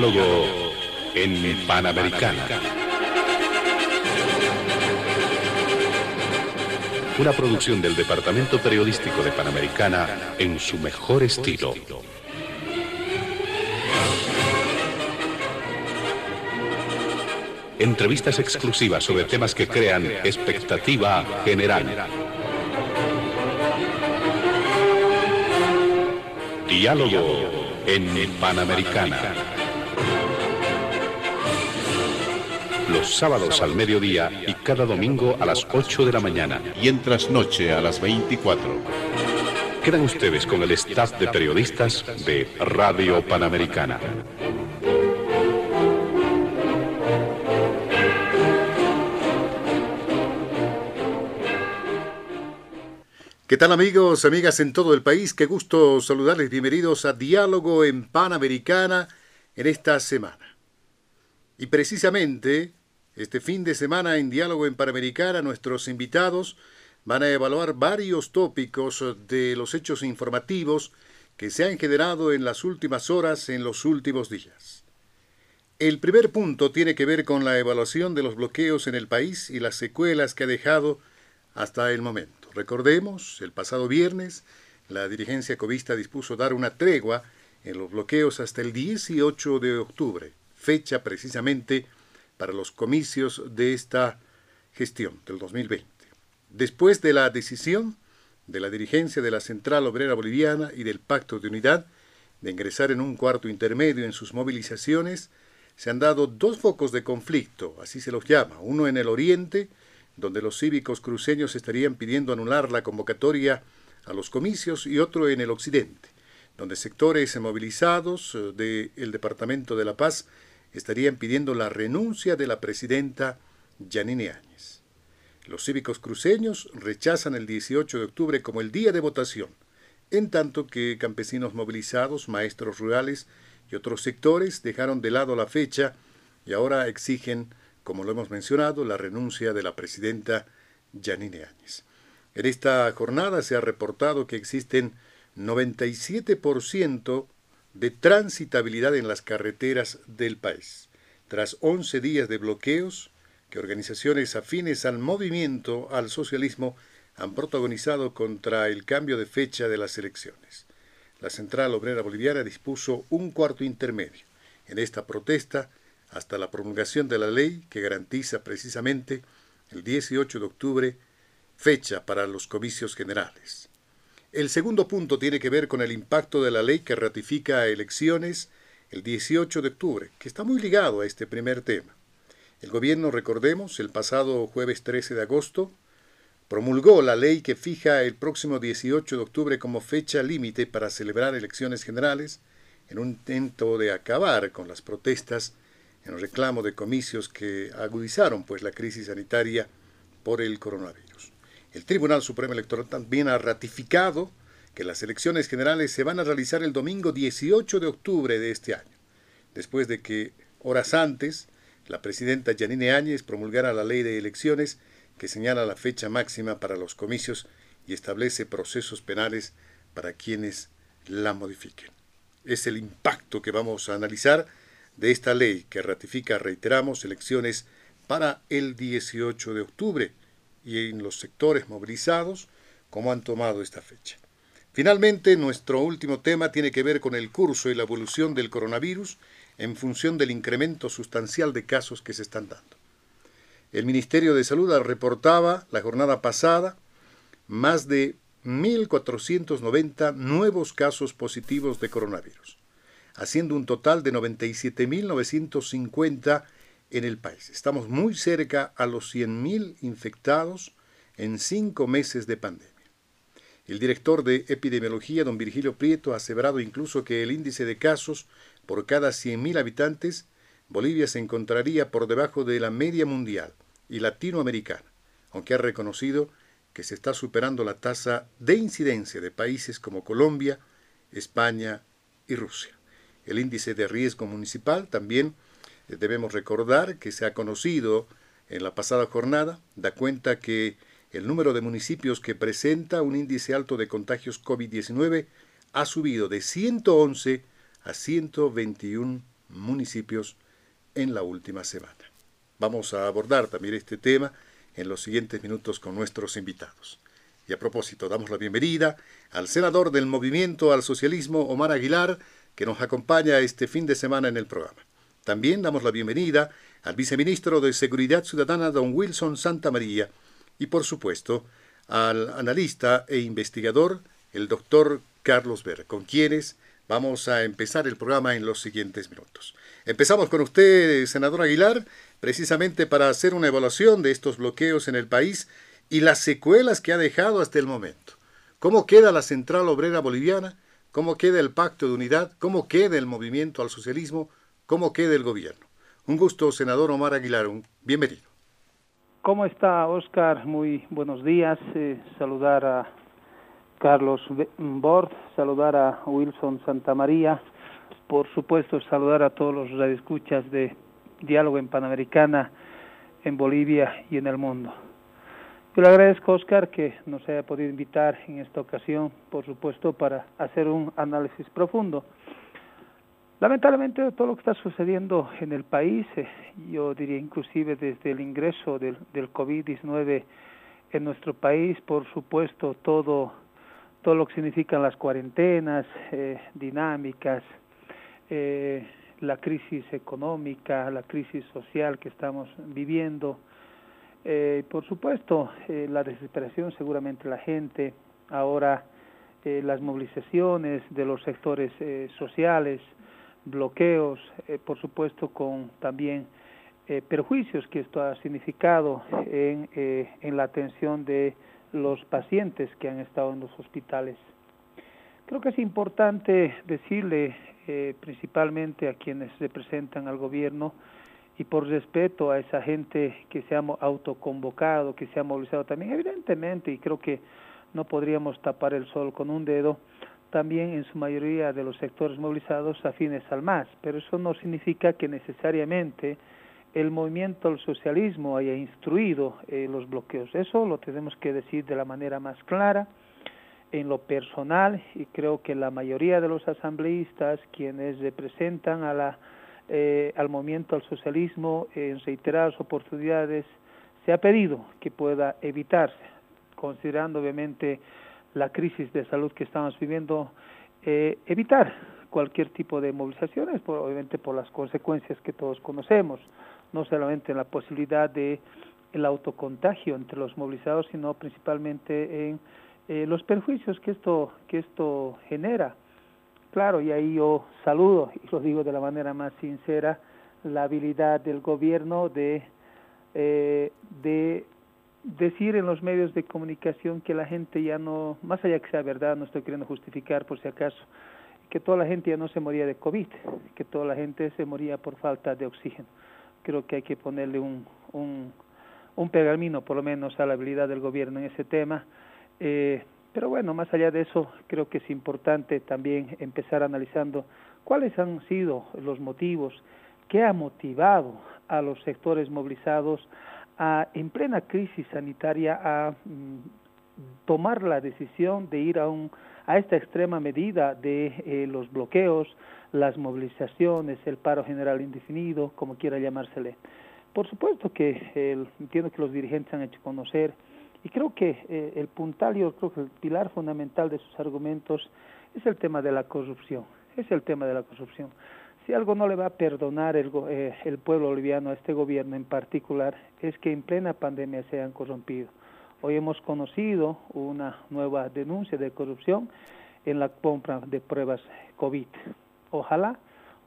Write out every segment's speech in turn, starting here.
Diálogo en Panamericana. Una producción del Departamento Periodístico de Panamericana en su mejor estilo. Entrevistas exclusivas sobre temas que crean expectativa general. Diálogo en Panamericana. Los sábados al mediodía y cada domingo a las 8 de la mañana. Y en trasnoche a las 24. Quedan ustedes con el staff de periodistas de Radio Panamericana. ¿Qué tal amigos, amigas en todo el país? Qué gusto saludarles. Bienvenidos a Diálogo en Panamericana en esta semana. Y precisamente este fin de semana en Diálogo en Panamericana nuestros invitados van a evaluar varios tópicos de los hechos informativos que se han generado en las últimas horas, en los últimos días. El primer punto tiene que ver con la evaluación de los bloqueos en el país y las secuelas que ha dejado hasta el momento. Recordemos, el pasado viernes, la dirigencia covista dispuso dar una tregua en los bloqueos hasta el 18 de octubre, fecha precisamente para los comicios de esta gestión del 2020. Después de la decisión de la dirigencia de la Central Obrera Boliviana y del Pacto de Unidad de ingresar en un cuarto intermedio en sus movilizaciones, se han dado dos focos de conflicto, así se los llama, uno en el oriente, donde los cívicos cruceños estarían pidiendo anular la convocatoria a los comicios, y otro en el occidente, donde sectores movilizados eh, del Departamento de la Paz estarían pidiendo la renuncia de la presidenta Yanine Áñez. Los cívicos cruceños rechazan el 18 de octubre como el día de votación, en tanto que campesinos movilizados, maestros rurales y otros sectores dejaron de lado la fecha y ahora exigen como lo hemos mencionado, la renuncia de la presidenta Yanine Áñez. En esta jornada se ha reportado que existen 97% de transitabilidad en las carreteras del país. Tras 11 días de bloqueos que organizaciones afines al movimiento al socialismo han protagonizado contra el cambio de fecha de las elecciones. La Central Obrera Boliviana dispuso un cuarto intermedio. En esta protesta hasta la promulgación de la ley que garantiza precisamente el 18 de octubre fecha para los comicios generales. El segundo punto tiene que ver con el impacto de la ley que ratifica elecciones el 18 de octubre, que está muy ligado a este primer tema. El gobierno, recordemos, el pasado jueves 13 de agosto, promulgó la ley que fija el próximo 18 de octubre como fecha límite para celebrar elecciones generales en un intento de acabar con las protestas en reclamo de comicios que agudizaron pues la crisis sanitaria por el coronavirus. El Tribunal Supremo Electoral también ha ratificado que las elecciones generales se van a realizar el domingo 18 de octubre de este año, después de que horas antes la presidenta Yanine Áñez promulgara la ley de elecciones que señala la fecha máxima para los comicios y establece procesos penales para quienes la modifiquen. Es el impacto que vamos a analizar de esta ley que ratifica, reiteramos, elecciones para el 18 de octubre y en los sectores movilizados, cómo han tomado esta fecha. Finalmente, nuestro último tema tiene que ver con el curso y la evolución del coronavirus en función del incremento sustancial de casos que se están dando. El Ministerio de Salud reportaba la jornada pasada más de 1.490 nuevos casos positivos de coronavirus haciendo un total de 97.950 en el país. Estamos muy cerca a los 100.000 infectados en cinco meses de pandemia. El director de epidemiología, don Virgilio Prieto, ha aseverado incluso que el índice de casos por cada 100.000 habitantes, Bolivia se encontraría por debajo de la media mundial y latinoamericana, aunque ha reconocido que se está superando la tasa de incidencia de países como Colombia, España y Rusia. El índice de riesgo municipal también debemos recordar que se ha conocido en la pasada jornada, da cuenta que el número de municipios que presenta un índice alto de contagios COVID-19 ha subido de 111 a 121 municipios en la última semana. Vamos a abordar también este tema en los siguientes minutos con nuestros invitados. Y a propósito, damos la bienvenida al senador del Movimiento al Socialismo, Omar Aguilar, que nos acompaña este fin de semana en el programa. También damos la bienvenida al viceministro de Seguridad Ciudadana, don Wilson Santa María, y por supuesto al analista e investigador, el doctor Carlos Ver, con quienes vamos a empezar el programa en los siguientes minutos. Empezamos con usted, senador Aguilar, precisamente para hacer una evaluación de estos bloqueos en el país y las secuelas que ha dejado hasta el momento. ¿Cómo queda la Central Obrera Boliviana? ¿Cómo queda el Pacto de Unidad? ¿Cómo queda el movimiento al socialismo? ¿Cómo queda el gobierno? Un gusto, senador Omar Aguilar. Bienvenido. ¿Cómo está, Oscar? Muy buenos días. Eh, saludar a Carlos Bord, saludar a Wilson Santamaría, por supuesto saludar a todos los radioescuchas de Diálogo en Panamericana, en Bolivia y en el mundo. Yo le agradezco, Oscar, que nos haya podido invitar en esta ocasión, por supuesto, para hacer un análisis profundo Lamentablemente todo lo que está sucediendo en el país, eh, yo diría inclusive desde el ingreso del, del COVID-19 en nuestro país, por supuesto todo, todo lo que significan las cuarentenas eh, dinámicas, eh, la crisis económica, la crisis social que estamos viviendo, por supuesto la desesperación seguramente la gente, ahora las movilizaciones de los sectores sociales, bloqueos, eh, por supuesto con también eh, perjuicios que esto ha significado en, eh, en la atención de los pacientes que han estado en los hospitales. Creo que es importante decirle principalmente a quienes representan al gobierno y por respeto a esa gente que se ha autoconvocado, que se ha movilizado también, evidentemente, y creo que no podríamos tapar el sol con un dedo, también en su mayoría de los sectores movilizados afines al MAS, pero eso no significa que necesariamente el movimiento al socialismo haya instruido eh, los bloqueos. Eso lo tenemos que decir de la manera más clara, en lo personal, y creo que la mayoría de los asambleístas, quienes representan a la, eh, al movimiento al socialismo en reiteradas oportunidades, se ha pedido que pueda evitarse, considerando obviamente la crisis de salud que estamos viviendo, eh, evitar cualquier tipo de movilizaciones, obviamente por las consecuencias que todos conocemos, no solamente en la posibilidad de el autocontagio entre los movilizados, sino principalmente en eh, los perjuicios que esto que esto genera. Claro, y ahí yo saludo y lo digo de la manera más sincera la habilidad del gobierno de eh, de decir en los medios de comunicación que la gente ya no, más allá que sea verdad, no estoy queriendo justificar por si acaso, que toda la gente ya no se moría de COVID, que toda la gente se moría por falta de oxígeno. Creo que hay que ponerle un, un, un pergamino, por lo menos, a la habilidad del gobierno en ese tema. Eh, pero bueno, más allá de eso, creo que es importante también empezar analizando cuáles han sido los motivos, qué ha motivado a los sectores movilizados en plena crisis sanitaria a mm, tomar la decisión de ir a, un, a esta extrema medida de eh, los bloqueos, las movilizaciones, el paro general indefinido, como quiera llamársele. Por supuesto que entiendo que los dirigentes han hecho conocer y creo que eh, el puntal, yo creo que el pilar fundamental de sus argumentos es el tema de la corrupción, es el tema de la corrupción. Si algo no le va a perdonar el, eh, el pueblo boliviano a este gobierno en particular es que en plena pandemia se han corrompido. Hoy hemos conocido una nueva denuncia de corrupción en la compra de pruebas COVID. Ojalá,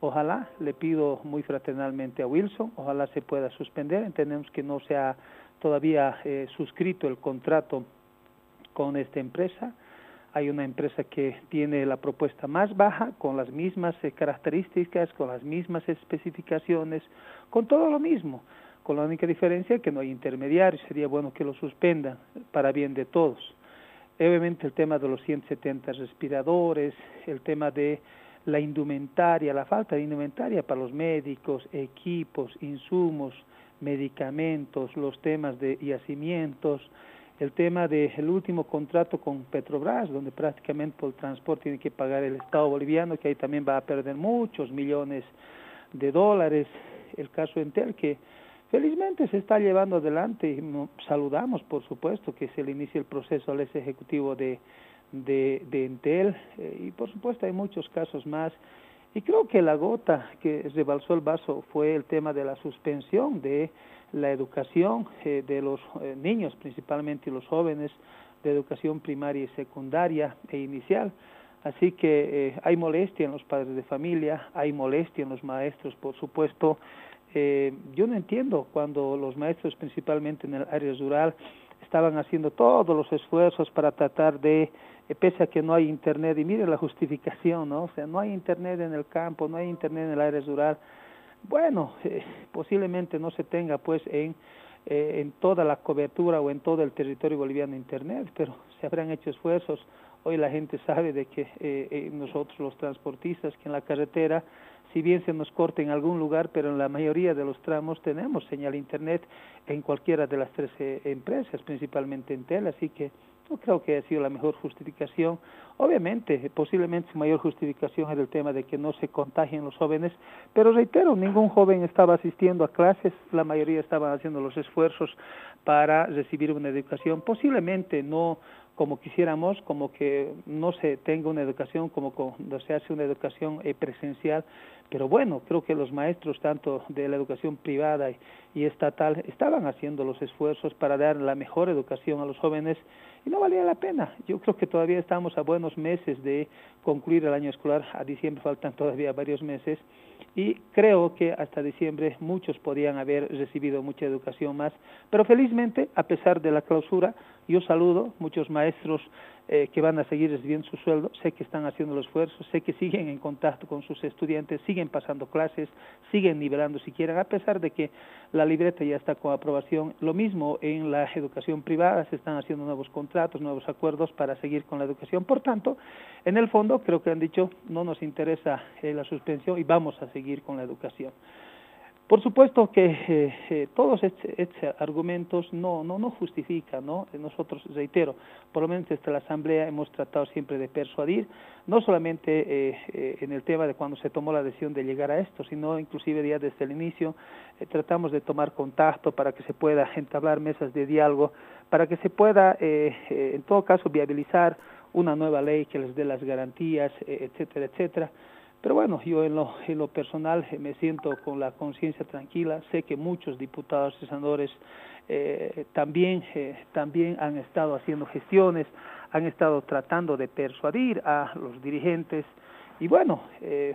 ojalá, le pido muy fraternalmente a Wilson, ojalá se pueda suspender. Entendemos que no se ha todavía eh, suscrito el contrato con esta empresa hay una empresa que tiene la propuesta más baja, con las mismas eh, características, con las mismas especificaciones, con todo lo mismo, con la única diferencia que no hay intermediarios, sería bueno que lo suspendan para bien de todos. Obviamente el tema de los 170 respiradores, el tema de la indumentaria, la falta de indumentaria para los médicos, equipos, insumos, medicamentos, los temas de yacimientos, el tema del último contrato con Petrobras, donde prácticamente por el transporte tiene que pagar el Estado boliviano, que ahí también va a perder muchos millones de dólares, el caso Entel que felizmente se está llevando adelante y saludamos por supuesto que se le inicie el proceso al ex ejecutivo de, de, de Entel eh, y por supuesto hay muchos casos más. Y creo que la gota que rebalsó el vaso fue el tema de la suspensión de la educación eh, de los eh, niños, principalmente los jóvenes, de educación primaria y secundaria e inicial. Así que eh, hay molestia en los padres de familia, hay molestia en los maestros, por supuesto. yo no entiendo cuando los maestros, principalmente en el área rural, estaban haciendo todos los esfuerzos para tratar de eh, pese a que no hay internet, y miren la justificación, ¿no? O sea, no hay internet en el campo, no hay internet en el área rural. Bueno, eh, posiblemente no se tenga pues en, eh, en toda la cobertura o en todo el territorio boliviano internet, pero se habrán hecho esfuerzos. Hoy la gente sabe de que nosotros los transportistas que en la carretera, si bien se nos corta en algún lugar, pero en la mayoría de los tramos tenemos señal internet en cualquiera de las tres empresas, principalmente en Tel, así que no creo que haya sido la mejor justificación. Obviamente, posiblemente su mayor justificación es el tema de que no se contagien los jóvenes, pero reitero, ningún joven estaba asistiendo a clases, la mayoría estaban haciendo los esfuerzos para recibir una educación, posiblemente no como quisiéramos, como que no se tenga una educación como cuando se hace una educación eh, presencial, pero bueno, creo que los maestros tanto de la educación privada y estatal estaban haciendo los esfuerzos para dar la mejor educación a los jóvenes y no valía la pena. Yo creo que todavía estamos a buenos meses de concluir el año escolar, a diciembre faltan todavía varios meses. Y creo que hasta diciembre muchos podían haber recibido mucha educación más, pero felizmente, a pesar de la clausura, yo saludo muchos maestros eh, que van a seguir recibiendo su sueldo, sé que están haciendo los esfuerzos, sé que siguen en contacto con sus estudiantes, siguen pasando clases, siguen nivelando si quieren, a pesar de que la libreta ya está con aprobación. Lo mismo en la educación privada, se están haciendo nuevos contratos, nuevos acuerdos para seguir con la educación. Por tanto, en el fondo creo que han dicho no nos interesa eh, la suspensión y vamos a seguir con la educación. Por supuesto que eh, eh, todos estos, argumentos no, no, no justifican, ¿no? Nosotros, reitero, por lo menos desde la Asamblea hemos tratado siempre de persuadir, no solamente eh, en el tema de cuando se tomó la decisión de llegar a esto, sino inclusive ya desde el inicio tratamos de tomar contacto para que se pueda entablar mesas de diálogo, para que se pueda, en todo caso, viabilizar una nueva ley que les dé las garantías, etcétera, etcétera. Pero bueno, yo en lo, en lo personal eh, me siento con la conciencia tranquila. Sé que muchos diputados y senadores eh, también, eh, también han estado haciendo gestiones, han estado tratando de persuadir a los dirigentes. Y bueno,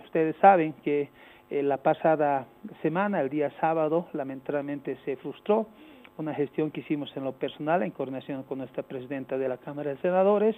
ustedes saben que la pasada semana, el día sábado, lamentablemente se frustró una gestión que hicimos en lo personal en coordinación con nuestra presidenta de la Cámara de Senadores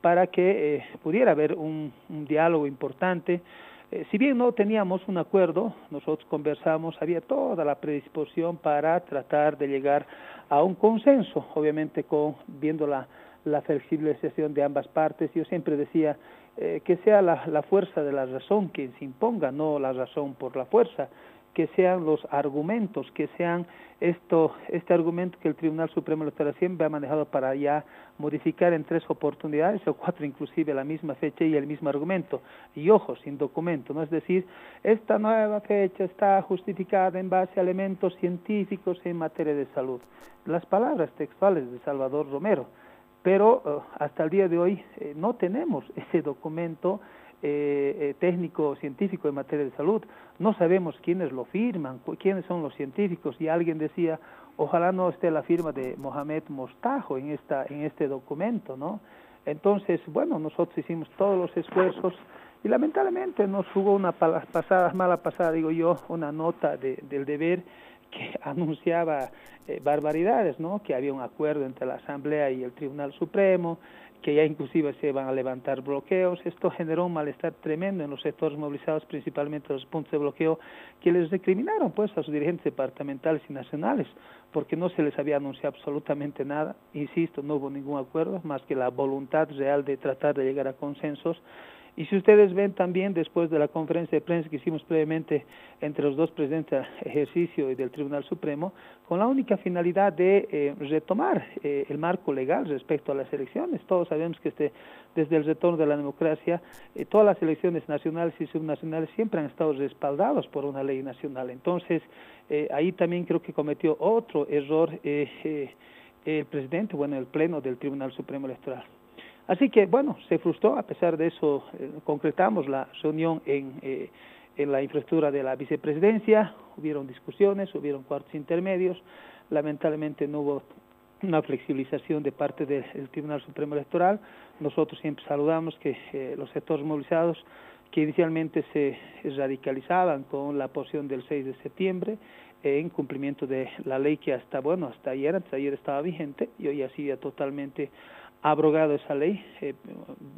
para que pudiera haber un, un diálogo importante eh, si bien no teníamos un acuerdo, nosotros conversamos, había toda la predisposición para tratar de llegar a un consenso, obviamente con viendo la, la flexibilización de ambas partes. Yo siempre decía eh, que sea la, la fuerza de la razón quien se imponga, no la razón por la fuerza que sean los argumentos, que sean esto, este argumento que el Tribunal Supremo Electoral siempre ha manejado para ya modificar en tres oportunidades o cuatro inclusive la misma fecha y el mismo argumento. Y ojo, sin documento, ¿no? Es decir, esta nueva fecha está justificada en base a elementos científicos en materia de salud. Las palabras textuales de Salvador Romero. Pero eh, hasta el día de hoy eh, no tenemos ese documento eh, eh, técnico científico en materia de salud. No sabemos quiénes lo firman, quiénes son los científicos. Y alguien decía, ojalá no esté la firma de Mohamed Mostajo en, esta, en este documento, ¿no? Entonces, bueno, nosotros hicimos todos los esfuerzos y lamentablemente nos jugó una pasada, mala pasada, digo yo, una nota de, del deber que anunciaba eh, barbaridades, ¿no? Que había un acuerdo entre la Asamblea y el Tribunal Supremo, que ya inclusive se van a levantar bloqueos. Esto generó un malestar tremendo en los sectores movilizados, principalmente los puntos de bloqueo, que les recriminaron pues a sus dirigentes departamentales y nacionales, porque no se les había anunciado absolutamente nada. Insisto, no hubo ningún acuerdo, más que la voluntad real de tratar de llegar a consensos. Y si ustedes ven también después de la conferencia de prensa que hicimos previamente entre los dos presidentes del ejercicio y del Tribunal Supremo, con la única finalidad de eh, retomar eh, el marco legal respecto a las elecciones. Todos sabemos que este, desde el retorno de la democracia, eh, todas las elecciones nacionales y subnacionales siempre han estado respaldados por una ley nacional. Entonces, ahí también creo que cometió otro error el presidente, bueno, el Pleno del Tribunal Supremo Electoral. Así que, bueno, se frustró, a pesar de eso, eh, concretamos la reunión en, eh, en la infraestructura de la vicepresidencia, hubieron discusiones, hubieron cuartos intermedios, lamentablemente no hubo una flexibilización de parte del, Tribunal Supremo Electoral. Nosotros siempre saludamos que eh, los sectores movilizados que inicialmente se radicalizaban con la posición del 6 de septiembre en cumplimiento de la ley que hasta, bueno, hasta ayer, hasta ayer estaba vigente y hoy ha sido totalmente abrogado esa ley, eh,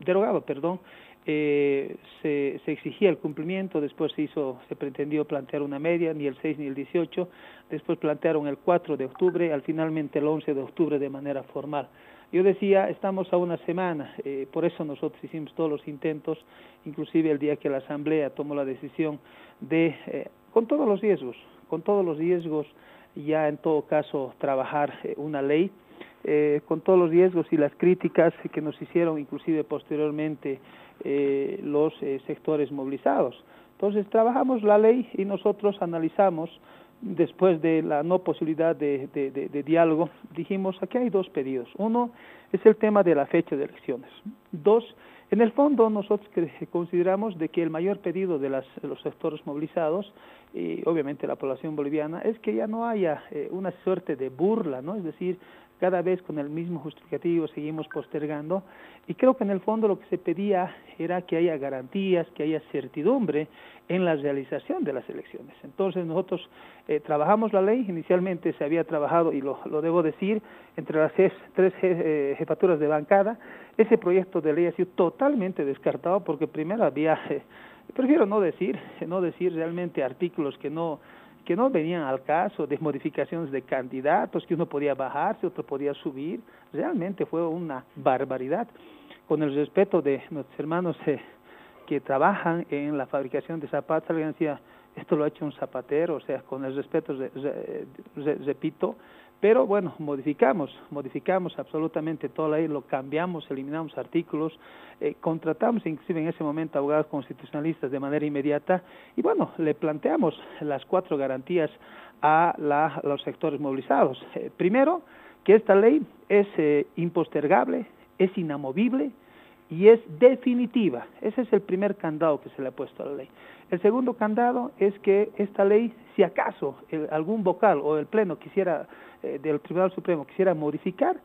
derogado, perdón, eh, se, se, exigía el cumplimiento, después se hizo, se pretendió plantear una media, ni el 6 ni el 18, después plantearon el 4 de octubre, al finalmente el 11 de octubre de manera formal. Yo decía, estamos a una semana, eh, por eso nosotros hicimos todos los intentos, inclusive el día que la Asamblea tomó la decisión de, eh, con todos los riesgos, con todos los riesgos, ya en todo caso trabajar eh, una ley eh, con todos los riesgos y las críticas que nos hicieron inclusive posteriormente eh, los eh, sectores movilizados. Entonces trabajamos la ley y nosotros analizamos, después de la no posibilidad de, de diálogo, dijimos, aquí hay dos pedidos. Uno es el tema de la fecha de elecciones. Dos, en el fondo, nosotros consideramos de que el mayor pedido de, las, los sectores movilizados y obviamente la población boliviana es que ya no haya eh, una suerte de burla, ¿no? Es decir, cada vez con el mismo justificativo seguimos postergando. Y creo que en el fondo lo que se pedía era que haya garantías, que haya certidumbre en la realización de las elecciones. Entonces nosotros eh, trabajamos la ley, inicialmente se había trabajado, y lo, lo debo decir, entre las tres eh, jefaturas de bancada, ese proyecto de ley ha sido totalmente descartado porque primero había, eh, prefiero no decir, no decir realmente artículos que no que no venían al caso de modificaciones de candidatos, que uno podía bajarse, otro podía subir, realmente fue una barbaridad. Con el respeto de nuestros hermanos eh, que trabajan en la fabricación de zapatos, alguien decía, esto lo ha hecho un zapatero, o sea, con el respeto, repito, pero bueno, modificamos, modificamos absolutamente toda la ley, lo cambiamos, eliminamos artículos, eh, contratamos inclusive en ese momento abogados constitucionalistas de manera inmediata y bueno, le planteamos las cuatro garantías a, la, los sectores movilizados. Eh, primero, que esta ley es eh, impostergable, es inamovible, y es definitiva. Ese es el primer candado que se le ha puesto a la ley. El segundo candado es que esta ley, si acaso algún vocal o el Pleno quisiera, del Tribunal Supremo quisiera modificar,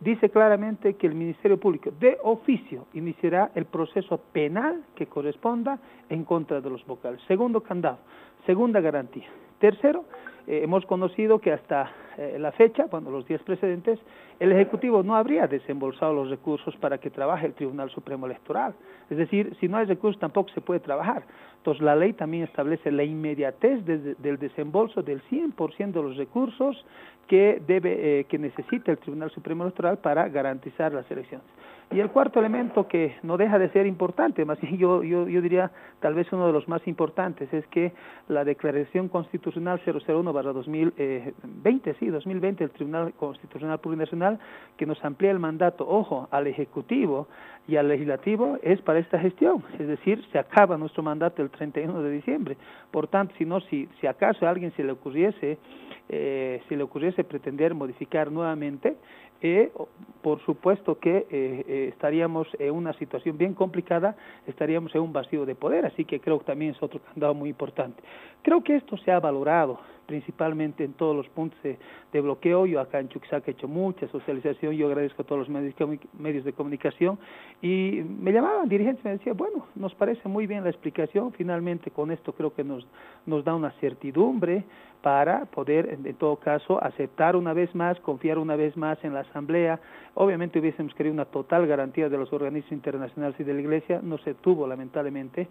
dice claramente que el Ministerio Público de oficio iniciará el proceso penal que corresponda en contra de los vocales. Segundo candado, segunda garantía. Tercero, eh, hemos conocido que hasta eh, la fecha, cuando los días precedentes, el Ejecutivo no habría desembolsado los recursos para que trabaje el Tribunal Supremo Electoral. Es decir, si no hay recursos tampoco se puede trabajar. Entonces la ley también establece la inmediatez del desembolso del 100% de los recursos que debe eh, que necesita el Tribunal Supremo Electoral para garantizar las elecciones. Y el cuarto elemento que no deja de ser importante, más yo, yo, yo diría tal vez uno de los más importantes, es que la Declaración Constitucional 001-2020, sí, 2020, el Tribunal Constitucional Plurinacional, que nos amplía el mandato, ojo, al Ejecutivo y al Legislativo, es para esta gestión, es decir, se acaba nuestro mandato el 31 de diciembre. Por tanto, si no, si, si acaso a alguien se le ocurriese, eh, si le ocurriese pretender modificar nuevamente, eh, por supuesto que eh, eh, estaríamos en una situación bien complicada, estaríamos en un vacío de poder, así que creo que también es otro candado muy importante. Creo que esto se ha valorado principalmente en todos los puntos de, bloqueo. Yo acá en Chuquisaca he hecho mucha socialización, yo agradezco a todos los medios de comunicación y me llamaban dirigentes y me decían, bueno, nos parece muy bien la explicación, finalmente con esto creo que nos, nos da una certidumbre para poder, en todo caso, aceptar una vez más, confiar una vez más en la Asamblea. Obviamente hubiésemos querido una total garantía de los organismos internacionales y de la Iglesia, no se tuvo lamentablemente.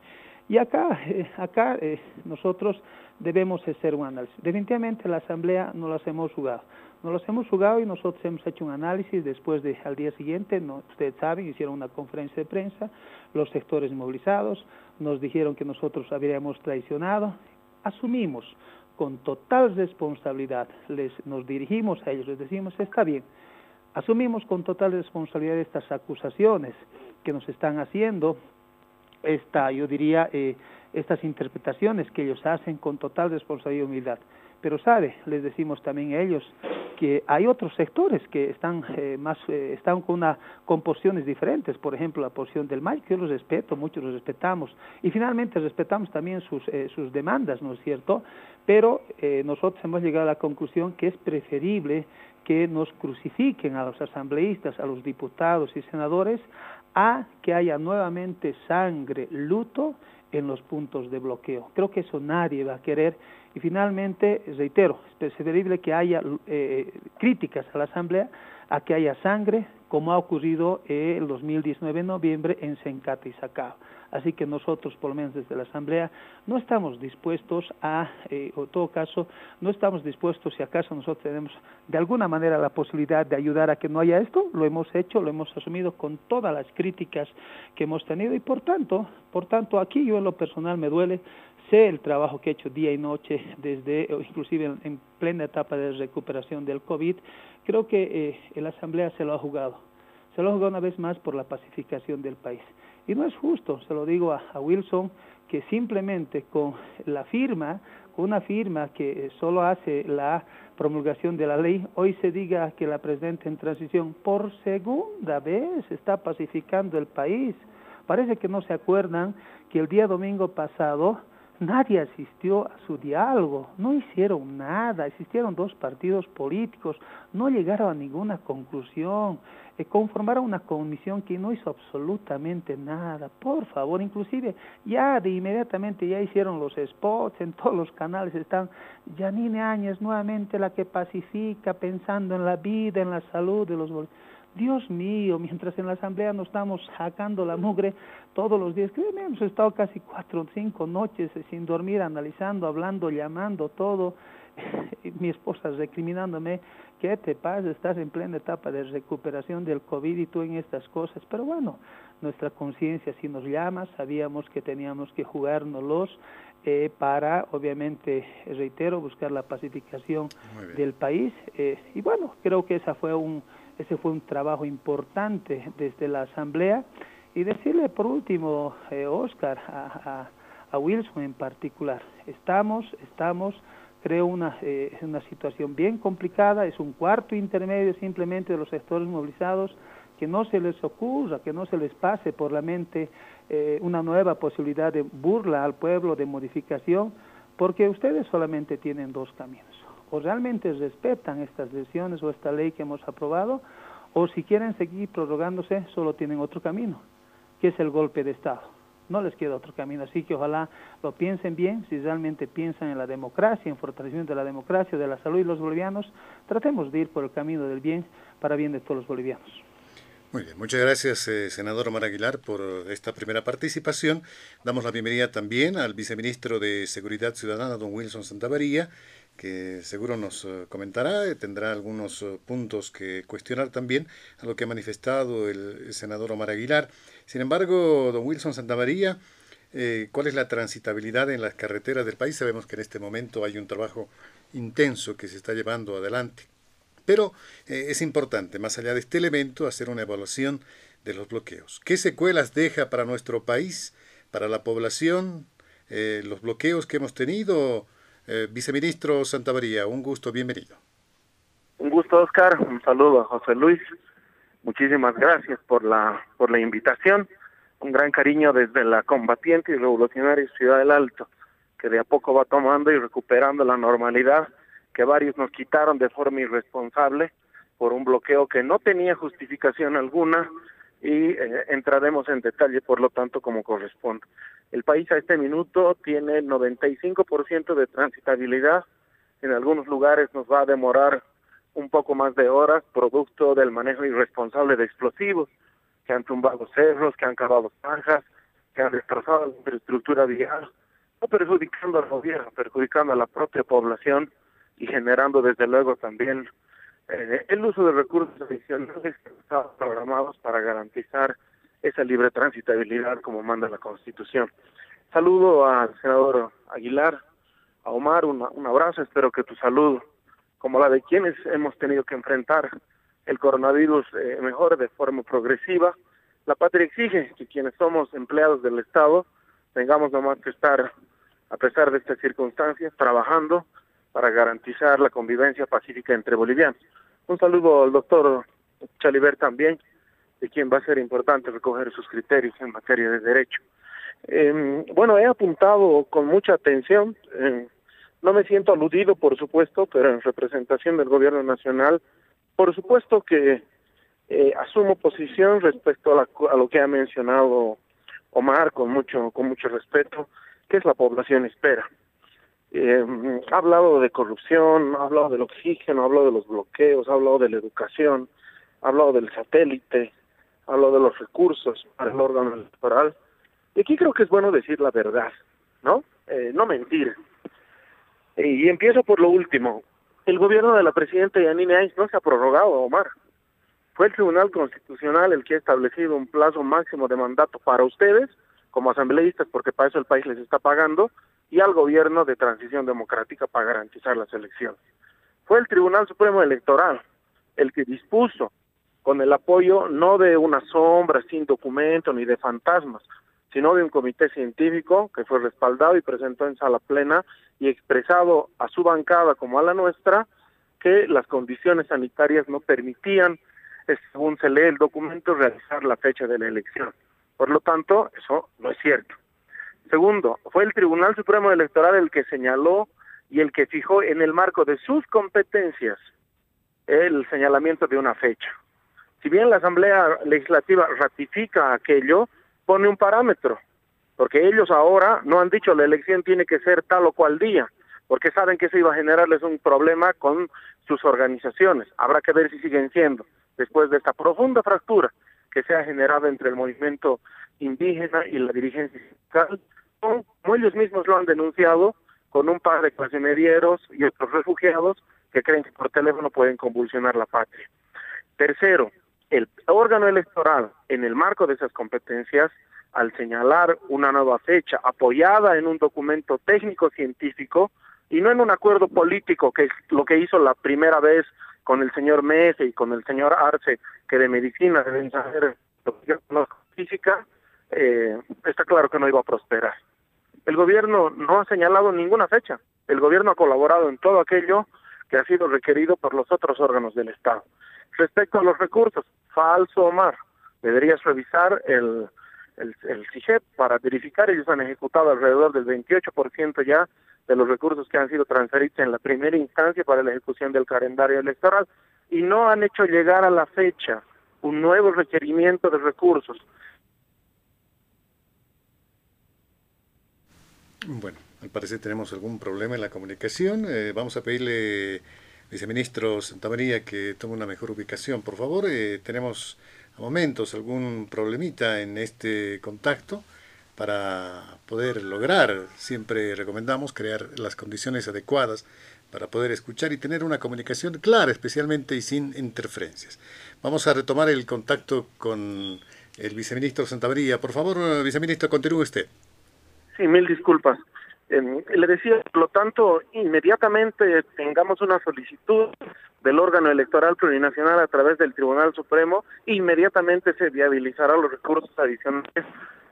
Y acá, eh, acá eh, nosotros debemos hacer un análisis. Definitivamente la Asamblea no las hemos jugado. No las hemos jugado y nosotros hemos hecho un análisis después de al día siguiente, ustedes saben, hicieron una conferencia de prensa, los sectores movilizados, nos dijeron que nosotros habríamos traicionado, asumimos con total responsabilidad, les, nos dirigimos a ellos, les decimos, está bien, asumimos con total responsabilidad estas acusaciones que nos están haciendo, esta, yo diría, eh, estas interpretaciones que ellos hacen con total responsabilidad y humildad. Pero sabe, les decimos también a ellos que hay otros sectores que están eh, más eh, están con una con diferentes, por ejemplo la posición del MAI, que yo los respeto, muchos los respetamos y finalmente respetamos también sus sus demandas, ¿no es cierto? Pero nosotros hemos llegado a la conclusión que es preferible que nos crucifiquen a los asambleístas, a los diputados y senadores, a que haya nuevamente sangre, luto en los puntos de bloqueo. Creo que eso nadie va a querer. Y finalmente, reitero, es preferible que haya eh, críticas a la Asamblea a que haya sangre, como ha ocurrido el 2019 de noviembre en Sencate y Sacao. Así que nosotros, por lo menos desde la Asamblea, no estamos dispuestos a, eh, en todo caso, no estamos dispuestos, si acaso nosotros tenemos de alguna manera la posibilidad de ayudar a que no haya esto, lo hemos hecho, lo hemos asumido con todas las críticas que hemos tenido y por tanto, por tanto, aquí yo en lo personal me duele, sé el trabajo que he hecho día y noche desde, inclusive en, plena etapa de recuperación del COVID, creo que eh, la Asamblea se lo ha jugado, se lo ha jugado una vez más por la pacificación del país. Y no es justo, se lo digo a, Wilson, que simplemente con la firma, con una firma que solo hace la promulgación de la ley, hoy se diga que la presidenta en transición por segunda vez está pacificando el país. Parece que no se acuerdan que el día domingo pasado nadie asistió a su diálogo, no hicieron nada, existieron dos partidos políticos, no llegaron a ninguna conclusión, eh, conformaron una comisión que no hizo absolutamente nada. Por favor, inclusive ya de inmediatamente ya hicieron los spots en todos los canales, están Janine Áñez nuevamente la que pacifica pensando en la vida, en la salud de los Dios mío, mientras en la asamblea nos estamos sacando la mugre todos los días, créeme, hemos estado casi cuatro o cinco noches sin dormir, analizando, hablando, llamando, todo, mi esposa recriminándome, ¿qué te pasa? Estás en plena etapa de recuperación del COVID y tú en estas cosas. Pero bueno, nuestra conciencia si nos llama, sabíamos que teníamos que jugárnoslos eh, para, obviamente, reitero, buscar la pacificación del país. Eh, y bueno, creo que esa fue un ese fue un trabajo importante desde la Asamblea. Y decirle por último, eh, Oscar, a, a, Wilson en particular, estamos, estamos, creo, una, eh, una situación bien complicada, es un cuarto intermedio simplemente de los sectores movilizados, que no se les ocurra, que no se les pase por la mente eh, una nueva posibilidad de burla al pueblo, de modificación, porque ustedes solamente tienen dos caminos o realmente respetan estas decisiones o esta ley que hemos aprobado, o si quieren seguir prorrogándose, solo tienen otro camino, que es el golpe de Estado. No les queda otro camino, así que ojalá lo piensen bien, si realmente piensan en la democracia, en fortalecimiento de la democracia, de la salud y los bolivianos, tratemos de ir por el camino del bien para bien de todos los bolivianos. Muy bien, muchas gracias, eh, senador Omar Aguilar, por esta primera participación. Damos la bienvenida también al viceministro de Seguridad Ciudadana, don Wilson Santavaría, que seguro nos eh, comentará, eh, tendrá algunos eh, puntos que cuestionar también a lo que ha manifestado el, senador Omar Aguilar. Sin embargo, don Wilson Santamaría, ¿cuál es la transitabilidad en las carreteras del país? Sabemos que en este momento hay un trabajo intenso que se está llevando adelante. Pero es importante, más allá de este elemento, hacer una evaluación de los bloqueos. ¿Qué secuelas deja para nuestro país, para la población, los bloqueos que hemos tenido? Eh, viceministro Santa María, un gusto, bienvenido. Un gusto, Oscar. Un saludo a José Luis. Muchísimas gracias por la, por la invitación. Un gran cariño desde la combatiente y revolucionaria Ciudad del Alto, que de a poco va tomando y recuperando la normalidad que varios nos quitaron de forma irresponsable por un bloqueo que no tenía justificación alguna y eh, entraremos en detalle, por lo tanto, como corresponde. El país a este minuto tiene 95% de transitabilidad. En algunos lugares nos va a demorar un poco más de horas, producto del manejo irresponsable de explosivos, que han tumbado cerros, que han cavado zanjas, que han destrozado la infraestructura vial, no perjudicando al gobierno, perjudicando a la propia población y generando desde luego también eh, el uso de recursos adicionales que están programados para garantizar esa libre transitabilidad como manda la Constitución. Saludo al senador Aguilar, a Omar, un abrazo, espero que tu salud, como la de quienes hemos tenido que enfrentar el coronavirus, eh, mejore de forma progresiva. La patria exige que quienes somos empleados del Estado tengamos nomás que estar, a pesar de estas circunstancias, trabajando para garantizar la convivencia pacífica entre bolivianos. Un saludo al doctor Chaliver también, de quien va a ser importante recoger sus criterios en materia de derecho. Eh, bueno, he apuntado con mucha atención, eh, no me siento aludido, por supuesto, pero en representación del Gobierno Nacional, por supuesto que eh, asumo posición respecto a, a, lo que ha mencionado Omar con mucho, con mucho respeto, que es la población espera. Eh, ha hablado de corrupción, ha hablado del oxígeno, ha hablado de los bloqueos, ha hablado de la educación, ha hablado del satélite, ha hablado de los recursos para el órgano electoral. Y aquí creo que es bueno decir la verdad, ¿no? Eh, no mentir. Y empiezo por lo último. El gobierno de la presidenta Yanine Áñez no se ha prorrogado, Omar. Fue el Tribunal Constitucional el que ha establecido un plazo máximo de mandato para ustedes, como asambleístas, porque para eso el país les está pagando, y al gobierno de transición democrática para garantizar las elecciones. Fue el Tribunal Supremo Electoral el que dispuso, con el apoyo no de una sombra sin documento ni de fantasmas, sino de un comité científico que fue respaldado y presentó en sala plena y expresado a su bancada como a la nuestra que las condiciones sanitarias no permitían, según se lee el documento, realizar la fecha de la elección. Por lo tanto, eso no es cierto. Segundo, fue el Tribunal Supremo Electoral el que señaló y el que fijó en el marco de sus competencias el señalamiento de una fecha. Si bien la Asamblea Legislativa ratifica aquello, pone un parámetro, porque ellos ahora no han dicho la elección tiene que ser tal o cual día, porque saben que eso iba a generarles un problema con sus organizaciones. Habrá que ver si siguen siendo, después de esta profunda fractura que se ha generado entre el movimiento indígena y la dirigencia sindical, como ellos mismos lo han denunciado, con un par de clase medieros y otros refugiados que creen que por teléfono pueden convulsionar la patria. Tercero, el órgano electoral, en el marco de esas competencias, al señalar una nueva fecha apoyada en un documento técnico-científico y no en un acuerdo político, que es lo que hizo la primera vez con el señor Mese y con el señor Arce, que de medicina deben saber lo que yo conozco física, eh, está claro que no iba a prosperar. El gobierno no ha señalado ninguna fecha. El gobierno ha colaborado en todo aquello que ha sido requerido por los otros órganos del Estado. Respecto a los recursos, falso Omar, deberías revisar el, el, el CIGEP para verificar, ellos han ejecutado alrededor del 28% ya de los recursos que han sido transferidos en la primera instancia para la ejecución del calendario electoral y no han hecho llegar a la fecha un nuevo requerimiento de recursos Bueno, al parecer tenemos algún problema en la comunicación. Eh, vamos a pedirle, viceministro Santamaría, que tome una mejor ubicación, por favor. Eh, tenemos a momentos algún problemita en este contacto para poder lograr, siempre recomendamos crear las condiciones adecuadas para poder escuchar y tener una comunicación clara, especialmente y sin interferencias. Vamos a retomar el contacto con el viceministro Santamaría. Por favor, viceministro, continúe usted. Sí, mil disculpas. Eh, le decía, por lo tanto, inmediatamente tengamos una solicitud del órgano electoral plurinacional a través del Tribunal Supremo, inmediatamente se viabilizará los recursos adicionales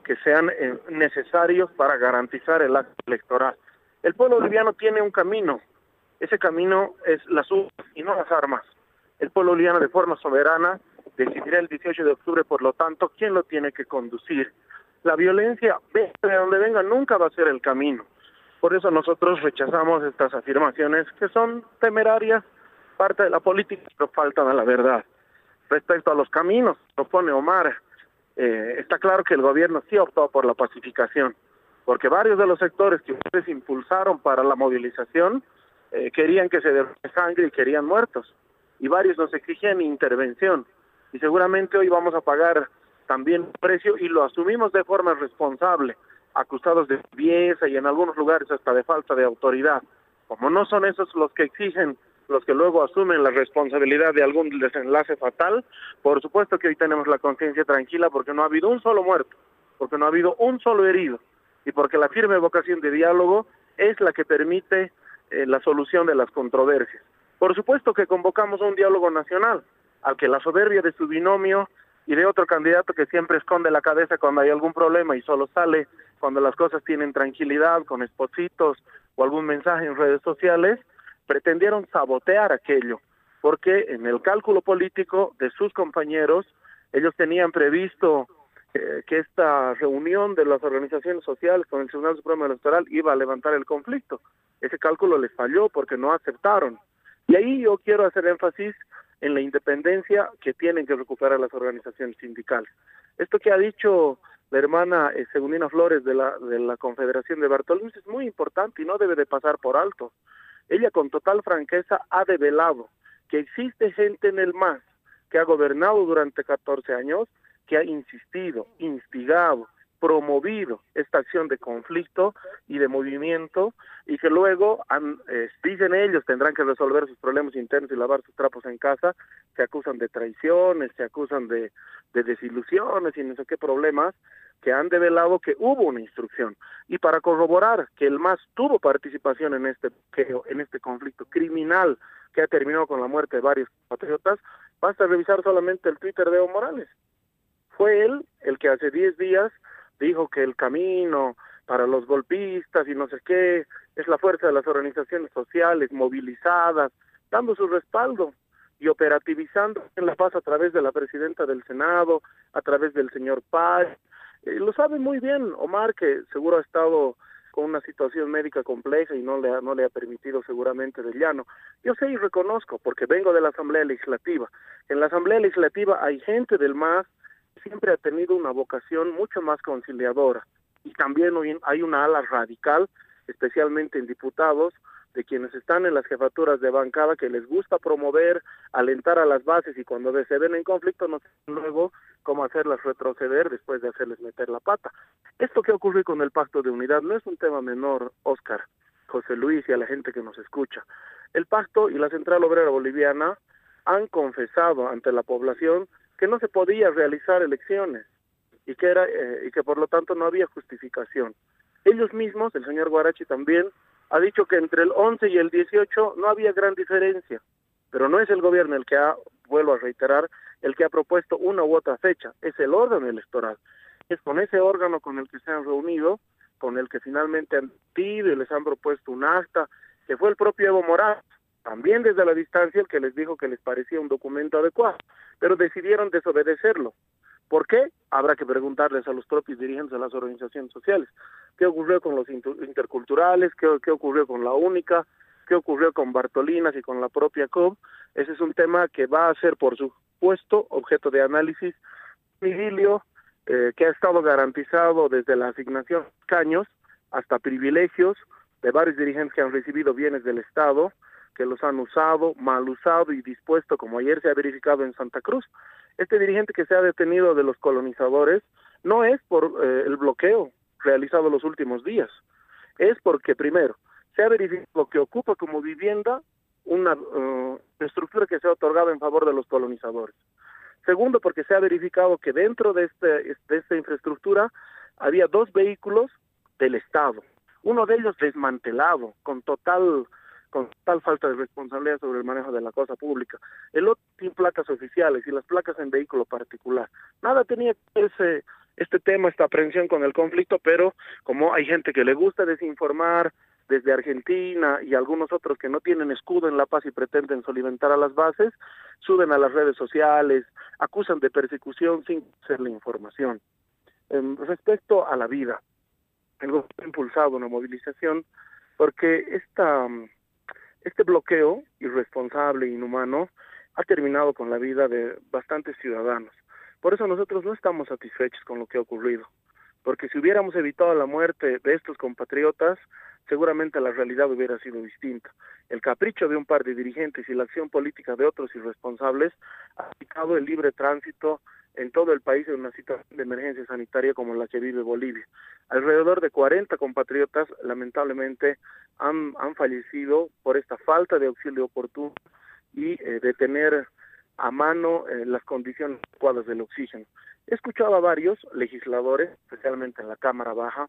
que sean eh, necesarios para garantizar el acto electoral. El pueblo boliviano tiene un camino, ese camino es las urnas y no las armas. El pueblo boliviano de forma soberana decidirá el 18 de octubre, por lo tanto, quién lo tiene que conducir la violencia, de donde venga, nunca va a ser el camino. Por eso nosotros rechazamos estas afirmaciones que son temerarias, parte de la política, pero faltan a la verdad. Respecto a los caminos, propone Omar, eh, está claro que el gobierno sí optó por la pacificación, porque varios de los sectores que ustedes impulsaron para la movilización eh, querían que se derrame sangre y querían muertos, y varios nos exigían intervención, y seguramente hoy vamos a pagar también precio y lo asumimos de forma responsable, acusados de pieza y en algunos lugares hasta de falta de autoridad. Como no son esos los que exigen, los que luego asumen la responsabilidad de algún desenlace fatal, por supuesto que hoy tenemos la conciencia tranquila porque no ha habido un solo muerto, porque no ha habido un solo herido y porque la firme vocación de diálogo es la que permite eh, la solución de las controversias. Por supuesto que convocamos a un diálogo nacional, al que la soberbia de su binomio y de otro candidato que siempre esconde la cabeza cuando hay algún problema y solo sale cuando las cosas tienen tranquilidad, con espositos o algún mensaje en redes sociales, pretendieron sabotear aquello, porque en el cálculo político de sus compañeros, ellos tenían previsto eh, que esta reunión de las organizaciones sociales con el Tribunal Supremo Electoral iba a levantar el conflicto. Ese cálculo les falló porque no aceptaron. Y ahí yo quiero hacer énfasis en la independencia que tienen que recuperar las organizaciones sindicales. Esto que ha dicho la hermana eh, Segundina Flores de la, de la Confederación de Bartolomé es muy importante y no debe de pasar por alto. Ella con total franqueza ha develado que existe gente en el MAS que ha gobernado durante 14 años, que ha insistido, instigado, promovido esta acción de conflicto y de movimiento y que luego, han, eh, dicen ellos, tendrán que resolver sus problemas internos y lavar sus trapos en casa, se acusan de traiciones, se acusan de, de desilusiones y no sé qué problemas, que han develado que hubo una instrucción. Y para corroborar que el MAS tuvo participación en este, en este conflicto criminal que ha terminado con la muerte de varios patriotas, basta revisar solamente el Twitter de Evo Morales. Fue él el que hace 10 días dijo que el camino para los golpistas y no sé qué es la fuerza de las organizaciones sociales movilizadas, dando su respaldo y operativizando en la paz a través de la presidenta del Senado, a través del señor Paz. Eh, lo sabe muy bien Omar, que seguro ha estado con una situación médica compleja y no le ha, no le ha permitido seguramente de llano. Yo sé y reconozco, porque vengo de la Asamblea Legislativa. En la Asamblea Legislativa hay gente del MAS, siempre ha tenido una vocación mucho más conciliadora y también hay una ala radical, especialmente en diputados, de quienes están en las jefaturas de bancada que les gusta promover, alentar a las bases y cuando se ven en conflicto no saben luego cómo hacerlas retroceder después de hacerles meter la pata. Esto que ocurre con el pacto de unidad no es un tema menor, Oscar, José Luis y a la gente que nos escucha. El pacto y la Central Obrera Boliviana han confesado ante la población que no se podía realizar elecciones y que era eh, y que por lo tanto no había justificación. Ellos mismos, el señor Guarachi también ha dicho que entre el 11 y el 18 no había gran diferencia, pero no es el gobierno el que ha, vuelvo a reiterar, el que ha propuesto una u otra fecha, es el órgano electoral. Es con ese órgano con el que se han reunido, con el que finalmente han pedido y les han propuesto un acta, que fue el propio Evo Morales, también desde la distancia el que les dijo que les parecía un documento adecuado, pero decidieron desobedecerlo. ¿Por qué? Habrá que preguntarles a los propios dirigentes de las organizaciones sociales. ¿Qué ocurrió con los interculturales? ¿Qué, qué ocurrió con la única? ¿Qué ocurrió con Bartolinas y con la propia COB? Ese es un tema que va a ser, por supuesto, objeto de análisis. Miguelio, eh, que ha estado garantizado desde la asignación de caños hasta privilegios de varios dirigentes que han recibido bienes del Estado, que los han usado, mal usado y dispuesto, como ayer se ha verificado en Santa Cruz. Este dirigente que se ha detenido de los colonizadores no es por eh, el bloqueo realizado los últimos días, es porque primero se ha verificado que ocupa como vivienda una uh, estructura que se ha otorgado en favor de los colonizadores. Segundo, porque se ha verificado que dentro de, este, de esta infraestructura había dos vehículos del Estado, uno de ellos desmantelado, con total con tal falta de responsabilidad sobre el manejo de la cosa pública. El otro sin placas oficiales y las placas en vehículo particular. Nada tenía ese este tema, esta aprehensión con el conflicto, pero como hay gente que le gusta desinformar desde Argentina y algunos otros que no tienen escudo en la paz y pretenden solimentar a las bases, suben a las redes sociales, acusan de persecución sin ser la información. respecto a la vida, el gobierno ha impulsado una movilización porque esta este bloqueo irresponsable e inhumano ha terminado con la vida de bastantes ciudadanos. Por eso nosotros no estamos satisfechos con lo que ha ocurrido, porque si hubiéramos evitado la muerte de estos compatriotas, seguramente la realidad hubiera sido distinta. El capricho de un par de dirigentes y la acción política de otros irresponsables ha quitado el libre tránsito en todo el país en una situación de emergencia sanitaria como la que vive Bolivia. Alrededor de 40 compatriotas lamentablemente han, fallecido por esta falta de auxilio oportuno y eh, de tener a mano eh, las condiciones adecuadas del oxígeno. He escuchado a varios legisladores, especialmente en la Cámara Baja,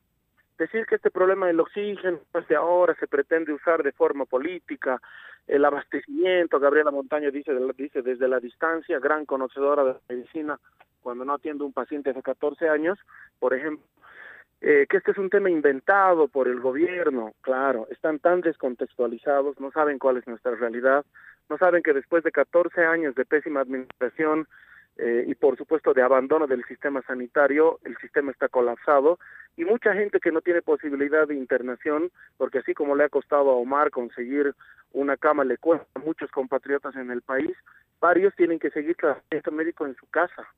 decir que este problema del oxígeno, pues de ahora se pretende usar de forma política, el abastecimiento, Gabriela Montaño dice, desde la distancia, gran conocedora de la medicina, cuando no atiende un paciente hace 14 años, por ejemplo, eh, que este es un tema inventado por el gobierno, claro, están tan descontextualizados, no saben cuál es nuestra realidad, no saben que después de 14 años de pésima administración eh, y por supuesto de abandono del sistema sanitario, el sistema está colapsado y mucha gente que no tiene posibilidad de internación, porque así como le ha costado a Omar conseguir una cama, le cuesta a muchos compatriotas en el país, varios tienen que seguir tratamiento médico en su casa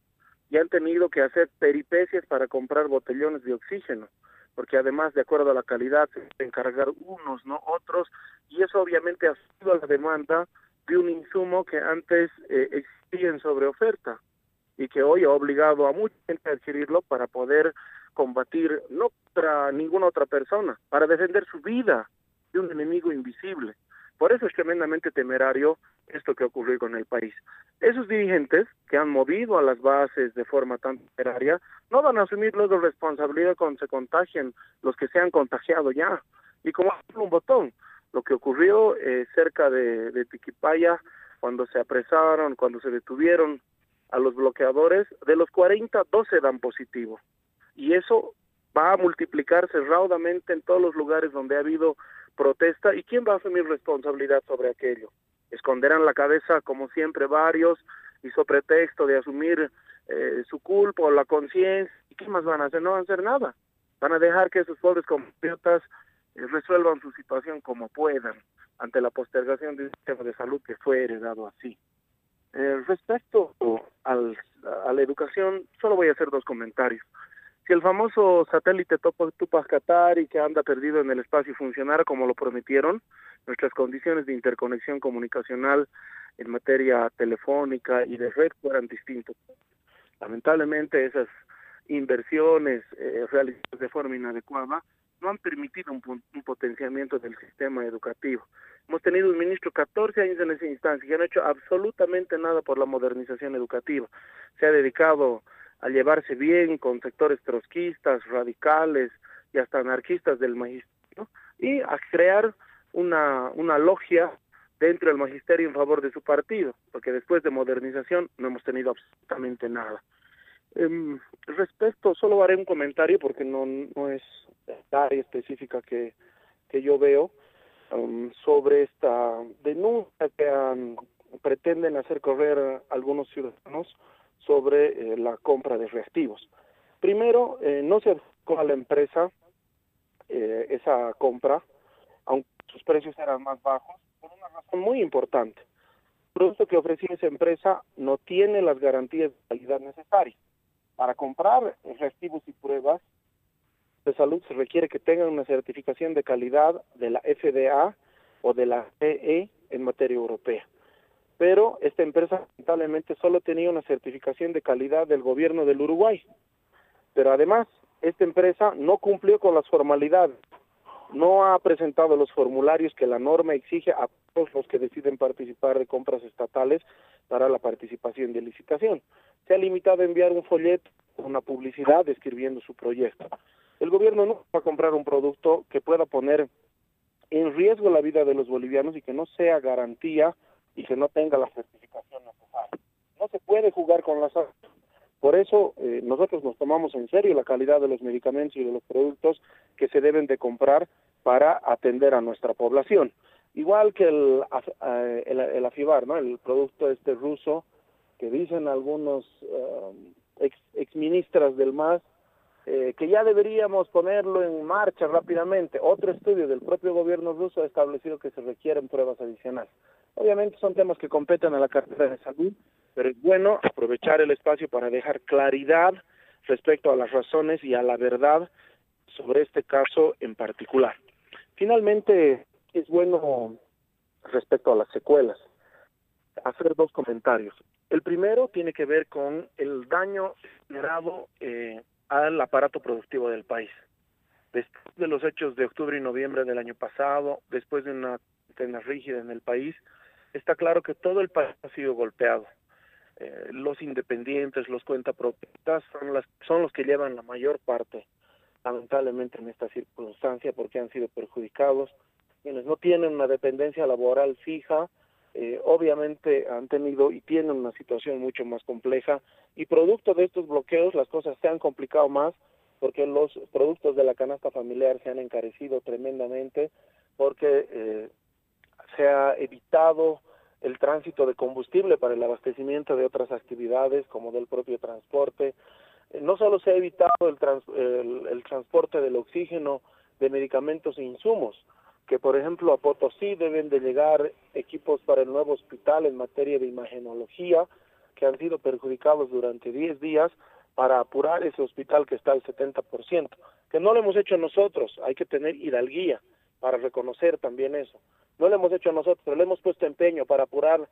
y han tenido que hacer peripecias para comprar botellones de oxígeno, porque además de acuerdo a la calidad se encargar unos, no otros, y eso obviamente ha sido la demanda de un insumo que antes eh, existía en sobre oferta y que hoy ha obligado a mucha gente a adquirirlo para poder combatir no contra ninguna otra persona, para defender su vida de un enemigo invisible. Por eso es tremendamente temerario esto que ocurrió con el país. Esos dirigentes que han movido a las bases de forma tan temeraria no van a asumir luego responsabilidad cuando se contagien los que se han contagiado ya. Y como un botón, lo que ocurrió eh, cerca de Tiquipaya, cuando se apresaron, cuando se detuvieron a los bloqueadores, de los 40, 12 dan positivo. Y eso va a multiplicarse raudamente en todos los lugares donde ha habido protesta. ¿Y quién va a asumir responsabilidad sobre aquello? Esconderán la cabeza, como siempre, varios, y sobre pretexto de asumir eh, su culpa o la conciencia. ¿Y qué más van a hacer? No van a hacer nada. Van a dejar que esos pobres compatriotas eh, resuelvan su situación como puedan ante la postergación de un sistema de salud que fue heredado así. Eh, respecto al, a la educación, solo voy a hacer dos comentarios. Si el famoso satélite Tupac Katari que anda perdido en el espacio funcionara como lo prometieron, nuestras condiciones de interconexión comunicacional en materia telefónica y de red fueran distintas. Lamentablemente esas inversiones eh, realizadas de forma inadecuada no han permitido un, un, potenciamiento del sistema educativo. Hemos tenido un ministro 14 años en esa instancia y no ha hecho absolutamente nada por la modernización educativa. Se ha dedicado a llevarse bien con sectores trotskistas, radicales y hasta anarquistas del magisterio y a crear una, una logia dentro del magisterio en favor de su partido, porque después de modernización no hemos tenido absolutamente nada. Eh, respecto, solo haré un comentario porque no, no es la área específica que, que yo veo um, sobre esta denuncia que han, pretenden hacer correr algunos ciudadanos sobre eh, la compra de reactivos. Primero, eh, no se adjudicó a la empresa eh, esa compra, aunque sus precios eran más bajos, por una razón muy importante. El producto que ofrecía esa empresa no tiene las garantías de calidad necesarias. Para comprar reactivos y pruebas de salud se requiere que tengan una certificación de calidad de la FDA o de la CE en materia europea pero esta empresa lamentablemente solo tenía una certificación de calidad del gobierno del Uruguay. Pero además, esta empresa no cumplió con las formalidades, no ha presentado los formularios que la norma exige a todos los que deciden participar de compras estatales para la participación de licitación. Se ha limitado a enviar un folleto, una publicidad describiendo su proyecto. El gobierno no va a comprar un producto que pueda poner en riesgo la vida de los bolivianos y que no sea garantía y que no tenga la certificación necesaria. No se puede jugar con la salud. Por eso eh, nosotros nos tomamos en serio la calidad de los medicamentos y de los productos que se deben de comprar para atender a nuestra población. Igual que el, eh, el, el AFIBAR, ¿no? el producto este ruso que dicen algunos uh, ex, exministras del MAS eh, que ya deberíamos ponerlo en marcha rápidamente. Otro estudio del propio gobierno ruso ha establecido que se requieren pruebas adicionales. Obviamente son temas que competen a la cartera de salud, pero es bueno aprovechar el espacio para dejar claridad respecto a las razones y a la verdad sobre este caso en particular. Finalmente, es bueno respecto a las secuelas hacer dos comentarios. El primero tiene que ver con el daño generado eh, al aparato productivo del país. Después de los hechos de octubre y noviembre del año pasado, después de una cuarentena rígida en el país, está claro que todo el país ha sido golpeado. Eh, los independientes, los cuentapropistas son, las, son los que llevan la mayor parte, lamentablemente, en esta circunstancia porque han sido perjudicados. Quienes no tienen una dependencia laboral fija, eh, obviamente han tenido y tienen una situación mucho más compleja y producto de estos bloqueos las cosas se han complicado más porque los productos de la canasta familiar se han encarecido tremendamente porque eh, se ha evitado el tránsito de combustible para el abastecimiento de otras actividades como del propio transporte. Eh, no solo se ha evitado el, el, transporte del oxígeno, de medicamentos e insumos, que por ejemplo a Potosí deben de llegar equipos para el nuevo hospital en materia de imagenología, que han sido perjudicados durante 10 días para apurar ese hospital que está al 70%, que no lo hemos hecho nosotros, hay que tener hidalguía para reconocer también eso. No lo hemos hecho nosotros, pero le hemos puesto empeño para apurar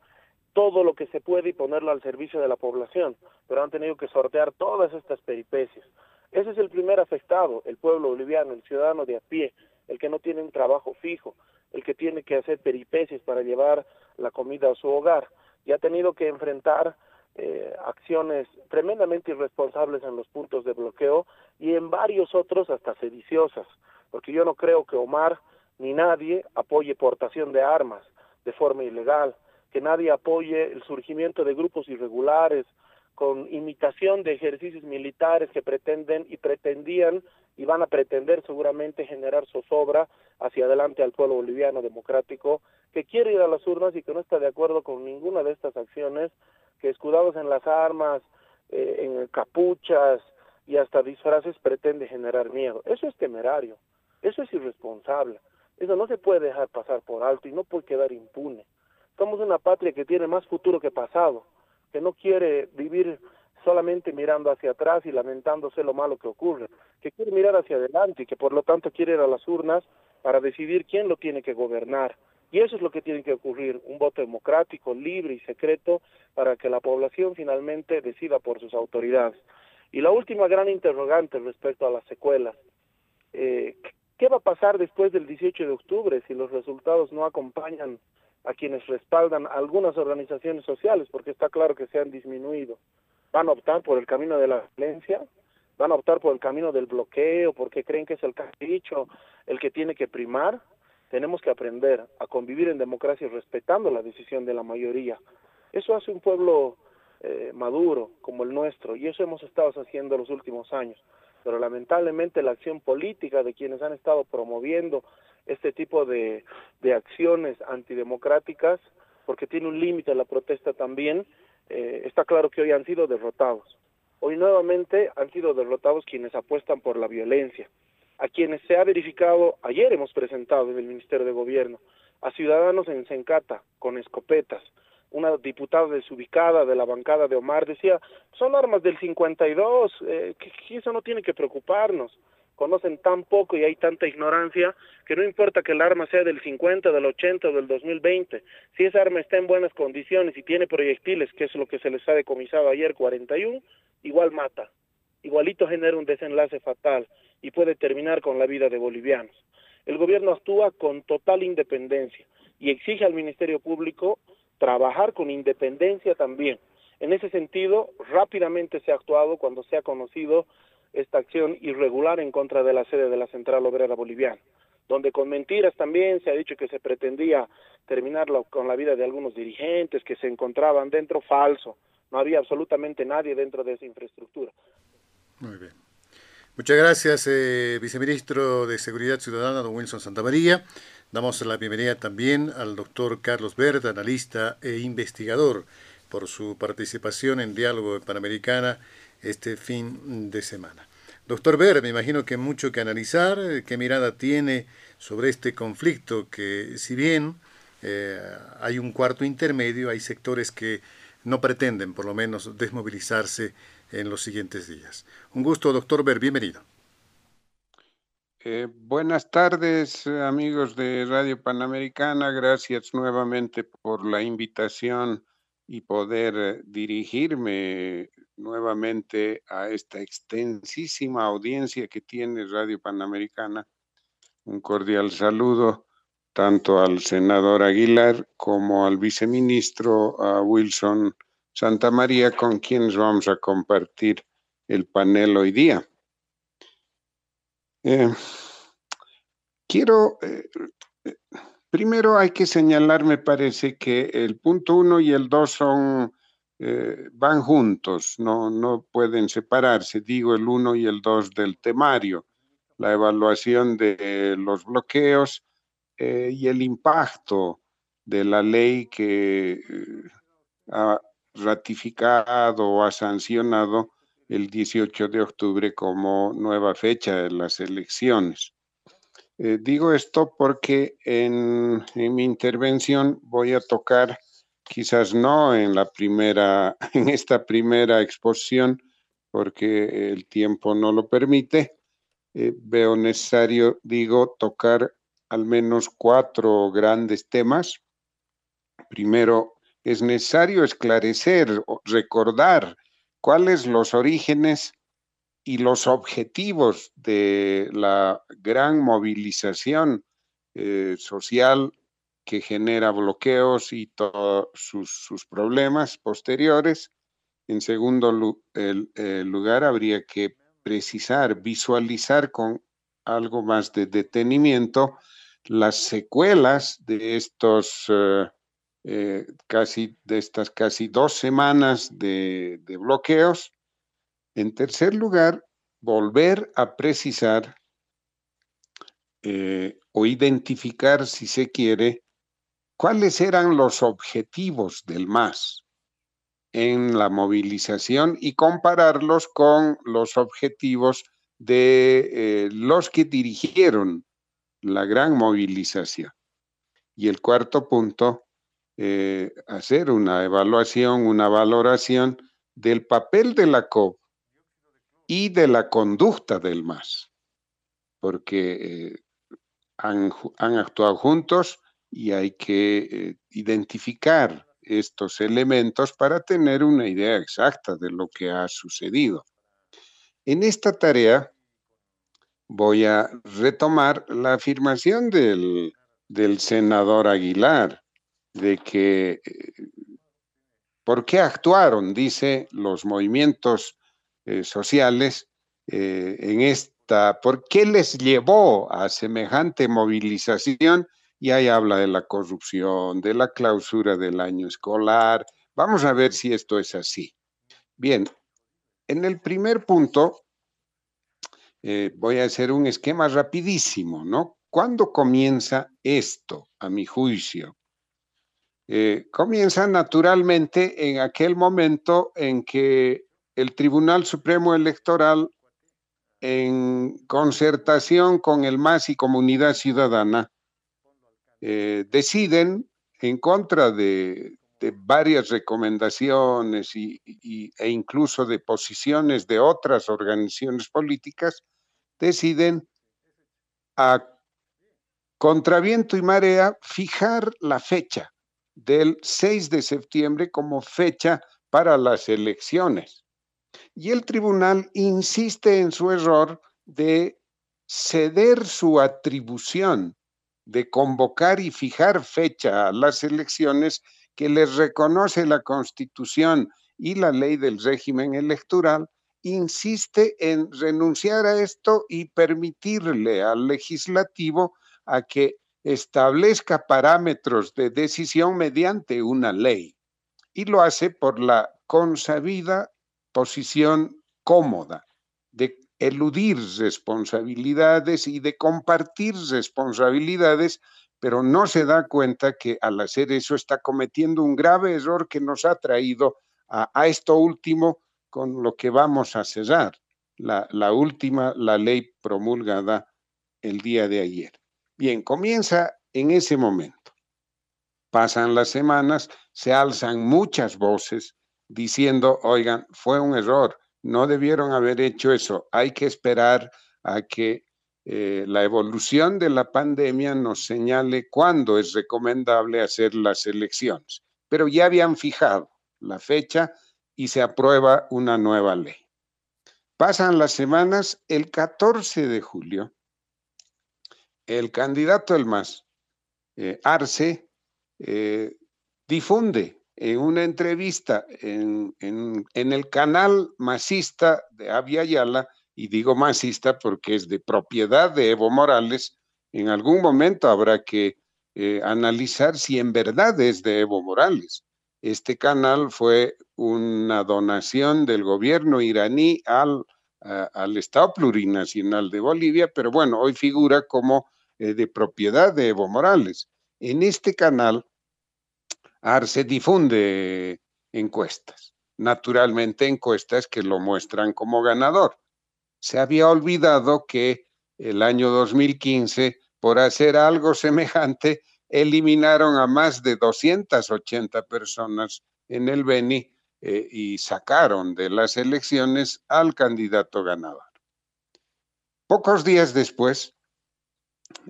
todo lo que se puede y ponerlo al servicio de la población, pero han tenido que sortear todas estas peripecias. Ese es el primer afectado, el pueblo boliviano, el ciudadano de a pie, el que no tiene un trabajo fijo, el que tiene que hacer peripecias para llevar la comida a su hogar y ha tenido que enfrentar eh, acciones tremendamente irresponsables en los puntos de bloqueo y en varios otros hasta sediciosas, porque yo no creo que Omar ni nadie apoye portación de armas de forma ilegal, que nadie apoye el surgimiento de grupos irregulares con imitación de ejercicios militares que pretenden y pretendían y van a pretender seguramente generar zozobra hacia adelante al pueblo boliviano democrático que quiere ir a las urnas y que no está de acuerdo con ninguna de estas acciones, que escudados en las armas, eh, en capuchas y hasta disfraces pretende generar miedo. Eso es temerario, eso es irresponsable. Eso no se puede dejar pasar por alto y no puede quedar impune. Somos una patria que tiene más futuro que pasado, que no quiere vivir solamente mirando hacia atrás y lamentándose lo malo que ocurre, que quiere mirar hacia adelante y que por lo tanto quiere ir a las urnas para decidir quién lo tiene que gobernar. Y eso es lo que tiene que ocurrir, un voto democrático, libre y secreto para que la población finalmente decida por sus autoridades. Y la última gran interrogante respecto a las secuelas. Eh, ¿Qué va a pasar después del 18 de octubre si los resultados no acompañan a quienes respaldan algunas organizaciones sociales? Porque está claro que se han disminuido. ¿Van a optar por el camino de la violencia? ¿Van a optar por el camino del bloqueo porque creen que es el capricho el que tiene que primar? Tenemos que aprender a convivir en democracia respetando la decisión de la mayoría. Eso hace un pueblo eh, maduro como el nuestro y eso hemos estado haciendo los últimos años pero lamentablemente la acción política de quienes han estado promoviendo este tipo de, acciones antidemocráticas, porque tiene un límite la protesta también, eh, está claro que hoy han sido derrotados. Hoy nuevamente han sido derrotados quienes apuestan por la violencia, a quienes se ha verificado, ayer hemos presentado en el Ministerio de Gobierno, a ciudadanos en Sencata con escopetas, una diputada desubicada de la bancada de Omar decía, son armas del 52, eh, que, eso no tiene que preocuparnos. Conocen tan poco y hay tanta ignorancia que no importa que el arma sea del 50, del 80 o del 2020. Si esa arma está en buenas condiciones y tiene proyectiles, que es lo que se les ha decomisado ayer, 41, igual mata. Igualito genera un desenlace fatal y puede terminar con la vida de bolivianos. El gobierno actúa con total independencia y exige al Ministerio Público trabajar con independencia también. En ese sentido, rápidamente se ha actuado cuando se ha conocido esta acción irregular en contra de la sede de la Central Obrera Boliviana, donde con mentiras también se ha dicho que se pretendía terminar con la vida de algunos dirigentes que se encontraban dentro, falso. No había absolutamente nadie dentro de esa infraestructura. Muy bien. Muchas gracias, eh, viceministro de Seguridad Ciudadana, don Wilson Santamaría. Damos la bienvenida también al doctor Carlos Verde, analista e investigador, por su participación en Diálogo Panamericana este fin de semana. Doctor Verde, me imagino que mucho que analizar, qué mirada tiene sobre este conflicto, que si bien eh, hay un cuarto intermedio, hay sectores que no pretenden por lo menos desmovilizarse en los siguientes días. Un gusto, doctor Ver, bienvenido. Eh, buenas tardes, amigos de Radio Panamericana. Gracias nuevamente por la invitación y poder eh, dirigirme nuevamente a esta extensísima audiencia que tiene Radio Panamericana. Un cordial saludo tanto al senador Aguilar como al viceministro Wilson Santa María, con quienes vamos a compartir el panel hoy día. Eh, quiero eh, Primero hay que señalar, me parece, que el punto uno y el dos son, eh, van juntos, no, no pueden separarse, digo el uno y el dos del temario, la evaluación de los bloqueos y el impacto de la ley que ha ratificado o ha sancionado el 18 de octubre como nueva fecha de las elecciones. Eh, digo esto porque en, mi intervención voy a tocar, quizás no en la primera, en esta primera exposición, porque el tiempo no lo permite. Eh, veo necesario, digo, tocar al menos cuatro grandes temas. Primero, es necesario esclarecer, recordar cuáles los orígenes y los objetivos de la gran movilización eh, social que genera bloqueos y todos sus, problemas posteriores. En segundo lugar, habría que precisar, visualizar con algo más de detenimiento las secuelas de estos eh, eh, casi de estas casi dos semanas de bloqueos en tercer lugar, volver a precisar eh, o identificar, si se quiere, cuáles eran los objetivos del MAS en la movilización y compararlos con los objetivos de eh, los que dirigieron la gran movilización. Y el cuarto punto, eh, hacer una evaluación, una valoración del papel de la COP y de la conducta del MAS, porque eh, han, actuado juntos y hay que eh, identificar estos elementos para tener una idea exacta de lo que ha sucedido. En esta tarea voy a retomar la afirmación del, senador Aguilar de que, eh, ¿por qué actuaron? Dice, los movimientos eh, sociales eh, en esta, ¿por qué les llevó a semejante movilización? Y ahí habla de la corrupción, de la clausura del año escolar. Vamos a ver si esto es así. Bien, en el primer punto, voy a hacer un esquema rapidísimo, ¿no? ¿Cuándo comienza esto, a mi juicio? Comienza naturalmente en aquel momento en que el Tribunal Supremo Electoral, en concertación con el MAS y Comunidad Ciudadana, eh, deciden en contra de, varias recomendaciones e incluso de posiciones de otras organizaciones políticas, deciden a contraviento y marea fijar la fecha del 6 de septiembre como fecha para las elecciones. Y el tribunal insiste en su error de ceder su atribución de convocar y fijar fecha a las elecciones que les reconoce la Constitución y la ley del régimen electoral, insiste en renunciar a esto y permitirle al legislativo a que establezca parámetros de decisión mediante una ley. Y lo hace por la consabida posición cómoda de eludir responsabilidades y de compartir responsabilidades, pero no se da cuenta que al hacer eso está cometiendo un grave error que nos ha traído a, esto último con lo que vamos a cerrar, la, la última, la ley promulgada el día de ayer. Bien, comienza en ese momento. Pasan las semanas, se alzan muchas voces, diciendo, oigan, fue un error, no debieron haber hecho eso, hay que esperar a que eh, la evolución de la pandemia nos señale cuándo es recomendable hacer las elecciones. Pero ya habían fijado la fecha y se aprueba una nueva ley. Pasan las semanas, el 14 de julio, el candidato del MAS, eh, Arce, eh, difunde en una entrevista en, el canal masista de Avia Yala, y digo masista porque es de propiedad de Evo Morales, en algún momento habrá que eh, analizar si en verdad es de Evo Morales. Este canal fue una donación del gobierno iraní al, al Estado plurinacional de Bolivia, pero bueno, hoy figura como eh, de propiedad de Evo Morales. En este canal, Arce difunde encuestas, naturalmente encuestas que lo muestran como ganador. Se había olvidado que el año 2015 por hacer algo semejante, eliminaron a más de 280 personas en el Beni eh, y sacaron de las elecciones al candidato ganador. Pocos días después,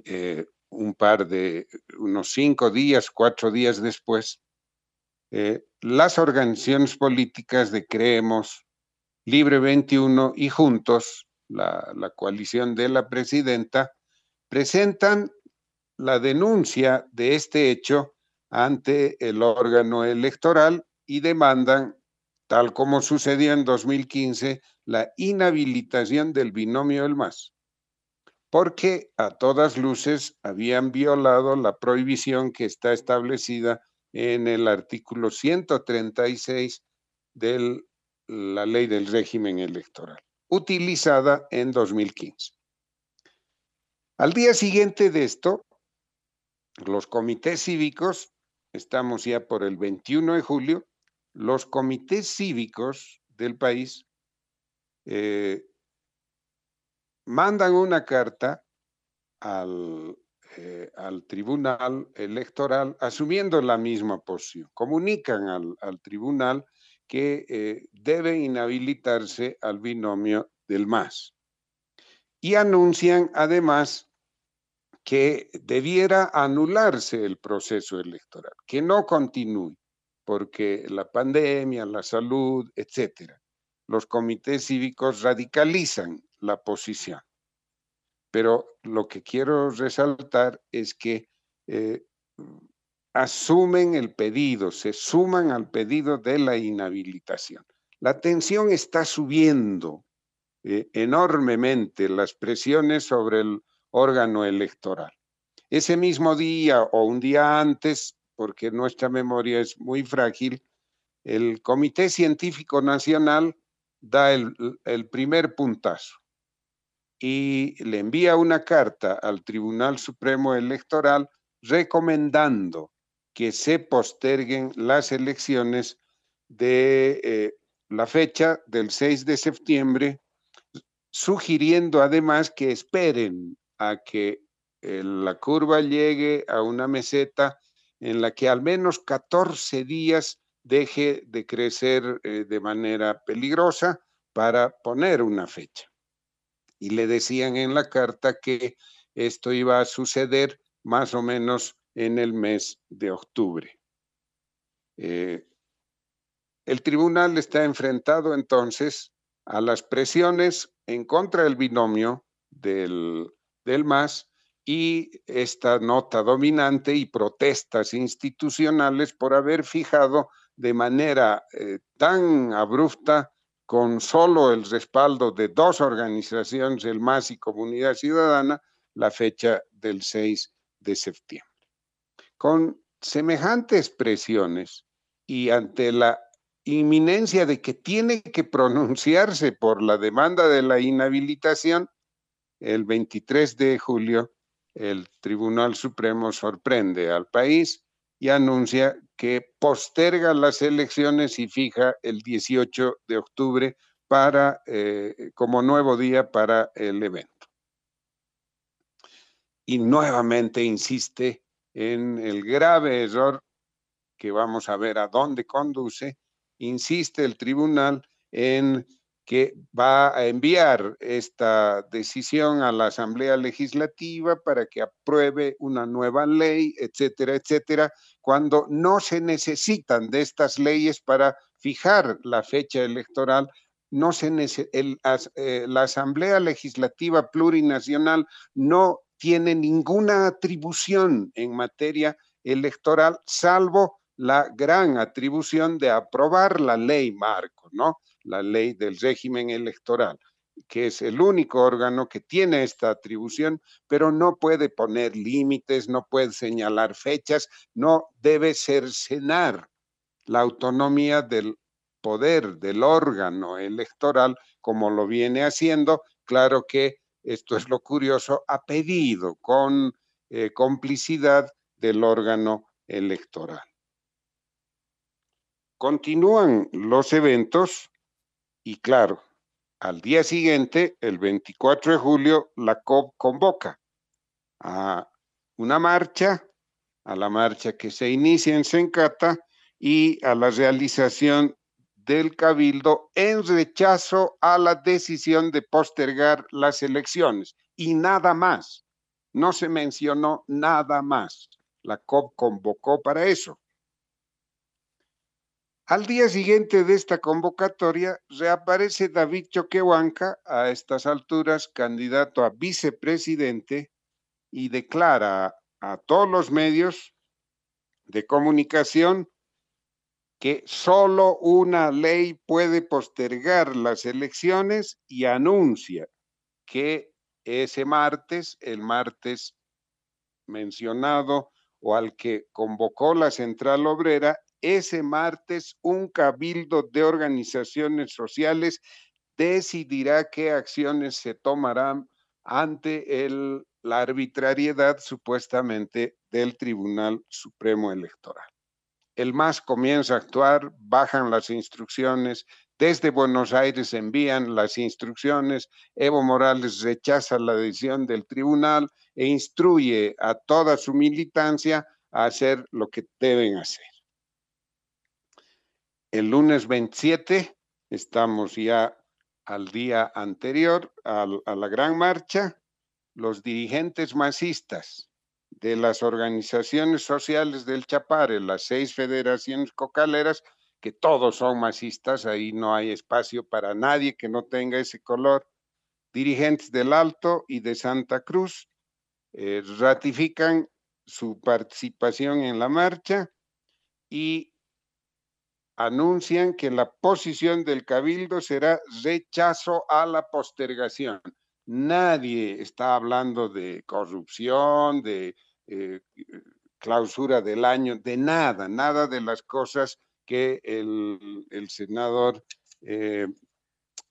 eh, un par de, unos cinco días, cuatro días después, eh, las organizaciones políticas de Creemos, Libre 21 y Juntos, la coalición de la presidenta, presentan la denuncia de este hecho ante el órgano electoral y demandan, tal como sucedió en 2015, la inhabilitación del binomio del MAS, porque a todas luces habían violado la prohibición que está establecida en el artículo 136 de la ley del régimen electoral, utilizada en 2015. Al día siguiente de esto, los comités cívicos, estamos ya por el 21 de julio, los comités cívicos del país eh, mandan una carta al, eh, al, tribunal electoral asumiendo la misma posición. Comunican al, tribunal que eh, debe inhabilitarse al binomio del MAS y anuncian además que debiera anularse el proceso electoral, que no continúe, porque la pandemia, la salud, etcétera. Los comités cívicos radicalizan la posición. Pero lo que quiero resaltar es que eh, asumen el pedido, se suman al pedido de la inhabilitación. La tensión está subiendo eh, enormemente las presiones sobre el órgano electoral. Ese mismo día o un día antes, porque nuestra memoria es muy frágil, el Comité Científico Nacional da el, el primer puntazo y le envía una carta al Tribunal Supremo Electoral recomendando que se posterguen las elecciones de eh, la fecha del 6 de septiembre sugiriendo además que esperen a que eh, la curva llegue a una meseta en la que al menos 14 días deje de crecer eh, de manera peligrosa para poner una fecha. Y le decían en la carta que esto iba a suceder más o menos en el mes de octubre. Eh, el tribunal está enfrentado entonces a las presiones en contra del binomio del, del MAS y esta nota dominante y protestas institucionales por haber fijado de manera eh, tan abrupta con solo el respaldo de dos organizaciones, el MAS y Comunidad Ciudadana, la fecha del 6 de septiembre. Con semejantes presiones y ante la inminencia de que tiene que pronunciarse por la demanda de la inhabilitación, el 23 de julio el Tribunal Supremo sorprende al país y anuncia que posterga las elecciones y fija el 18 de octubre para, eh, como nuevo día para el evento. Y nuevamente insiste en el grave error que vamos a ver a dónde conduce insiste el tribunal en que va a enviar esta decisión a la Asamblea Legislativa para que apruebe una nueva ley, etcétera, etcétera, cuando no se necesitan de estas leyes para fijar la fecha electoral. No se eh, la Asamblea Legislativa Plurinacional no tiene ninguna atribución en materia electoral, salvo la gran atribución de aprobar la ley marco, ¿no? La ley del régimen electoral, que es el único órgano que tiene esta atribución, pero no puede poner límites, no puede señalar fechas, no debe cercenar la autonomía del poder del órgano electoral como lo viene haciendo. Claro que esto es lo curioso, ha pedido con eh, complicidad del órgano electoral. Continúan los eventos y claro, al día siguiente, el 24 de julio, la COP convoca a una marcha, a la marcha que se inicia en Sencata y a la realización del cabildo en rechazo a la decisión de postergar las elecciones y nada más. No se mencionó nada más. La COP convocó para eso. Al día siguiente de esta convocatoria, reaparece David Choquehuanca, a estas alturas candidato a vicepresidente, y declara a todos los medios de comunicación que solo una ley puede postergar las elecciones y anuncia que ese martes, el martes mencionado o al que convocó la Central Obrera, ese martes un cabildo de organizaciones sociales decidirá qué acciones se tomarán ante la arbitrariedad supuestamente del Tribunal Supremo Electoral. El MAS comienza a actuar, bajan las instrucciones, desde Buenos Aires envían las instrucciones, Evo Morales rechaza la decisión del tribunal e instruye a toda su militancia a hacer lo que deben hacer. El lunes 27 estamos ya al día anterior a, la gran marcha. Los dirigentes masistas de las organizaciones sociales del Chapare, las seis federaciones cocaleras, que todos son masistas, ahí no hay espacio para nadie que no tenga ese color. Dirigentes del Alto y de Santa Cruz eh, ratifican su participación en la marcha y anuncian que la posición del cabildo será rechazo a la postergación. Nadie está hablando de corrupción, de eh, clausura del año, de nada, nada de las cosas que el, senador eh,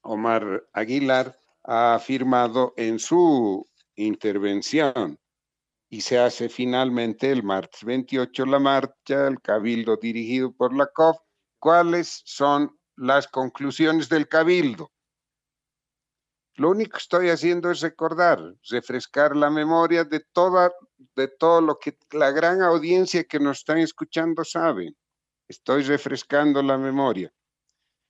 Omar Aguilar ha afirmado en su intervención. Y se hace finalmente el martes 28 la marcha, el cabildo dirigido por la COF, cuáles son las conclusiones del cabildo. Lo único que estoy haciendo es recordar, refrescar la memoria de, toda, de todo lo que la gran audiencia que nos están escuchando sabe. Estoy refrescando la memoria.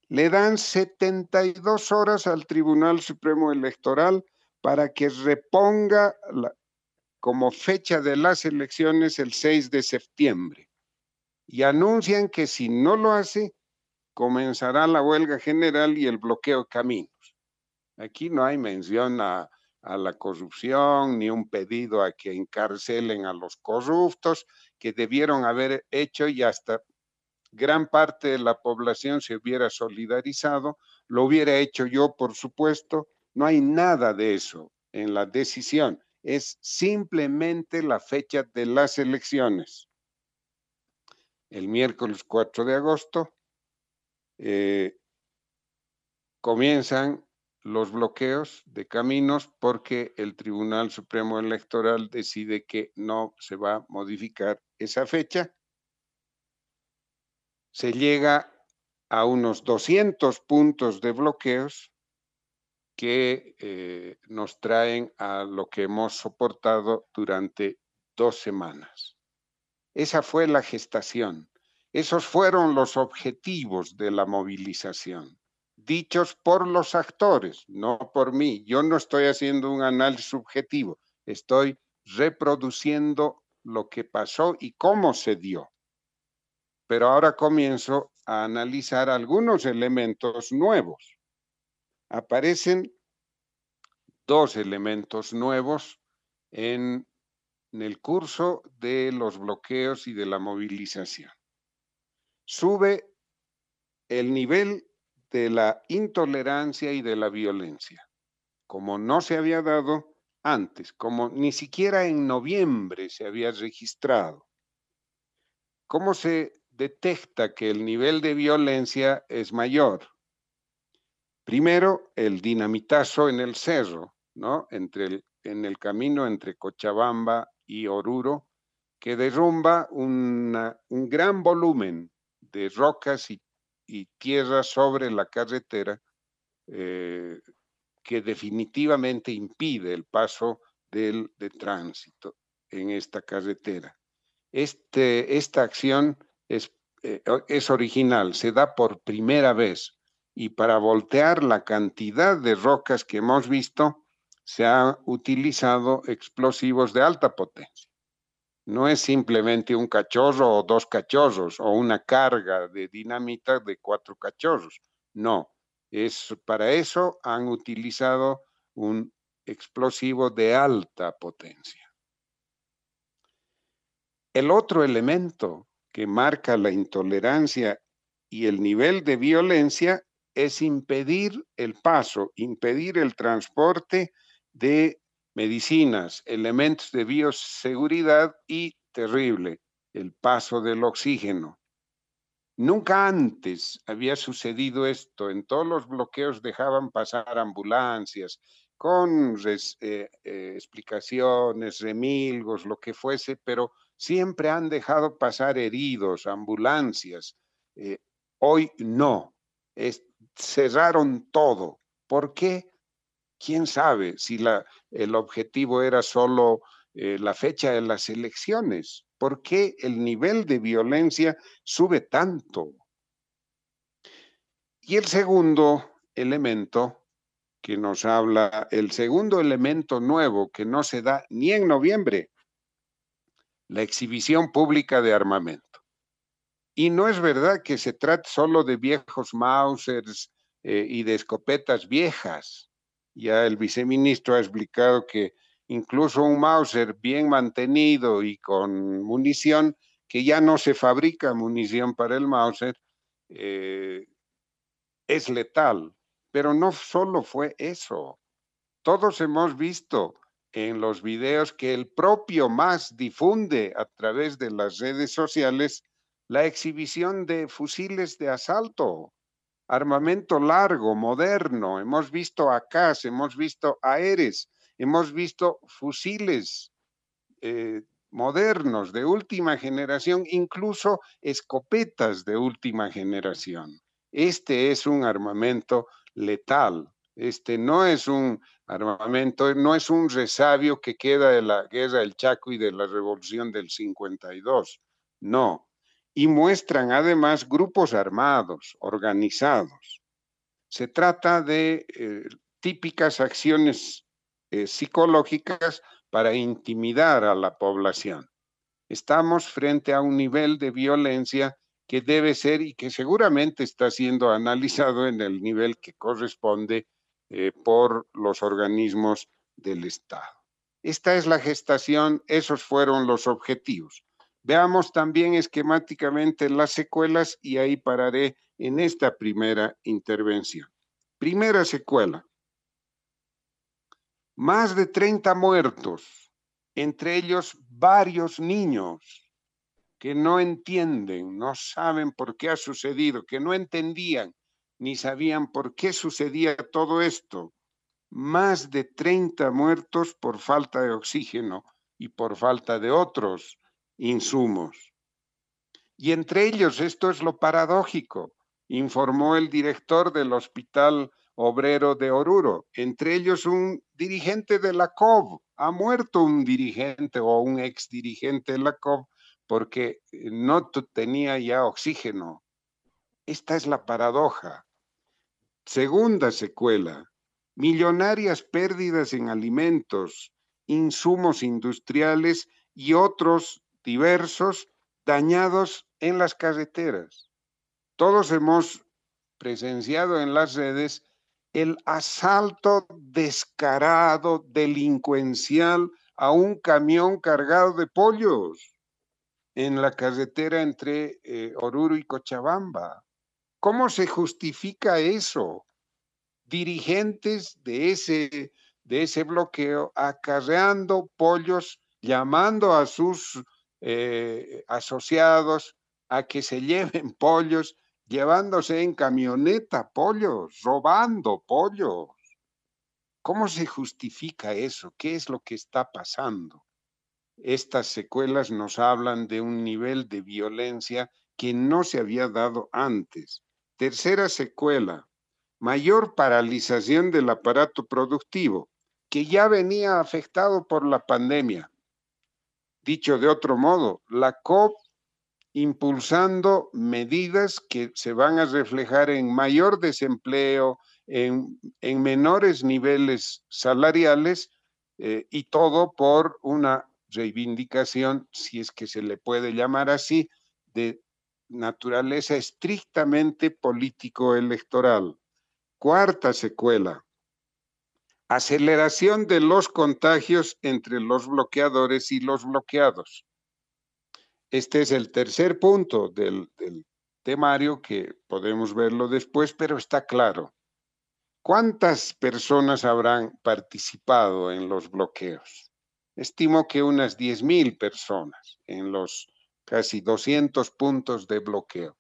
Le dan 72 horas al Tribunal Supremo Electoral para que reponga como fecha de las elecciones el 6 de septiembre y anuncian que si no lo hace, comenzará la huelga general y el bloqueo de caminos. Aquí no hay mención a, la corrupción ni un pedido a que encarcelen a los corruptos que debieron haber hecho y hasta gran parte de la población se hubiera solidarizado, lo hubiera hecho yo, por supuesto. No hay nada de eso en la decisión, es simplemente la fecha de las elecciones el miércoles 4 de agosto, eh, comienzan los bloqueos de caminos porque el Tribunal Supremo Electoral decide que no se va a modificar esa fecha. Se llega a unos 200 puntos de bloqueos que eh, nos traen a lo que hemos soportado durante dos semanas. Esa fue la gestación. Esos fueron los objetivos de la movilización. dichos por los actores, no por mí. Yo no estoy haciendo un análisis subjetivo, estoy reproduciendo lo que pasó y cómo se dio. Pero ahora comienzo a analizar algunos elementos nuevos. Aparecen dos elementos nuevos en, el curso de los bloqueos y de la movilización. Sube el nivel de la intolerancia y de la violencia, como no se había dado antes, como ni siquiera en noviembre se había registrado. ¿Cómo se detecta que el nivel de violencia es mayor? Primero, el dinamitazo en el cerro, ¿no? Entre el, en el camino entre Cochabamba y Oruro, que derrumba un gran volumen de rocas y y tierra sobre la carretera eh, que definitivamente impide el paso del, de tránsito en esta carretera. Este, esta acción es, eh, es original, se da por primera vez y para voltear la cantidad de rocas que hemos visto, se han utilizado explosivos de alta potencia no es simplemente un cachorro o dos cachorros o una carga de dinamita de cuatro cachorros. No, es para eso han utilizado un explosivo de alta potencia. El otro elemento que marca la intolerancia y el nivel de violencia es impedir el paso, impedir el transporte de medicinas, elementos de bioseguridad y terrible, el paso del oxígeno. Nunca antes había sucedido esto. En todos los bloqueos dejaban pasar ambulancias con eh, eh, explicaciones, remilgos, lo que fuese, pero siempre han dejado pasar heridos, ambulancias. Eh, hoy no. cerraron todo. ¿Por qué? Quién sabe si el objetivo era solo eh, la fecha de las elecciones. ¿Por qué el nivel de violencia sube tanto? Y el segundo elemento que nos habla, el segundo elemento nuevo que no se da ni en noviembre, la exhibición pública de armamento. Y no es verdad que se trate solo de viejos Mausers eh, y de escopetas viejas. Ya el viceministro ha explicado que incluso un Mauser bien mantenido y con munición, que ya no se fabrica munición para el Mauser, eh, es letal. Pero no solo fue eso. Todos hemos visto en los videos que el propio MAS difunde a través de las redes sociales la exhibición de fusiles de asalto armamento largo, moderno, hemos visto AKs, hemos visto AERES, hemos visto fusiles eh, modernos de última generación, incluso escopetas de última generación. Este es un armamento letal. Este no es un armamento, no es un resabio que queda de la guerra del Chaco y de la revolución del 52. No, y muestran además grupos armados, organizados. Se trata de eh, típicas acciones eh, psicológicas para intimidar a la población. Estamos frente a un nivel de violencia que debe ser y que seguramente está siendo analizado en el nivel que corresponde eh, por los organismos del Estado. Esta es la gestación, esos fueron los objetivos. Veamos también esquemáticamente las secuelas y ahí pararé en esta primera intervención. Primera secuela. Más de 30 muertos, entre ellos varios niños que no entienden, no saben por qué ha sucedido, que no entendían ni sabían por qué sucedía todo esto. Más de 30 muertos por falta de oxígeno y por falta de otros insumos. Y entre ellos, esto es lo paradójico, informó el director del Hospital Obrero de Oruro, entre ellos un dirigente de la COV. Ha muerto un dirigente o un ex dirigente de la COV porque no tenía ya oxígeno. Esta es la paradoja. Segunda secuela, millonarias pérdidas en alimentos, insumos industriales y otros diversos dañados en las carreteras. Todos hemos presenciado en las redes el asalto descarado, delincuencial a un camión cargado de pollos en la carretera entre eh, Oruro y Cochabamba. ¿Cómo se justifica eso? Dirigentes de ese, de ese bloqueo acarreando pollos, llamando a sus eh, asociados a que se lleven pollos, llevándose en camioneta pollos, robando pollos. ¿Cómo se justifica eso? ¿Qué es lo que está pasando? Estas secuelas nos hablan de un nivel de violencia que no se había dado antes. Tercera secuela, mayor paralización del aparato productivo, que ya venía afectado por la pandemia. Dicho de otro modo, la COP impulsando medidas que se van a reflejar en mayor desempleo, en, menores niveles salariales eh, y todo por una reivindicación, si es que se le puede llamar así, de naturaleza estrictamente político-electoral. Cuarta secuela, aceleración de los contagios entre los bloqueadores y los bloqueados. Este es el tercer punto del, temario que podemos verlo después, pero está claro. ¿Cuántas personas habrán participado en los bloqueos? Estimo que unas 10.000 personas en los casi 200 puntos de bloqueo.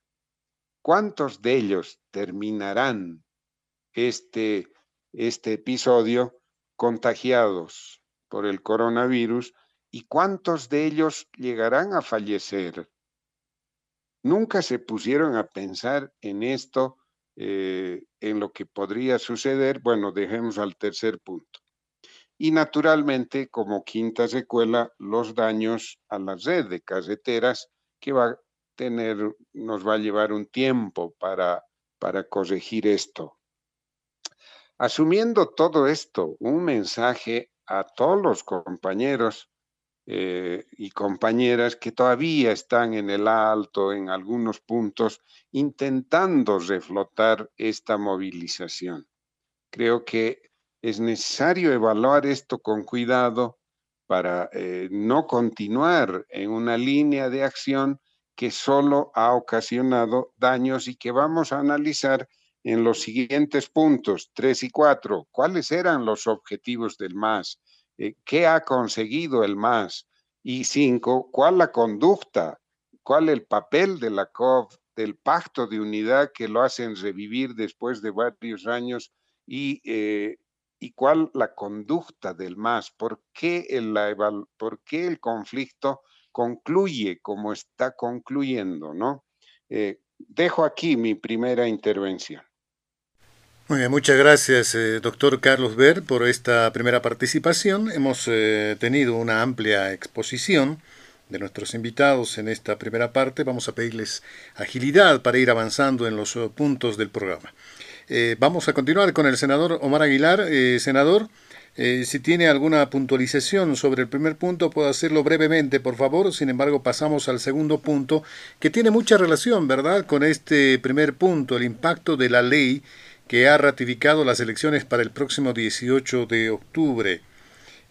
¿Cuántos de ellos terminarán este este episodio contagiados por el coronavirus y cuántos de ellos llegarán a fallecer. Nunca se pusieron a pensar en esto, eh, en lo que podría suceder. Bueno, dejemos al tercer punto. Y naturalmente, como quinta secuela, los daños a la red de carreteras que va a tener, nos va a llevar un tiempo para, para corregir esto. Asumiendo todo esto, un mensaje a todos los compañeros eh, y compañeras que todavía están en el alto en algunos puntos intentando reflotar esta movilización. Creo que es necesario evaluar esto con cuidado para eh, no continuar en una línea de acción que solo ha ocasionado daños y que vamos a analizar en los siguientes puntos, tres y cuatro, cuáles eran los objetivos del MAS, eh, qué ha conseguido el MAS, y cinco, cuál la conducta, cuál el papel de la COV, del pacto de unidad que lo hacen revivir después de varios años y, eh, y cuál la conducta del MAS, por qué el, conflicto concluye como está concluyendo, ¿no? Eh, dejo aquí mi primera intervención. Muy bien, muchas gracias, eh, doctor Carlos Ver, por esta primera participación. Hemos eh, tenido una amplia exposición de nuestros invitados en esta primera parte. Vamos a pedirles agilidad para ir avanzando en los eh, puntos del programa. vamos a continuar con el senador Omar Aguilar. senador, si tiene alguna puntualización sobre el primer punto, puedo hacerlo brevemente, por favor. Sin embargo, pasamos al segundo punto, que tiene mucha relación, ¿verdad?, con este primer punto, el impacto de la ley que ha ratificado las elecciones para el próximo 18 de octubre.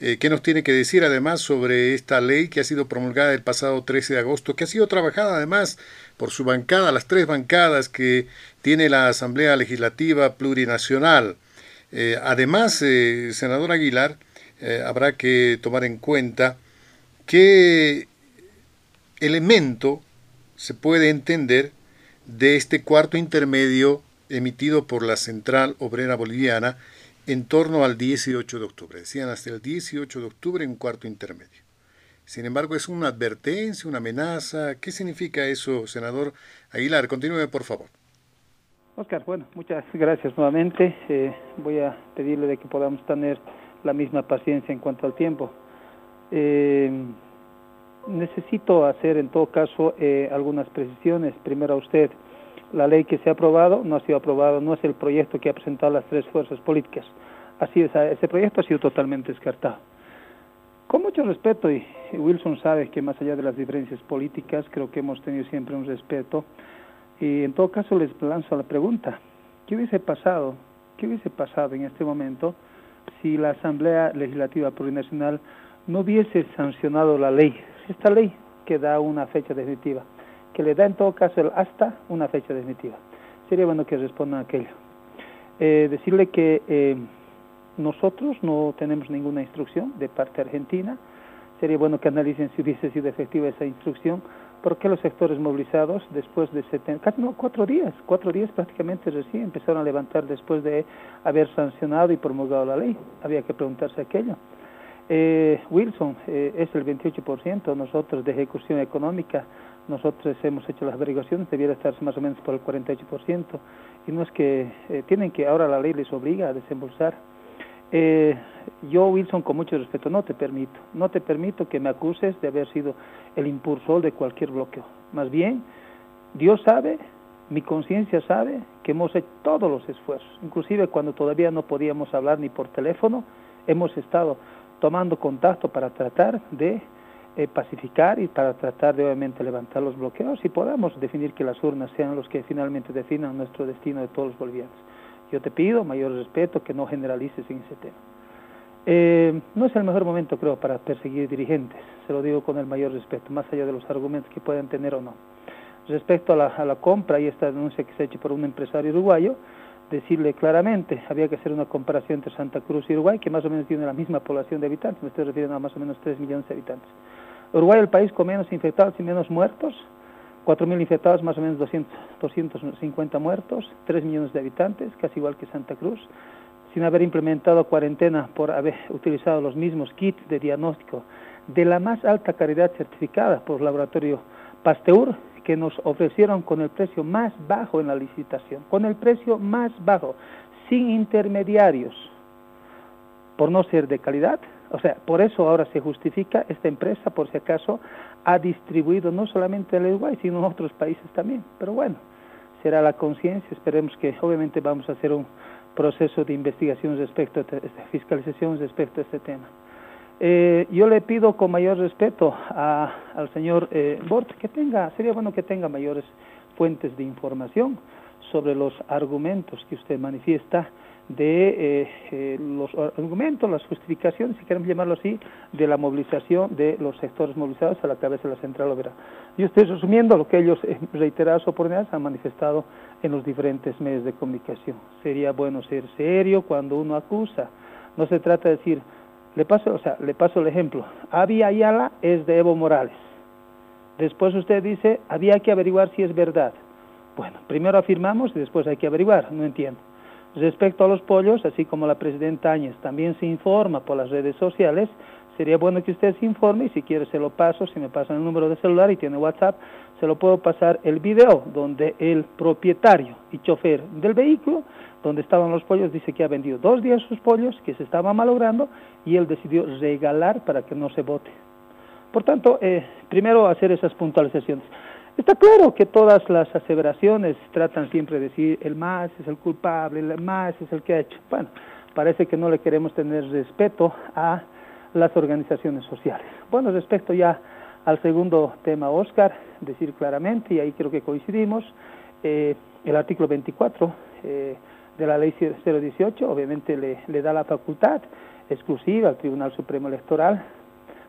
Eh, ¿Qué nos tiene que decir además sobre esta ley que ha sido promulgada el pasado 13 de agosto, que ha sido trabajada además por su bancada, las tres bancadas que tiene la Asamblea Legislativa Plurinacional? Eh, además, eh, senador Aguilar, habrá que tomar en cuenta qué elemento se puede entender de este cuarto intermedio emitido por la Central Obrera Boliviana en torno al 18 de octubre. Decían hasta el 18 de octubre en cuarto intermedio. Sin embargo, es una advertencia, una amenaza. ¿Qué significa eso, senador Aguilar? Continúe, por favor. Oscar, bueno, muchas gracias nuevamente. Eh, voy a pedirle de que podamos tener la misma paciencia en cuanto al tiempo. Eh, necesito hacer en todo caso eh, algunas precisiones. Primero a usted. La ley que se ha aprobado no ha sido aprobado, no es el proyecto que ha presentado las tres fuerzas políticas. Así es, ese proyecto ha sido totalmente descartado. Con mucho respeto, y Wilson sabe que más allá de las diferencias políticas, creo que hemos tenido siempre un respeto. Y en todo caso les lanzo la pregunta, ¿qué hubiese pasado, qué hubiese pasado en este momento si la Asamblea Legislativa Plurinacional no hubiese sancionado la ley? Esta ley que da una fecha definitiva, que le da en todo caso el hasta una fecha definitiva. Sería bueno que respondan aquello. Eh, decirle que eh, nosotros no tenemos ninguna instrucción de parte argentina. Sería bueno que analicen si hubiese sido efectiva esa instrucción, porque los sectores movilizados después de 70, no, cuatro días, cuatro días prácticamente recién empezaron a levantar después de haber sancionado y promulgado la ley. Había que preguntarse aquello. Eh, Wilson eh, es el 28%, nosotros de ejecución económica, nosotros hemos hecho las averiguaciones, debiera estar más o menos por el 48%, y no es que eh, tienen que, ahora la ley les obliga a desembolsar. Eh, yo, Wilson, con mucho respeto, no te permito, no te permito que me acuses de haber sido el impulsor de cualquier bloqueo. Más bien, Dios sabe, mi conciencia sabe que hemos hecho todos los esfuerzos, inclusive cuando todavía no podíamos hablar ni por teléfono, hemos estado tomando contacto para tratar de eh, pacificar y para tratar de obviamente levantar los bloqueos y podamos definir que las urnas sean los que finalmente definan nuestro destino de todos los bolivianos. Yo te pido mayor respeto, que no generalices en ese tema. Eh, no es el mejor momento, creo, para perseguir dirigentes, se lo digo con el mayor respeto, más allá de los argumentos que puedan tener o no. Respecto a la, a la compra y esta denuncia que se ha hecho por un empresario uruguayo, decirle claramente, había que hacer una comparación entre Santa Cruz y Uruguay, que más o menos tiene la misma población de habitantes, me estoy refiriendo a más o menos 3 millones de habitantes. Uruguay el país con menos infectados y menos muertos, 4.000 infectados, más o menos 200, 250 muertos, 3 millones de habitantes, casi igual que Santa Cruz, sin haber implementado cuarentena por haber utilizado los mismos kits de diagnóstico de la más alta calidad certificada por el laboratorio Pasteur, que nos ofrecieron con el precio más bajo en la licitación, con el precio más bajo, sin intermediarios, por no ser de calidad. O sea, por eso ahora se justifica esta empresa, por si acaso, ha distribuido no solamente en el Uruguay, sino en otros países también. Pero bueno, será la conciencia, esperemos que obviamente vamos a hacer un proceso de investigación respecto a esta fiscalización respecto a este tema. Eh, yo le pido con mayor respeto a, al señor eh, Bort que tenga, sería bueno que tenga mayores fuentes de información sobre los argumentos que usted manifiesta de eh, los argumentos, las justificaciones, si queremos llamarlo así, de la movilización de los sectores movilizados a la cabeza de la central obrera. Yo estoy resumiendo lo que ellos, reiteradas oportunidades, han manifestado en los diferentes medios de comunicación. Sería bueno ser serio cuando uno acusa. No se trata de decir, le paso, o sea, le paso el ejemplo. Avia Ayala es de Evo Morales. Después usted dice, había que averiguar si es verdad. Bueno, primero afirmamos y después hay que averiguar, no entiendo. Respecto a los pollos, así como la presidenta Áñez también se informa por las redes sociales, sería bueno que usted se informe y si quiere se lo paso, si me pasan el número de celular y tiene WhatsApp, se lo puedo pasar el video donde el propietario y chofer del vehículo donde estaban los pollos, dice que ha vendido dos días sus pollos, que se estaban malogrando, y él decidió regalar para que no se vote. Por tanto, eh, primero hacer esas puntualizaciones. Está claro que todas las aseveraciones tratan siempre de decir el más es el culpable, el más es el que ha hecho. Bueno, parece que no le queremos tener respeto a las organizaciones sociales. Bueno, respecto ya al segundo tema, Oscar, decir claramente, y ahí creo que coincidimos, eh, el artículo 24 eh, de la ley 018 obviamente le, da la facultad exclusiva al Tribunal Supremo Electoral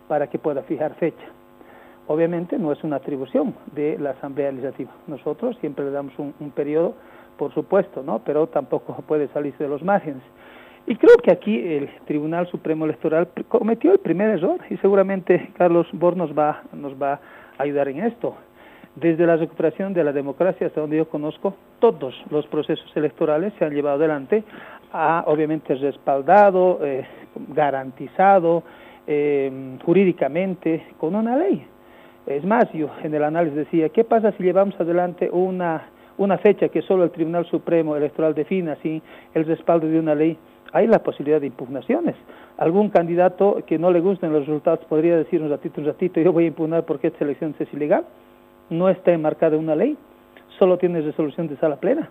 para que pueda fijar fecha. Obviamente no es una atribución de la Asamblea Legislativa. Nosotros siempre le damos un, periodo, por supuesto, ¿no? pero tampoco puede salirse de los márgenes. Y creo que aquí el Tribunal Supremo Electoral cometió el primer error y seguramente Carlos Bor nos va, nos va a ayudar en esto. Desde la recuperación de la democracia, hasta donde yo conozco, todos los procesos electorales se han llevado adelante, ha obviamente respaldado, eh, garantizado eh, jurídicamente con una ley. Es más, yo en el análisis decía, ¿qué pasa si llevamos adelante una, una fecha que solo el Tribunal Supremo Electoral defina sin el respaldo de una ley? Hay la posibilidad de impugnaciones. Algún candidato que no le gusten los resultados podría decir un ratito, un ratito, yo voy a impugnar porque esta elección es ilegal no está enmarcada en una ley, solo tiene resolución de sala plena.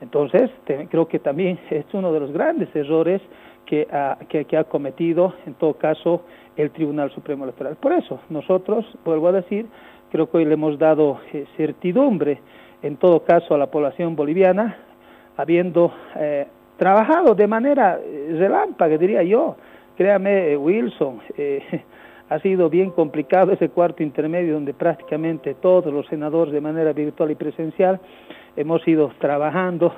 Entonces, creo que también es uno de los grandes errores que ha, cometido, en todo caso, el Tribunal Supremo Electoral. Por eso, nosotros, vuelvo a decir, creo que hoy le hemos dado eh, certidumbre, en todo caso, a la población boliviana, habiendo eh, trabajado de manera eh, relámpaga, diría yo. Créame, Wilson, ha sido bien complicado ese cuarto intermedio donde prácticamente todos los senadores de manera virtual y presencial hemos ido trabajando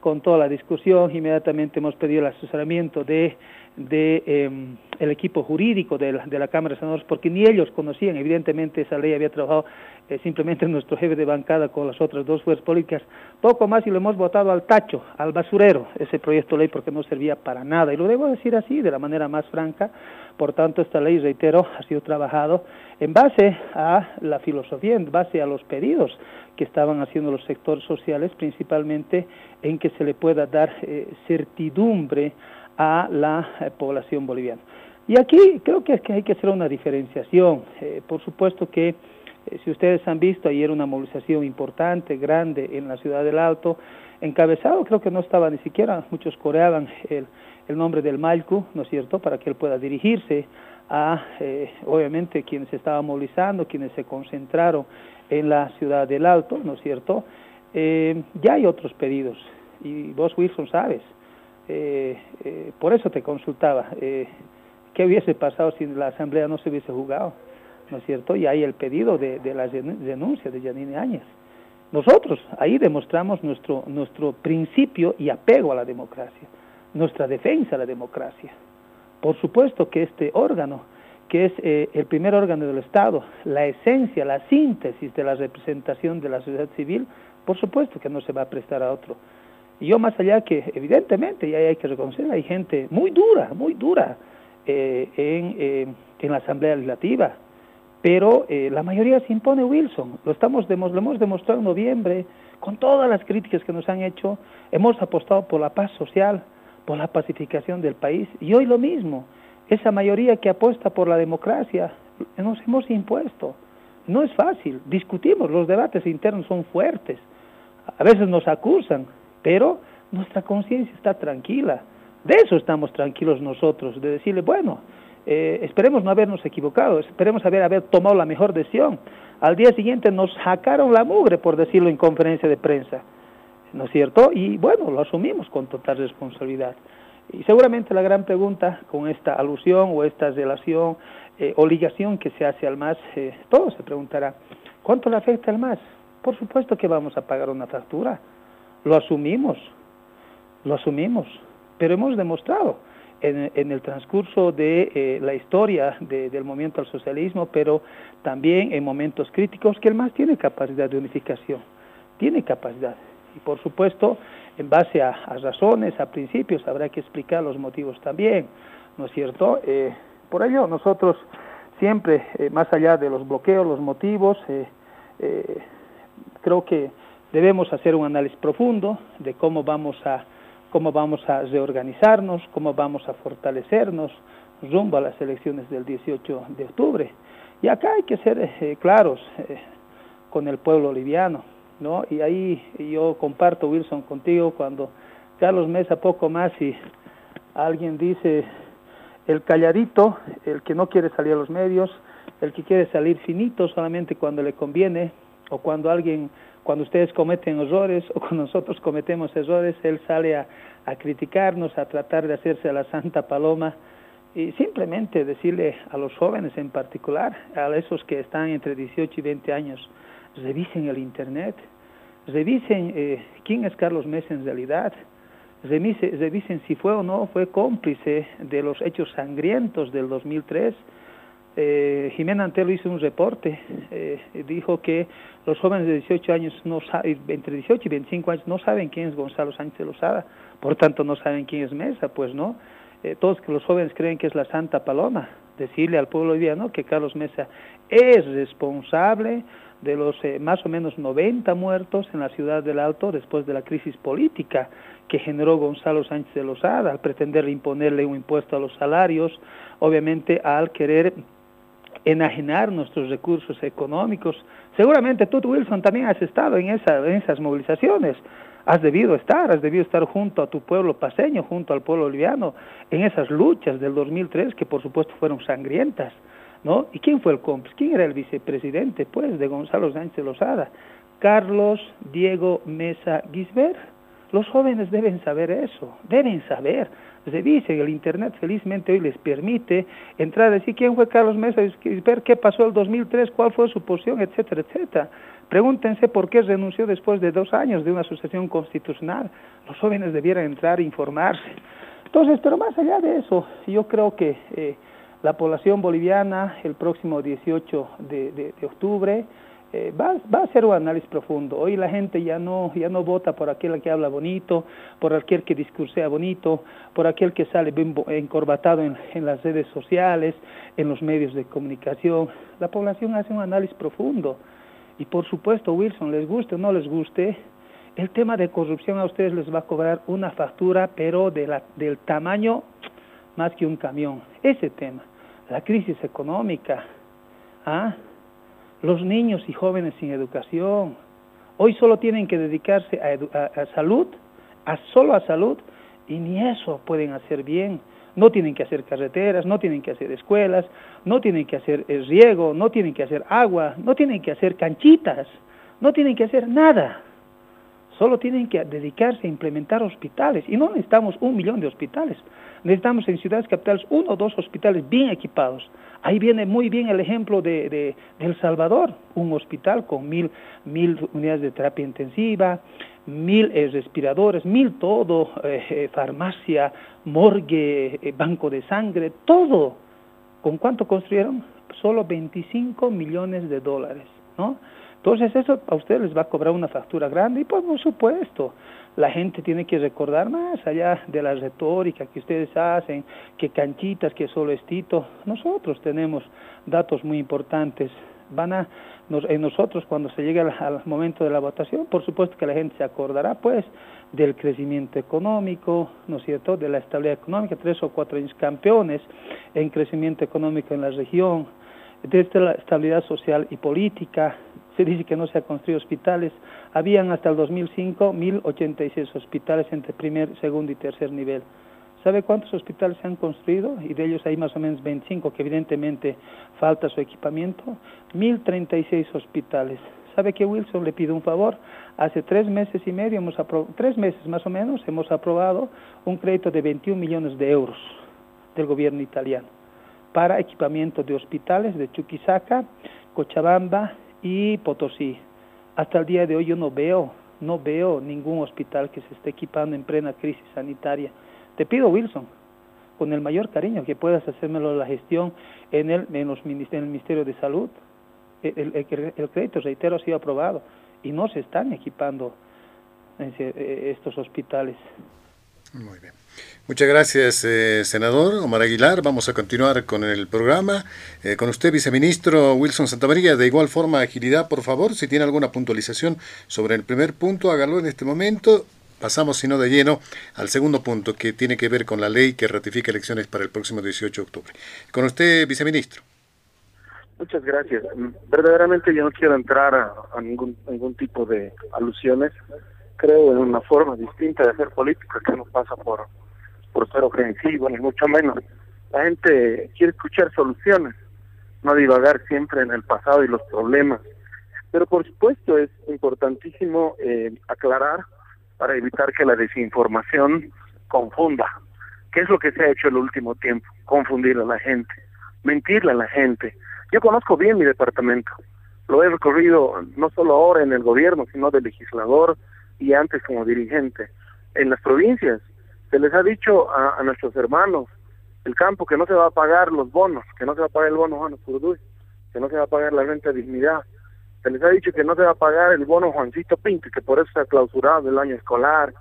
con toda la discusión, inmediatamente hemos pedido el asesoramiento de, de em, el equipo jurídico de la, de la Cámara de Senadores, porque ni ellos conocían, evidentemente esa ley había trabajado eh, simplemente nuestro jefe de bancada con las otras dos fuerzas políticas, poco más y lo hemos votado al tacho, al basurero, ese proyecto de ley porque no servía para nada, y lo debo decir así, de la manera más franca, por tanto esta ley, reitero, ha sido trabajado en base a la filosofía, en base a los pedidos que estaban haciendo los sectores sociales, principalmente en que se le pueda dar eh, certidumbre a la eh, población boliviana. Y aquí creo que, hay que hacer una diferenciación. Eh, por supuesto que si ustedes han visto, ayer una movilización importante, grande en la ciudad del Alto, encabezado, creo que no estaba ni siquiera, muchos coreaban el, el nombre del Malcu, ¿no es cierto?, para que él pueda dirigirse a, obviamente, quienes estaban movilizando, quienes se concentraron en la ciudad del Alto, ¿no es cierto? Eh, ya hay otros pedidos y vos, Wilson, sabes. Eh, eh, por eso te consultaba. ¿Qué hubiese pasado si la asamblea no se hubiese jugado? ¿No es cierto? Y hay el pedido de, de la denuncia de Janine Áñez. Nosotros ahí demostramos nuestro, nuestro principio y apego a la democracia, nuestra defensa a la democracia. Por supuesto que este órgano que es eh, el primer órgano del Estado, la esencia, la síntesis de la representación de la sociedad civil, por supuesto que no se va a prestar a otro. Y yo más allá que, evidentemente, y hay que reconocer, hay gente muy dura, muy dura eh, en, eh, en, la Asamblea Legislativa, pero la mayoría se impone Wilson, lo, estamos, lo hemos demostrado en noviembre, con todas las críticas que nos han hecho, hemos apostado por la paz social, por la pacificación del país, y hoy lo mismo, esa mayoría que apuesta por la democracia, nos hemos impuesto. No es fácil, discutimos, los debates internos son fuertes, a veces nos acusan, pero nuestra conciencia está tranquila. De eso estamos tranquilos nosotros, de decirle, bueno, eh, esperemos no habernos equivocado, esperemos haber, haber tomado la mejor decisión. Al día siguiente nos sacaron la mugre, por decirlo en conferencia de prensa, ¿no es cierto? Y bueno, lo asumimos con total responsabilidad. Y seguramente la gran pregunta con esta alusión o esta relación eh, obligación que se hace al MAS, eh, todos se preguntará, ¿cuánto le afecta al MAS? Por supuesto que vamos a pagar una factura, lo asumimos, lo asumimos, pero hemos demostrado en, en el transcurso de eh, la historia del movimiento al socialismo, pero también en momentos críticos, que el MAS tiene capacidad de unificación, tiene capacidad. Y por supuesto, en base a, razones, a principios, habrá que explicar los motivos también, ¿no es cierto? Eh, por ello, nosotros siempre, eh, más allá de los bloqueos, los motivos, eh, creo que debemos hacer un análisis profundo de cómo vamos a cómo vamos a reorganizarnos, cómo vamos a fortalecernos rumbo a las elecciones del 18 de octubre. Y acá hay que ser claros con el pueblo liviano. ¿no? Y ahí yo comparto, Wilson, contigo cuando Carlos Mesa poco más y alguien dice el calladito, el que no quiere salir a los medios, el que quiere salir finito solamente cuando le conviene, o cuando alguien, cuando ustedes cometen errores, o cuando nosotros cometemos errores, él sale a, criticarnos, a tratar de hacerse la santa paloma, y simplemente decirle a los jóvenes en particular, a esos que están entre 18 y 20 años, revisen el Internet, revisen eh, quién es Carlos Mesa en realidad, revisen, revisen si fue o no fue cómplice de los hechos sangrientos del 2003. Eh, Jimena Antelo hizo un reporte, eh, dijo que los jóvenes de 18 años, no entre 18 y 25 años, no saben quién es Gonzalo Sánchez de Lozada, por tanto no saben quién es Mesa, pues no. Eh, todos los jóvenes creen que es la Santa Paloma. Decirle al pueblo boliviano que Carlos Mesa es responsable de los eh, más o menos 90 muertos en la ciudad del Alto después de la crisis política que generó Gonzalo Sánchez de Lozada al pretender imponerle un impuesto a los salarios, obviamente al querer enajenar nuestros recursos económicos, Seguramente tú, Wilson, también has estado en, esa, esas movilizaciones. Has debido estar, has debido estar junto a tu pueblo paseño, junto al pueblo boliviano, en esas luchas del 2003 que por supuesto fueron sangrientas. ¿no? ¿Y quién fue el cómplice? ¿Quién era el vicepresidente, pues, de Gonzalo Sánchez Lozada? Carlos Diego Mesa Gisbert. Los jóvenes deben saber eso, deben saber. Se dice, el Internet felizmente hoy les permite entrar a decir quién fue Carlos Mesa Gisbert, qué pasó el 2003, cuál fue su posición, etcétera, etcétera. Pregúntense por qué renunció después de dos años de una asociación constitucional. Los jóvenes debieran entrar a informarse. Entonces, pero más allá de eso, yo creo que eh, la población boliviana el próximo 18 de, octubre eh, va, va, a hacer un análisis profundo. Hoy la gente ya no, ya no vota por aquel que habla bonito, por aquel que discursea bonito, por aquel que sale encorbatado en, en las redes sociales, en los medios de comunicación. La población hace un análisis profundo. Y por supuesto, Wilson, les guste o no les guste, el tema de corrupción a ustedes les va a cobrar una factura, pero de la, del tamaño más que un camión. Ese tema, la crisis económica, ¿ah? Los niños y jóvenes sin educación, hoy solo tienen que dedicarse a, salud, a solo a salud, y ni eso pueden hacer bien. No tienen que hacer carreteras, no tienen que hacer escuelas, no tienen que hacer eh, riego, no tienen que hacer agua, no tienen que hacer canchitas, no tienen que hacer nada. Solo tienen que dedicarse a implementar hospitales. Y no necesitamos un millón de hospitales. Necesitamos en ciudades capitales uno o dos hospitales bien equipados. Ahí viene muy bien el ejemplo de, El Salvador, un hospital con mil, mil unidades de terapia intensiva, mil eh, respiradores, mil todo, eh, eh, farmacia, morgue, banco de sangre, todo. ¿Con cuánto construyeron? Solo 25 millones de dólares, ¿no? Entonces eso a ustedes les va a cobrar una factura grande y pues, por supuesto la gente tiene que recordar más allá de la retórica que ustedes hacen, que canchitas, que solo estito. Nosotros tenemos datos muy importantes. Van a en nosotros cuando se llegue al, momento de la votación, por supuesto que la gente se acordará pues del crecimiento económico, ¿no es cierto?, de la estabilidad económica, tres o cuatro años campeones en crecimiento económico en la región, desde la estabilidad social y política, se dice que no se han construido hospitales. Habían hasta el 2005 1.086 hospitales entre primer, segundo y tercer nivel. ¿Sabe cuántos hospitales se han construido? Y de ellos hay más o menos 25 que evidentemente falta su equipamiento. 1.036 hospitales. ¿Sabe que Wilson le pide un favor? Hace tres meses y medio, hemos tres meses más o menos, hemos aprobado un crédito de 21 millones de euros del gobierno italiano para equipamiento de hospitales de Chuquisaca, Cochabamba y Potosí. Hasta el día de hoy yo no veo, no veo ningún hospital que se esté equipando en plena crisis sanitaria. Te pido, Wilson, con el mayor cariño que puedas hacérmelo la gestión en el, en los, en el Ministerio de Salud. El, el, crédito, reitero, ha sido aprobado y no se están equipando eh, estos hospitales. Muy bien. Muchas gracias, eh, senador Omar Aguilar. Vamos a continuar con el programa. Eh, con usted, viceministro Wilson Santamaría. De igual forma, agilidad, por favor. Si tiene alguna puntualización sobre el primer punto, hágalo en este momento. Pasamos, si no de lleno, al segundo punto, que tiene que ver con la ley que ratifica elecciones para el próximo 18 de octubre. Con usted, viceministro. Muchas gracias. Verdaderamente yo no quiero entrar a, ningún, ningún tipo de alusiones creo en una forma distinta de hacer política que no pasa por, por ser ofensivo, ni mucho menos. La gente quiere escuchar soluciones, no divagar siempre en el pasado y los problemas. Pero por supuesto es importantísimo eh, aclarar para evitar que la desinformación confunda. ¿Qué es lo que se ha hecho el último tiempo? Confundir a la gente, mentirle a la gente. Yo conozco bien mi departamento, lo he recorrido no solo ahora en el gobierno, sino de legislador, y antes como dirigente. En las provincias se les ha dicho a, nuestros hermanos el campo que no se va a pagar los bonos, que no se va a pagar el bono Juan Purduy, que no se va a pagar la renta de dignidad. Se les ha dicho que no se va a pagar el bono Juancito Pinto, que por eso se ha clausurado el año escolar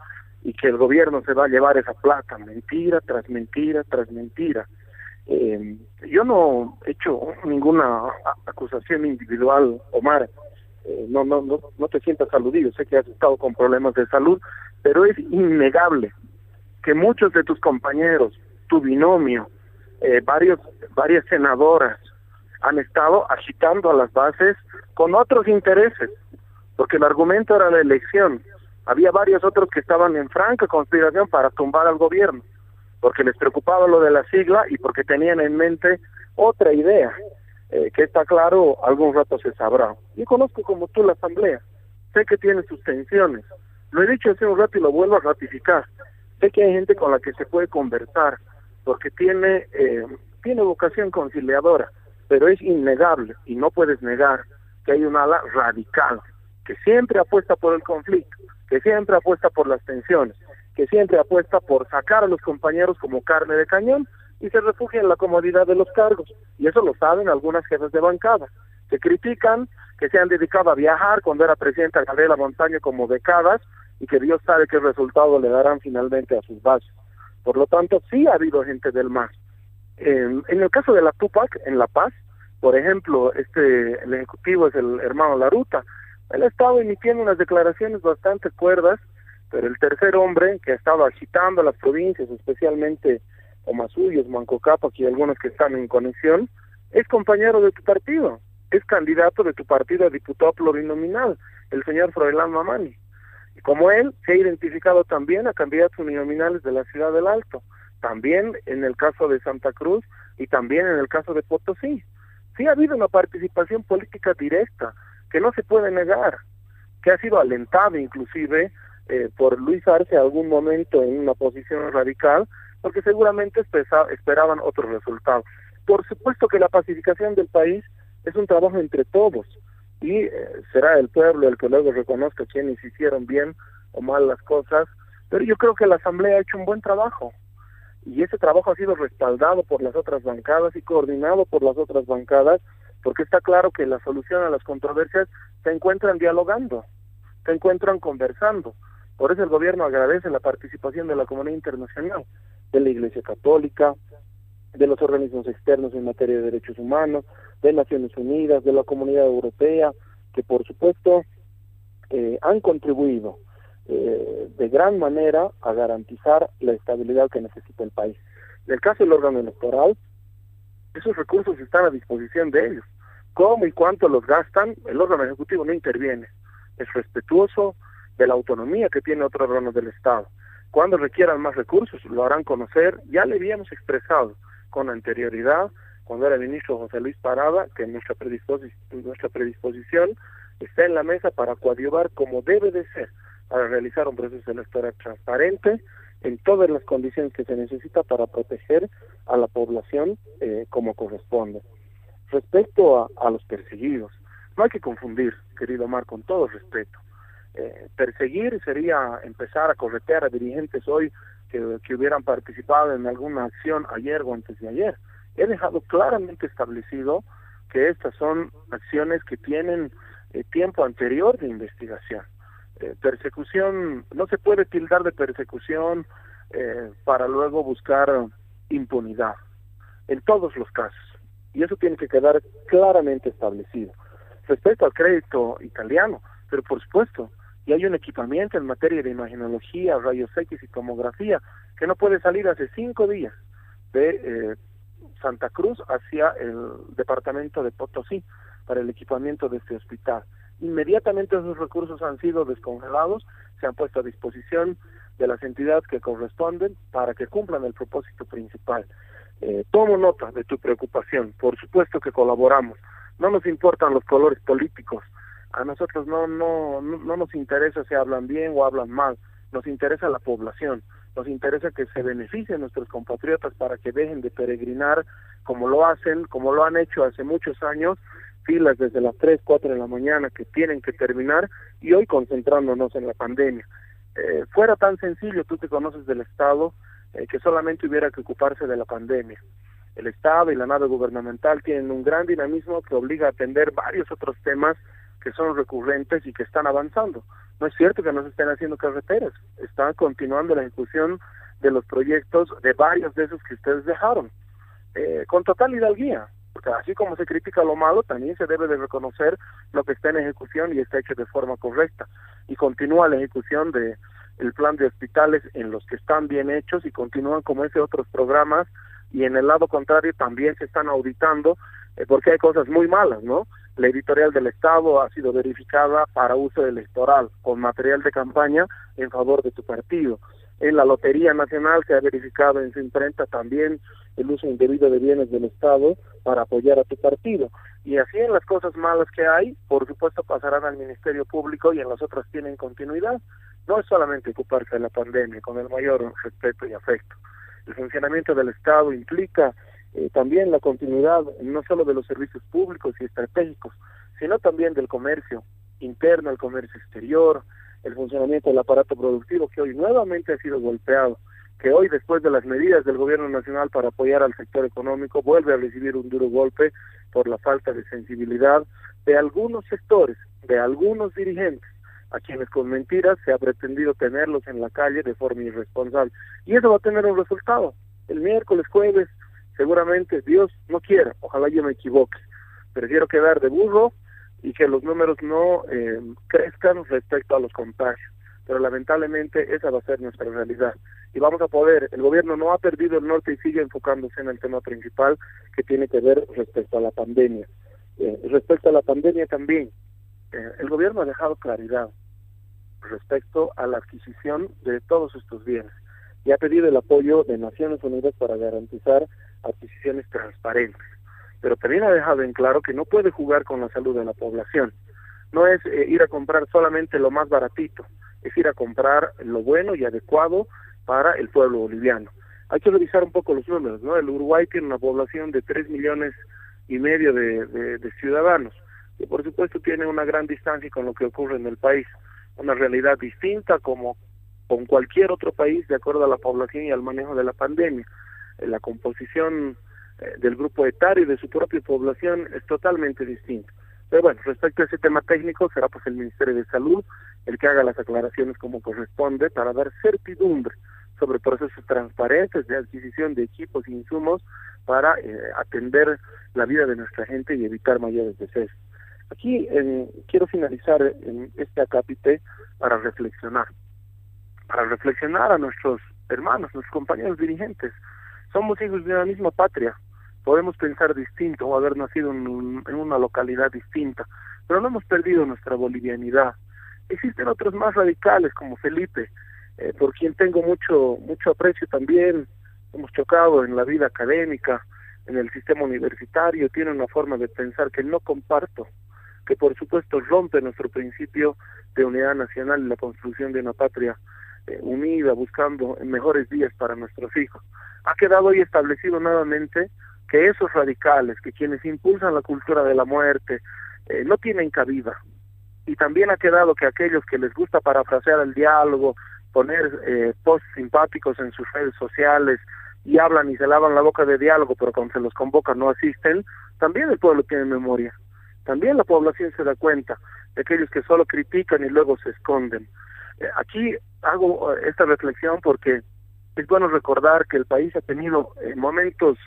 y que el gobierno se va a llevar esa plata. Mentira tras mentira tras mentira. Eh, yo no he hecho ninguna acusación individual, Omar. Eh, no, no, no, no te sientas aludido, sé que has estado con problemas de salud, pero es innegable que muchos de tus compañeros, tu binomio, eh, varios, varias senadoras, han estado agitando a las bases con otros intereses, porque el argumento era la elección. Había varios otros que estaban en franca conspiración para tumbar al gobierno, porque les preocupaba lo de la sigla y porque tenían en mente otra idea, eh, que está claro, algún rato se sabrá. Yo conozco como tú la asamblea, sé que tiene sus tensiones, lo he dicho hace un rato y lo vuelvo a ratificar, sé que hay gente con la que se puede conversar, porque tiene, eh, tiene vocación conciliadora, pero es innegable y no puedes negar que hay un ala radical que siempre apuesta por el conflicto, que siempre apuesta por las tensiones, que siempre apuesta por sacar a los compañeros como carne de cañón y se refugia en la comodidad de los cargos. Y eso lo saben algunas jefes de bancada, que critican que se han dedicado a viajar cuando era presidenta Gabriela Montaño como décadas y que Dios sabe qué resultado le darán finalmente a sus bases. Por lo tanto, sí ha habido gente del MAS. en el caso de la Tupac, en La Paz, por ejemplo, este el ejecutivo es el hermano Laruta. Él ha estado emitiendo unas declaraciones bastante cuerdas, pero el tercer hombre que ha estado agitando las provincias, especialmente Omasuyos, Manco Cápac y algunos que están en conexión, es compañero de tu partido, es candidato de tu partido a diputado plurinominal, el señor Froilán Mamani. Como él, se ha identificado también a candidatos uninominales de la ciudad del Alto, también en el caso de Santa Cruz y también en el caso de Potosí. Sí ha habido una participación política directa que no se puede negar, que ha sido alentada inclusive eh, por Luis Arce algún momento en una posición radical, porque seguramente esperaban otros resultados. Por supuesto que la pacificación del país es un trabajo entre todos y eh, será el pueblo el que luego reconozca quienes hicieron bien o mal las cosas, pero yo creo que la Asamblea ha hecho un buen trabajo y ese trabajo ha sido respaldado por las otras bancadas y coordinado por las otras bancadas, porque está claro que la solución a las controversias se encuentran dialogando, se encuentran conversando. Por eso el gobierno agradece la participación de la comunidad internacional de la Iglesia Católica, de los organismos externos en materia de derechos humanos, de Naciones Unidas, de la Comunidad Europea, que por supuesto eh, han contribuido eh, de gran manera a garantizar la estabilidad que necesita el país. En el caso del órgano electoral, esos recursos están a disposición de ellos. ¿Cómo y cuánto los gastan? El órgano ejecutivo no interviene. Es respetuoso de la autonomía que tiene otro órgano del Estado. Cuando requieran más recursos, lo harán conocer. Ya le habíamos expresado con anterioridad, cuando era ministro José Luis Parada, que nuestra, nuestra predisposición está en la mesa para coadyuvar como debe de ser, para realizar un proceso electoral transparente en todas las condiciones que se necesita para proteger a la población eh, como corresponde. Respecto a, a, los perseguidos, no hay que confundir, querido Mar, con todo respeto. Eh, perseguir sería empezar a corretear a dirigentes hoy que, hubieran participado en alguna acción ayer o antes de ayer. He dejado claramente establecido que estas son acciones que tienen eh, tiempo anterior de investigación. Eh, persecución, no se puede tildar de persecución eh, para luego buscar impunidad, en todos los casos. Y eso tiene que quedar claramente establecido. Respecto al crédito italiano, pero por supuesto, y hay un equipamiento en materia de imagenología, rayos X y tomografía que no puede salir hace cinco días de eh, Santa Cruz hacia el departamento de Potosí para el equipamiento de este hospital. Inmediatamente esos recursos han sido descongelados, se han puesto a disposición de las entidades que corresponden para que cumplan el propósito principal. Eh, tomo nota de tu preocupación, por supuesto que colaboramos. No nos importan los colores políticos, a nosotros no, no, no nos interesa si hablan bien o hablan mal, nos interesa la población, nos interesa que se beneficien nuestros compatriotas para que dejen de peregrinar como lo hacen, como lo han hecho hace muchos años, filas desde las 3, 4 de la mañana que tienen que terminar y hoy concentrándonos en la pandemia. Eh, fuera tan sencillo, tú te conoces del Estado, eh, que solamente hubiera que ocuparse de la pandemia. El Estado y la nave gubernamental tienen un gran dinamismo que obliga a atender varios otros temas que son recurrentes y que están avanzando. No es cierto que no se estén haciendo carreteras, están continuando la ejecución de los proyectos de varios de esos que ustedes dejaron, eh, con total hidalguía, porque así como se critica lo malo, también se debe de reconocer lo que está en ejecución y está hecho de forma correcta. Y continúa la ejecución de el plan de hospitales en los que están bien hechos y continúan como ese otros programas y en el lado contrario también se están auditando porque hay cosas muy malas, ¿no? La editorial del Estado ha sido verificada para uso electoral, con material de campaña en favor de tu partido. En la Lotería Nacional se ha verificado en su imprenta también el uso indebido de bienes del Estado para apoyar a tu partido. Y así en las cosas malas que hay, por supuesto pasarán al Ministerio Público y en las otras tienen continuidad. No es solamente ocuparse de la pandemia, con el mayor respeto y afecto. El funcionamiento del Estado implica eh, también la continuidad no solo de los servicios públicos y estratégicos, sino también del comercio interno, el comercio exterior, el funcionamiento del aparato productivo que hoy nuevamente ha sido golpeado, que hoy después de las medidas del gobierno nacional para apoyar al sector económico vuelve a recibir un duro golpe por la falta de sensibilidad de algunos sectores, de algunos dirigentes, a quienes con mentiras se ha pretendido tenerlos en la calle de forma irresponsable. Y eso va a tener un resultado. El miércoles, jueves, seguramente Dios no quiera, ojalá yo me equivoque. Prefiero quedar de burro y que los números no eh, crezcan respecto a los contagios. Pero lamentablemente esa va a ser nuestra realidad. Y vamos a poder, el gobierno no ha perdido el norte y sigue enfocándose en el tema principal que tiene que ver respecto a la pandemia. Eh, respecto a la pandemia también, eh, el gobierno ha dejado claridad respecto a la adquisición de todos estos bienes y ha pedido el apoyo de Naciones Unidas para garantizar adquisiciones transparentes. Pero también ha dejado en claro que no puede jugar con la salud de la población. No es eh, ir a comprar solamente lo más baratito, es ir a comprar lo bueno y adecuado para el pueblo boliviano. Hay que revisar un poco los números, ¿no? El Uruguay tiene una población de 3 millones y medio de, de ciudadanos, que por supuesto tiene una gran distancia con lo que ocurre en el país, una realidad distinta como con cualquier otro país de acuerdo a la población y al manejo de la pandemia. Eh, la composición eh, del grupo etario y de su propia población es totalmente distinta. Pero bueno, respecto a ese tema técnico, será pues el Ministerio de Salud el que haga las aclaraciones como corresponde para dar certidumbre sobre procesos transparentes de adquisición de equipos e insumos para eh, atender la vida de nuestra gente y evitar mayores decesos. Aquí quiero finalizar en este acápite para reflexionar, para reflexionar a nuestros hermanos, nuestros compañeros dirigentes, somos hijos de una misma patria. Podemos pensar distinto o haber nacido en, una localidad distinta, pero no hemos perdido nuestra bolivianidad. Existen otros más radicales como Felipe, eh, por quien tengo mucho mucho aprecio también. Hemos chocado en la vida académica, en el sistema universitario, tiene una forma de pensar que no comparto, que por supuesto rompe nuestro principio de unidad nacional y la construcción de una patria eh, unida, buscando mejores días para nuestros hijos ha quedado hoy establecido nuevamente que esos radicales, que quienes impulsan la cultura de la muerte, eh, no tienen cabida. Y también ha quedado que aquellos que les gusta parafrasear el diálogo, poner eh, posts simpáticos en sus redes sociales y hablan y se lavan la boca de diálogo, pero cuando se los convoca no asisten, también el pueblo tiene memoria. También la población se da cuenta de aquellos que solo critican y luego se esconden. Eh, aquí hago esta reflexión porque es bueno recordar que el país ha tenido eh, momentos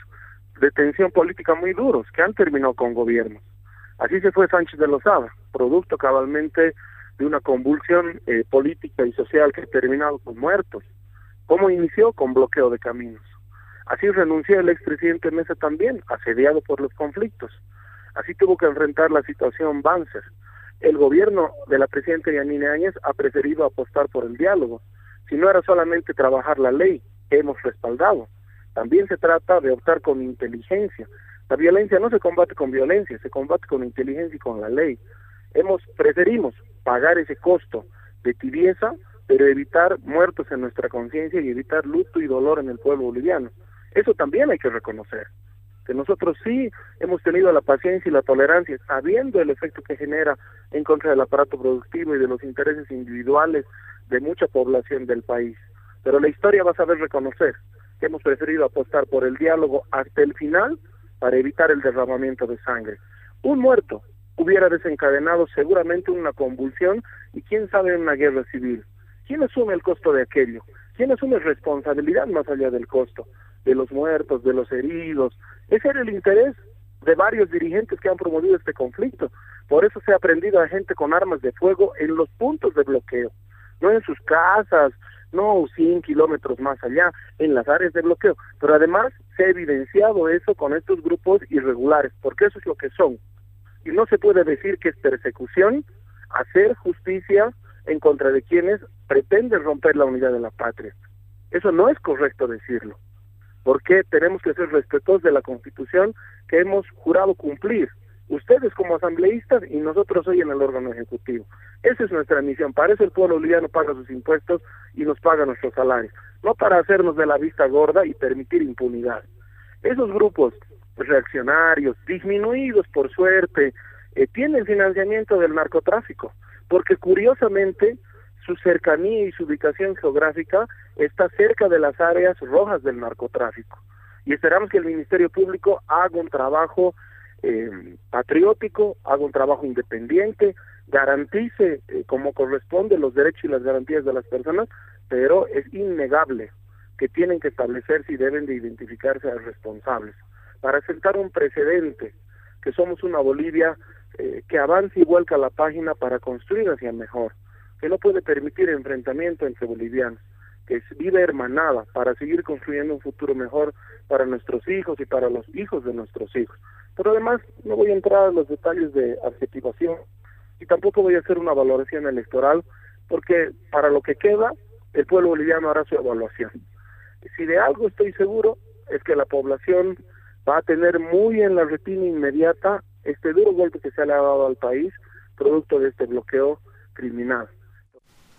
de tensión política muy duros que han terminado con gobiernos. Así se fue Sánchez de Lozada, producto cabalmente de una convulsión eh, política y social que ha terminado con muertos. ¿Cómo inició? Con bloqueo de caminos. Así renunció el expresidente Mesa también, asediado por los conflictos. Así tuvo que enfrentar la situación Banzer. El gobierno de la presidenta Yanine Áñez ha preferido apostar por el diálogo si no era solamente trabajar la ley que hemos respaldado, también se trata de optar con inteligencia. La violencia no se combate con violencia, se combate con inteligencia y con la ley. Hemos preferimos pagar ese costo de tibieza, pero evitar muertos en nuestra conciencia y evitar luto y dolor en el pueblo boliviano. Eso también hay que reconocer. Que nosotros sí hemos tenido la paciencia y la tolerancia, sabiendo el efecto que genera en contra del aparato productivo y de los intereses individuales de mucha población del país. Pero la historia va a saber reconocer que hemos preferido apostar por el diálogo hasta el final para evitar el derramamiento de sangre. Un muerto hubiera desencadenado seguramente una convulsión y quién sabe una guerra civil. ¿Quién asume el costo de aquello? ¿Quién asume responsabilidad más allá del costo? De los muertos, de los heridos. Ese era el interés de varios dirigentes que han promovido este conflicto. Por eso se ha prendido a gente con armas de fuego en los puntos de bloqueo no en sus casas, no 100 kilómetros más allá, en las áreas de bloqueo. Pero además se ha evidenciado eso con estos grupos irregulares, porque eso es lo que son. Y no se puede decir que es persecución hacer justicia en contra de quienes pretenden romper la unidad de la patria. Eso no es correcto decirlo, porque tenemos que ser respetuosos de la Constitución que hemos jurado cumplir, ustedes como asambleístas y nosotros hoy en el órgano ejecutivo. Esa es nuestra misión, para eso el pueblo boliviano paga sus impuestos y nos paga nuestros salarios, no para hacernos de la vista gorda y permitir impunidad. Esos grupos reaccionarios, disminuidos por suerte, eh, tienen financiamiento del narcotráfico, porque curiosamente su cercanía y su ubicación geográfica está cerca de las áreas rojas del narcotráfico. Y esperamos que el Ministerio Público haga un trabajo eh, patriótico, haga un trabajo independiente, garantice eh, como corresponde los derechos y las garantías de las personas, pero es innegable que tienen que establecerse y deben de identificarse a responsables para sentar un precedente que somos una Bolivia eh, que avance y vuelca la página para construir hacia mejor, que no puede permitir enfrentamiento entre bolivianos, que vive hermanada para seguir construyendo un futuro mejor para nuestros hijos y para los hijos de nuestros hijos. Pero además no voy a entrar en los detalles de adjetivación y tampoco voy a hacer una valoración electoral porque para lo que queda el pueblo boliviano hará su evaluación. Si de algo estoy seguro es que la población va a tener muy en la retina inmediata este duro golpe que se le ha dado al país producto de este bloqueo criminal.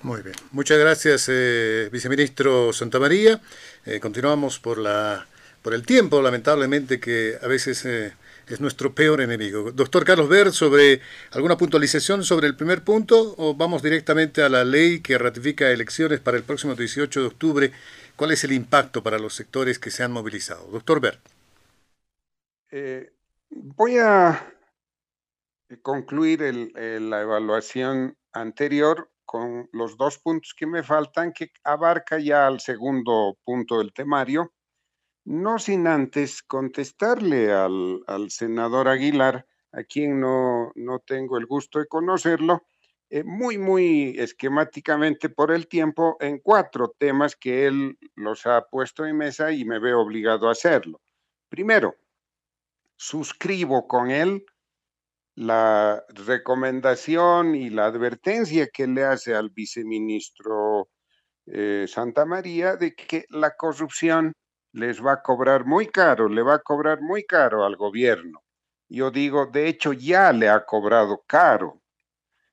Muy bien. Muchas gracias, eh, viceministro Santamaría. Eh, continuamos por, la, por el tiempo, lamentablemente, que a veces eh, es nuestro peor enemigo. Doctor Carlos Ver, sobre alguna puntualización sobre el primer punto o vamos directamente a la ley que ratifica elecciones para el próximo 18 de octubre. ¿Cuál es el impacto para los sectores que se han movilizado? Doctor Ver. Eh, voy a concluir la evaluación anterior con los dos puntos que me faltan, que abarca ya al segundo punto del temario no sin antes contestarle al, senador Aguilar, a quien no, tengo el gusto de conocerlo, eh, muy, muy esquemáticamente por el tiempo en cuatro temas que él los ha puesto en mesa y me veo obligado a hacerlo. Primero, suscribo con él la recomendación y la advertencia que le hace al viceministro eh, Santa María de que la corrupción les va a cobrar muy caro, le va a cobrar muy caro al gobierno. Yo digo, de hecho ya le ha cobrado caro.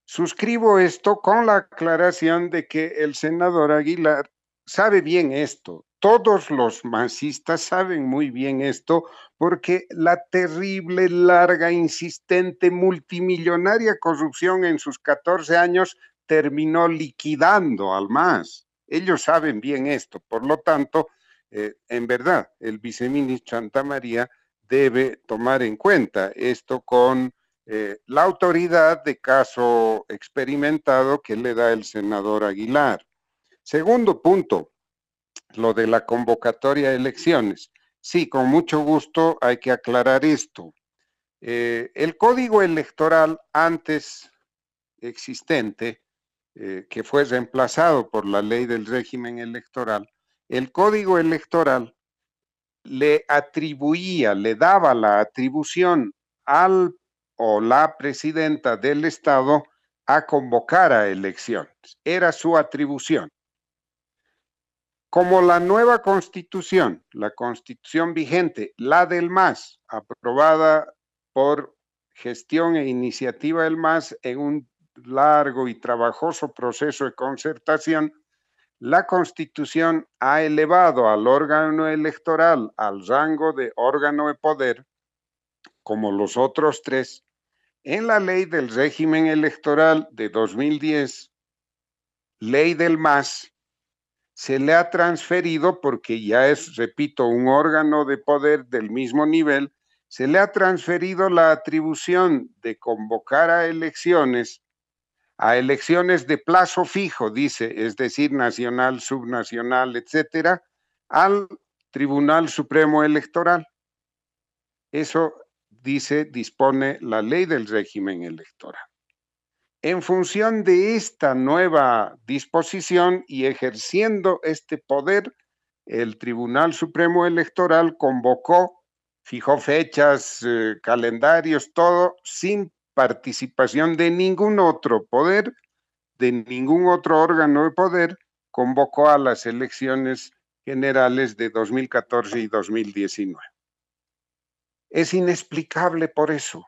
Suscribo esto con la aclaración de que el senador Aguilar sabe bien esto. Todos los masistas saben muy bien esto porque la terrible, larga, insistente, multimillonaria corrupción en sus 14 años terminó liquidando al MAS. Ellos saben bien esto. Por lo tanto, eh, en verdad, el viceministro Santa María debe tomar en cuenta esto con eh, la autoridad de caso experimentado que le da el senador Aguilar. Segundo punto, lo de la convocatoria de elecciones. Sí, con mucho gusto hay que aclarar esto. Eh, el código electoral antes existente, que fue reemplazado por la ley del régimen electoral, el código electoral le atribuía, le daba la atribución al o la presidenta del Estado a convocar a elecciones. Era su atribución. Como la nueva constitución, la constitución vigente, la del MAS, aprobada por gestión e iniciativa del MAS en un largo y trabajoso proceso de concertación, la Constitución ha elevado al órgano electoral al rango de órgano de poder, como los otros tres, en la ley del régimen electoral de 2010, ley del MAS, se le ha transferido, porque ya es, repito, un órgano de poder del mismo nivel, se le ha transferido la atribución de convocar a elecciones a elecciones de plazo fijo, dice, es decir, nacional, subnacional, etcétera, al Tribunal Supremo Electoral. Eso dice, dispone la ley del régimen electoral. En función de esta nueva disposición y ejerciendo este poder, el Tribunal Supremo Electoral convocó, fijó fechas, eh, calendarios, todo, sin participación de ningún otro poder, de ningún otro órgano de poder, convocó a las elecciones generales de 2014 y 2019. Es inexplicable por eso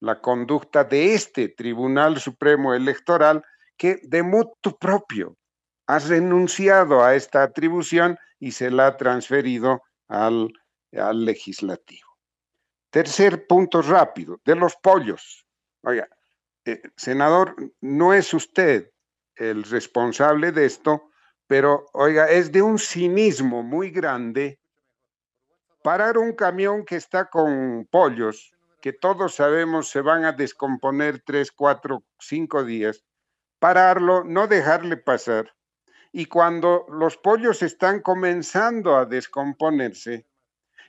la conducta de este Tribunal Supremo Electoral que de mutuo propio ha renunciado a esta atribución y se la ha transferido al, legislativo. Tercer punto rápido, de los pollos. Oiga, eh, senador, no es usted el responsable de esto, pero oiga, es de un cinismo muy grande parar un camión que está con pollos, todos sabemos se van a descomponer tres, cuatro, cinco días, pararlo, no dejarle pasar. Y cuando los pollos están comenzando a descomponerse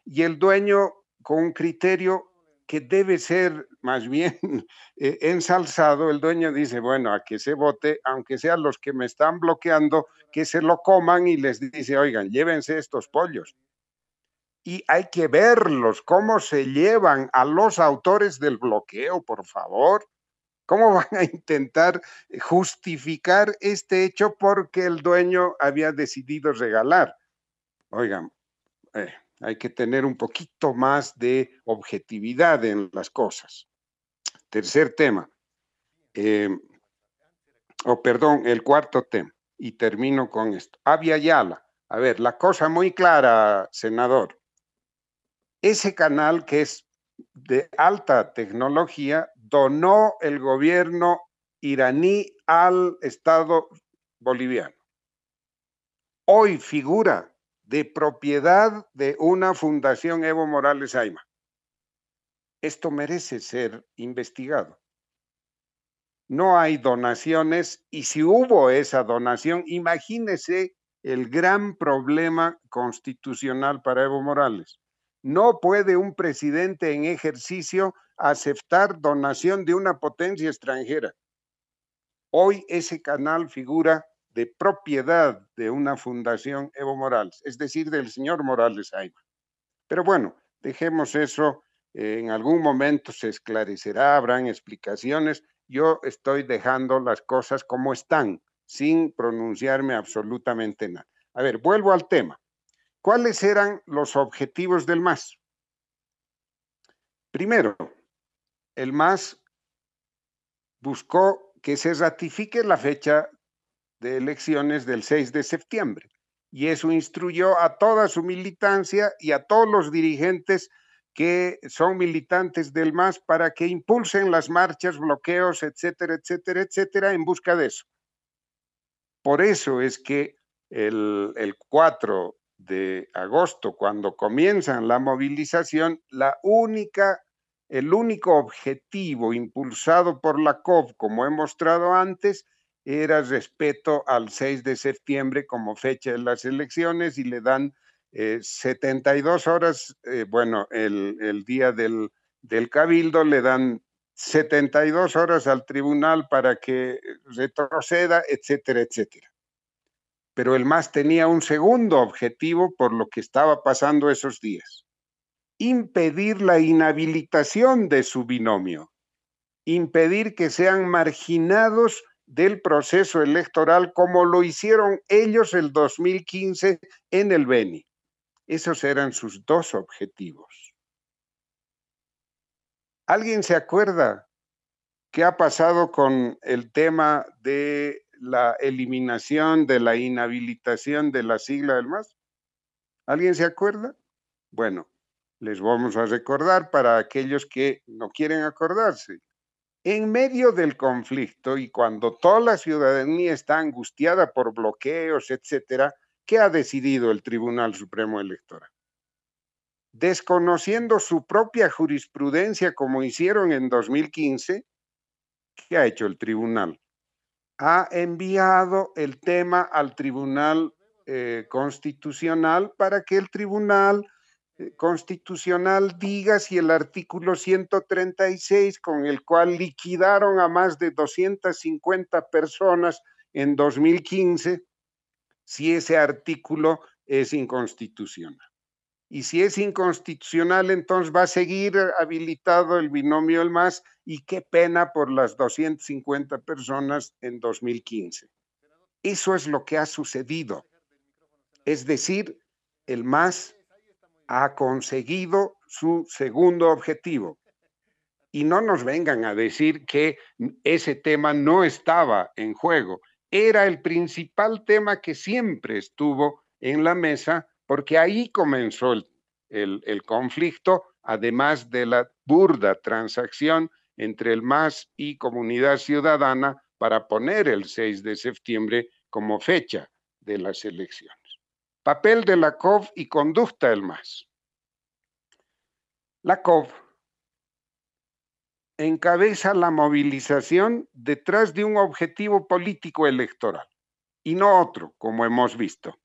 y el dueño con un criterio que debe ser más bien eh, ensalzado, el dueño dice, bueno, a que se vote, aunque sean los que me están bloqueando, que se lo coman y les dice, oigan, llévense estos pollos. Y hay que verlos, cómo se llevan a los autores del bloqueo, por favor. ¿Cómo van a intentar justificar este hecho porque el dueño había decidido regalar? Oigan, eh, hay que tener un poquito más de objetividad en las cosas. Tercer tema, em, o perdón, el cuarto tema, y termino con esto. Avia Yala, a ver, la cosa muy clara, senador. Ese canal que es de alta tecnología donó el gobierno iraní al Estado boliviano. Hoy figura de propiedad de una fundación Evo Morales Aima. Esto merece ser investigado. No hay donaciones y si hubo esa donación, imagínese el gran problema constitucional para Evo Morales. No puede un presidente en ejercicio aceptar donación de una potencia extranjera. Hoy ese canal figura de propiedad de una fundación Evo Morales, es decir, del señor Morales Ayma. Pero bueno, dejemos eso, en algún momento se esclarecerá, habrán explicaciones. Yo estoy dejando las cosas como están, sin pronunciarme absolutamente nada. A ver, vuelvo al tema. ¿Cuáles eran los objetivos del MAS? Primero, el MAS buscó que se ratifique la fecha de elecciones del 6 de septiembre y eso instruyó a toda su militancia y a todos los dirigentes que son militantes del MAS para que impulsen las marchas, bloqueos, etcétera, etcétera, etcétera, en busca de eso. Por eso es que el, el 4 de agosto, cuando comienzan la movilización, la única, el único objetivo impulsado por la COP, como he mostrado antes, era respeto al 6 de septiembre como fecha de las elecciones y le dan 72 eh, horas, eh, bueno, el, el día del, del, cabildo le dan 72 horas al tribunal para que retroceda, etcétera, etcétera pero el MAS tenía un segundo objetivo por lo que estaba pasando esos días. Impedir la inhabilitación de su binomio, impedir que sean marginados del proceso electoral como lo hicieron ellos el 2015 en el Beni. Esos eran sus dos objetivos. ¿Alguien se acuerda qué ha pasado con el tema de la eliminación de la inhabilitación de la sigla del MAS? ¿Alguien se acuerda? Bueno, les vamos a recordar para aquellos que no quieren acordarse. En medio del conflicto y cuando toda la ciudadanía está angustiada por bloqueos, etcétera, ¿qué ha decidido el Tribunal Supremo Electoral? Desconociendo su propia jurisprudencia como hicieron en 2015, ¿qué ha hecho el tribunal? Ha enviado el tema al Tribunal eh, Constitucional para que el Tribunal eh, Constitucional diga si el artículo 136 con el cual liquidaron a más de 250 personas en 2015, si ese artículo es inconstitucional. Y si es inconstitucional, entonces va a seguir habilitado el binomio el MAS y qué pena por las 250 personas en 2015. Eso es lo que ha sucedido. Es decir, el MAS ha conseguido su segundo objetivo. Y no nos vengan a decir que ese tema no estaba en juego. Era el principal tema que siempre estuvo en la mesa porque ahí comenzó el, conflicto, además de la burda transacción entre el MAS y Comunidad Ciudadana para poner el 6 de septiembre como fecha de las elecciones. Papel de la COV y conducta del MAS. La COV encabeza la movilización detrás de un objetivo político electoral y no otro, como hemos visto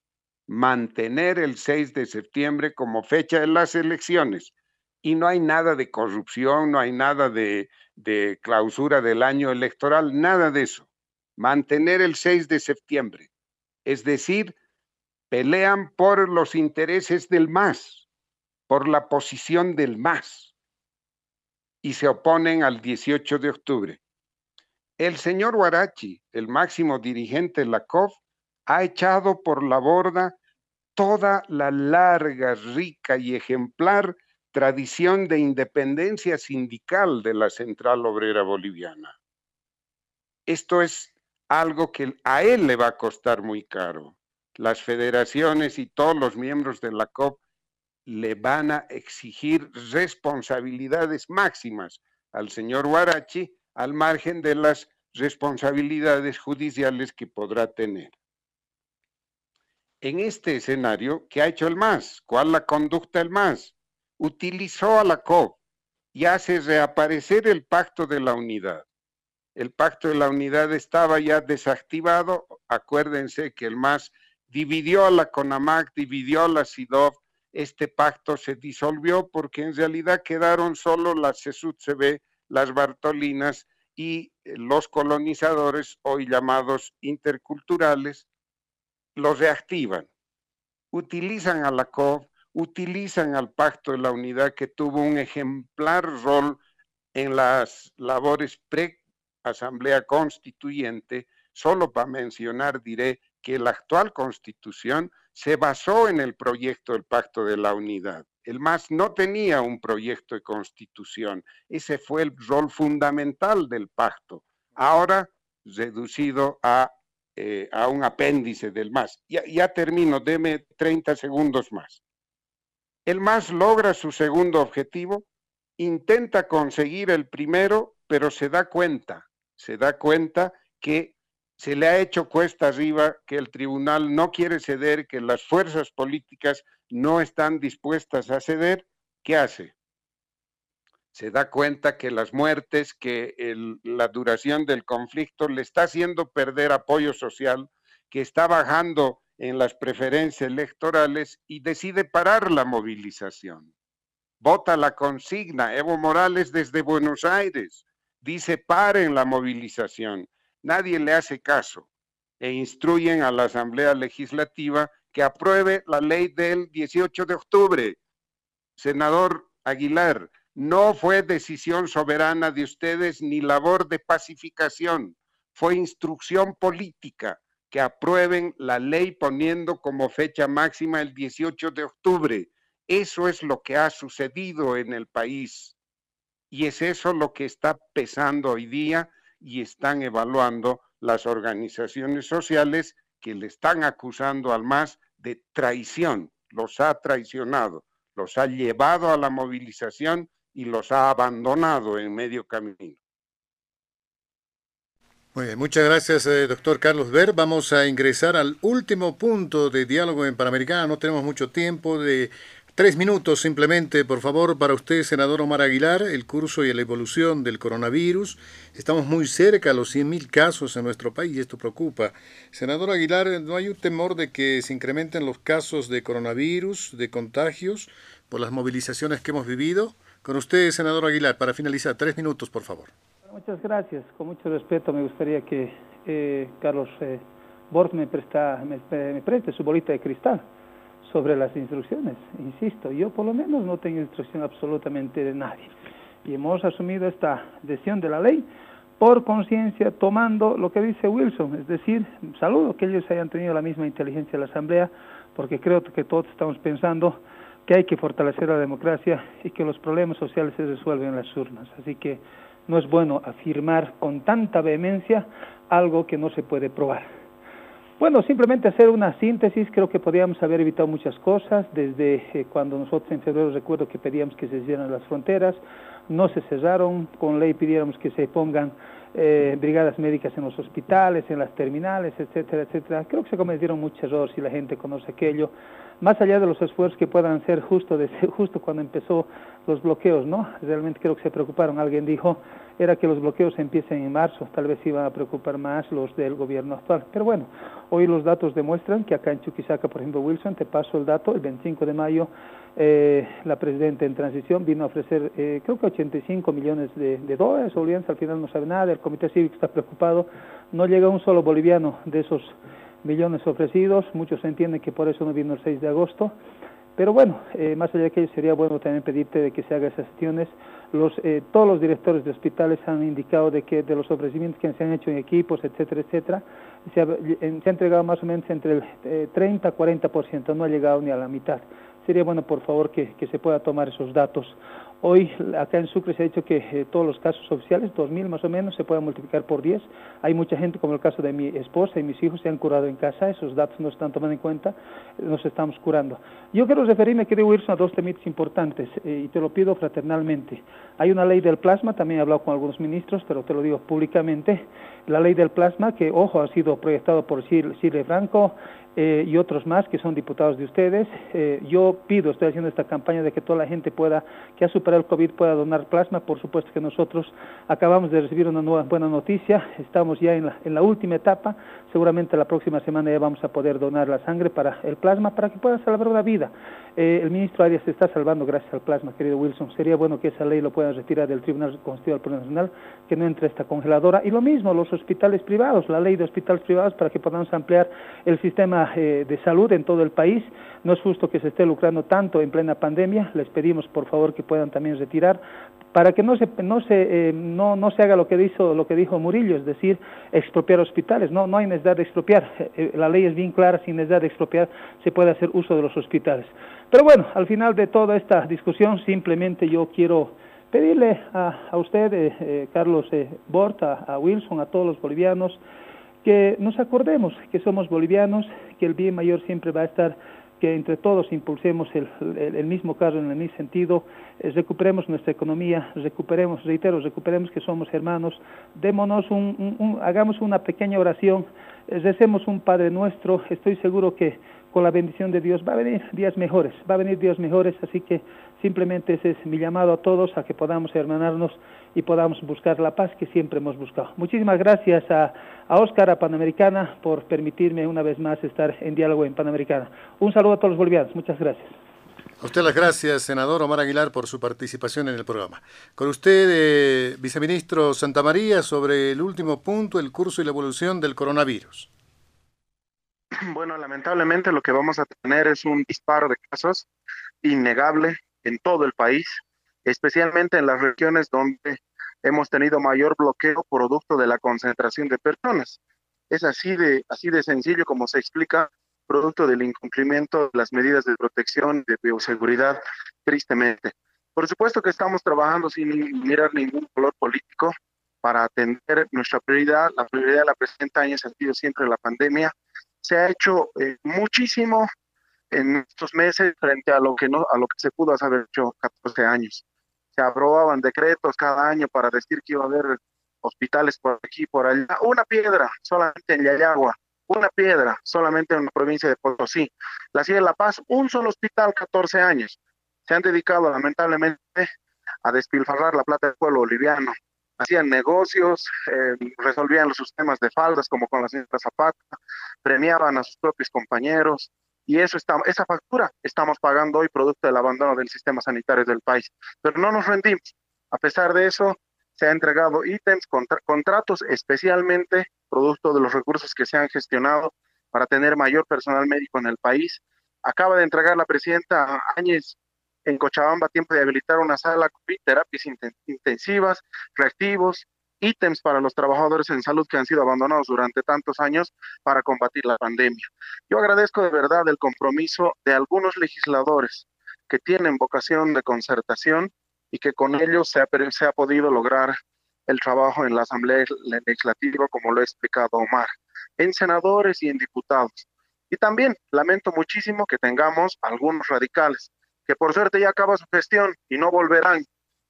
mantener el 6 de septiembre como fecha de las elecciones. Y no hay nada de corrupción, no hay nada de, clausura del año electoral, nada de eso. Mantener el 6 de septiembre. Es decir, pelean por los intereses del MAS, por la posición del MAS, y se oponen al 18 de octubre. El señor Huarachi, el máximo dirigente de la COF, ha echado por la borda toda la larga, rica y ejemplar tradición de independencia sindical de la Central Obrera Boliviana. Esto es algo que a él le va a costar muy caro. Las federaciones y todos los miembros de la COP le van a exigir responsabilidades máximas al señor Huarachi al margen de las responsabilidades judiciales que podrá tener en este escenario, ¿qué ha hecho el MAS? ¿Cuál la conducta del MAS? Utilizó a la COP y hace reaparecer el pacto de la unidad. El pacto de la unidad estaba ya desactivado. Acuérdense que el MAS dividió a la CONAMAC, dividió a la CIDOV. Este pacto se disolvió porque en realidad quedaron solo las CESUD-CB, las Bartolinas y los colonizadores, hoy llamados interculturales, los reactivan, utilizan a la COV, utilizan al Pacto de la Unidad que tuvo un ejemplar rol en las labores pre-asamblea constituyente. Solo para mencionar diré que la actual constitución se basó en el proyecto del Pacto de la Unidad. El MAS no tenía un proyecto de constitución. Ese fue el rol fundamental del pacto. Ahora reducido a eh, a un apéndice del MAS. Ya, ya termino, deme 30 segundos más. El MAS logra su segundo objetivo, intenta conseguir el primero, pero se da cuenta, se da cuenta que se le ha hecho cuesta arriba, que el tribunal no quiere ceder, que las fuerzas políticas no están dispuestas a ceder. ¿Qué hace? Se da cuenta que las muertes, que la duración del conflicto le está haciendo perder apoyo social, que está bajando en las preferencias electorales y decide parar la movilización. Vota la consigna. Evo Morales desde Buenos Aires dice paren la movilización. Nadie le hace caso e instruyen a la Asamblea Legislativa que apruebe la ley del 18 de octubre. Senador Aguilar, no fue decisión soberana de ustedes ni labor de pacificación, fue instrucción política que aprueben la ley poniendo como fecha máxima el 18 de octubre. Eso es lo que ha sucedido en el país y es eso lo que está pesando hoy día y están evaluando las organizaciones sociales que le están acusando al MAS de traición. Los ha traicionado, los ha llevado a la movilización y los ha abandonado en medio camino. Muy muchas gracias, eh, doctor Carlos Ver. Vamos a ingresar al último punto de diálogo en Panamericana. No tenemos mucho tiempo, de tres minutos simplemente, por favor, para usted, senador Omar Aguilar, el curso y la evolución del coronavirus. Estamos muy cerca a los 100.000 casos en nuestro país y esto preocupa. Senador Aguilar, ¿no hay un temor de que se incrementen los casos de coronavirus, de contagios, por las movilizaciones que hemos vivido? Con usted, senador Aguilar, para finalizar, tres minutos, por favor. Muchas gracias. Con mucho respeto, me gustaría que eh, Carlos eh, Bort me, presta, me, preste su bolita de cristal. sobre las instrucciones. Insisto, yo por lo menos no tengo instrucción absolutamente de nadie. Y hemos asumido esta decisión de la ley por conciencia, tomando lo que dice Wilson, es decir, saludo que ellos hayan tenido la misma inteligencia de la Asamblea, porque creo que todos estamos pensando que hay que fortalecer la democracia y que los problemas sociales se resuelven en las urnas. Así que no es bueno afirmar con tanta vehemencia algo que no se puede probar. Bueno, simplemente hacer una síntesis, creo que podríamos haber evitado muchas cosas, desde eh, cuando nosotros en febrero recuerdo que pedíamos que se cierren las fronteras, no se cerraron, con ley pidiéramos que se pongan eh, brigadas médicas en los hospitales, en las terminales, etcétera, etcétera. Creo que se cometieron muchos errores y la gente conoce aquello más allá de los esfuerzos que puedan ser justo, justo cuando empezó los bloqueos, ¿no? Realmente creo que se preocuparon. Alguien dijo, era que los bloqueos empiecen en marzo, tal vez iban a preocupar más los del gobierno actual. Pero bueno, hoy los datos demuestran que acá en Chuquisaca, por ejemplo, Wilson, te paso el dato, el 25 de mayo, eh, la presidenta en transición vino a ofrecer, eh, creo que 85 millones de, de dólares, al final no sabe nada, el Comité Cívico está preocupado, no llega un solo boliviano de esos millones ofrecidos, muchos entienden que por eso no vino el 6 de agosto, pero bueno, eh, más allá de que sería bueno también pedirte de que se haga esas gestiones. Eh, todos los directores de hospitales han indicado de que de los ofrecimientos que se han hecho en equipos, etcétera, etcétera, se ha, entregado más o menos entre el 30 a 40%, no ha llegado ni a la mitad. Sería bueno, por favor, que, que se pueda tomar esos datos. Hoy acá en Sucre se ha dicho que eh, todos los casos oficiales, 2.000 más o menos, se pueden multiplicar por 10. Hay mucha gente, como el caso de mi esposa y mis hijos, se han curado en casa, esos datos no están tomando en cuenta, nos estamos curando. Yo quiero referirme, quiero Wilson, a dos temitas importantes eh, y te lo pido fraternalmente. Hay una ley del plasma, también he hablado con algunos ministros, pero te lo digo públicamente. La ley del plasma, que, ojo, ha sido proyectado por Chile Franco, eh, y otros más que son diputados de ustedes. Eh, yo pido, estoy haciendo esta campaña de que toda la gente pueda, que ha superado el COVID, pueda donar plasma. Por supuesto que nosotros acabamos de recibir una nueva buena noticia, estamos ya en la, en la última etapa, seguramente la próxima semana ya vamos a poder donar la sangre para el plasma para que pueda salvar una vida. Eh, el ministro Arias se está salvando gracias al plasma, querido Wilson. Sería bueno que esa ley lo puedan retirar del Tribunal Constitucional Nacional, que no entre esta congeladora. Y lo mismo, los hospitales privados, la ley de hospitales privados para que podamos ampliar el sistema eh, de salud en todo el país. No es justo que se esté lucrando tanto en plena pandemia. Les pedimos, por favor, que puedan también retirar para que no se no se eh, no, no se haga lo que dijo lo que dijo Murillo, es decir, expropiar hospitales. No no hay necesidad de expropiar. la ley es bien clara, sin necesidad de expropiar se puede hacer uso de los hospitales. Pero bueno, al final de toda esta discusión, simplemente yo quiero pedirle a, a usted, eh, eh, Carlos eh, Bort, a, Wilson, a todos los bolivianos, que nos acordemos que somos bolivianos, que el bien mayor siempre va a estar, que entre todos impulsemos el, el, mismo carro en el mismo sentido, recuperemos nuestra economía, recuperemos, reitero, recuperemos que somos hermanos, démonos un, hagamos una pequeña oración, recemos un Padre Nuestro, estoy seguro que con la bendición de Dios va a venir días mejores, va a venir días mejores, así que simplemente ese es mi llamado a todos a que podamos hermanarnos y podamos buscar la paz que siempre hemos buscado. Muchísimas gracias a, a Oscar, a Panamericana, por permitirme una vez más estar en diálogo en Panamericana. Un saludo a todos los bolivianos, muchas gracias. A usted las gracias, senador Omar Aguilar, por su participación en el programa. Con usted, eh, viceministro Santa María, sobre el último punto, el curso y la evolución del coronavirus. Bueno, lamentablemente lo que vamos a tener es un disparo de casos innegable en todo el país, especialmente en las regiones donde hemos tenido mayor bloqueo producto de la concentración de personas. Es así de, así de sencillo como se explica, producto del incumplimiento de las medidas de protección de bioseguridad, tristemente. Por supuesto que estamos trabajando sin mirar ningún color político para atender nuestra prioridad. La prioridad de la presidenta Áñez ha sido siempre la pandemia se ha hecho eh, muchísimo en estos meses frente a lo que no a lo que se pudo haber hecho 14 años. Se aprobaban decretos cada año para decir que iba a haber hospitales por aquí por allá. Una piedra solamente en Yayagua, una piedra solamente en la provincia de Potosí. La Ciudad de La Paz, un solo hospital 14 años. Se han dedicado lamentablemente a despilfarrar la plata del pueblo boliviano hacían negocios, eh, resolvían los sistemas de faldas como con la señora Zapata, premiaban a sus propios compañeros y eso esa factura estamos pagando hoy producto del abandono del sistema sanitario del país. Pero no nos rendimos. A pesar de eso, se han entregado ítems, contratos especialmente producto de los recursos que se han gestionado para tener mayor personal médico en el país Acaba de entregar la presidenta Áñez en Cochabamba tiempo de habilitar una sala de terapias intensivas, reactivos, ítems para los trabajadores en salud que han sido abandonados durante tantos años para combatir la pandemia. Yo agradezco de verdad el compromiso de algunos legisladores que tienen vocación de concertación y que con ellos se ha, podido lograr el trabajo en la Asamblea Legislativa, como lo ha explicado Omar, en senadores y en diputados. Y también lamento muchísimo que tengamos algunos radicales que por suerte ya acaba su gestión y no volverán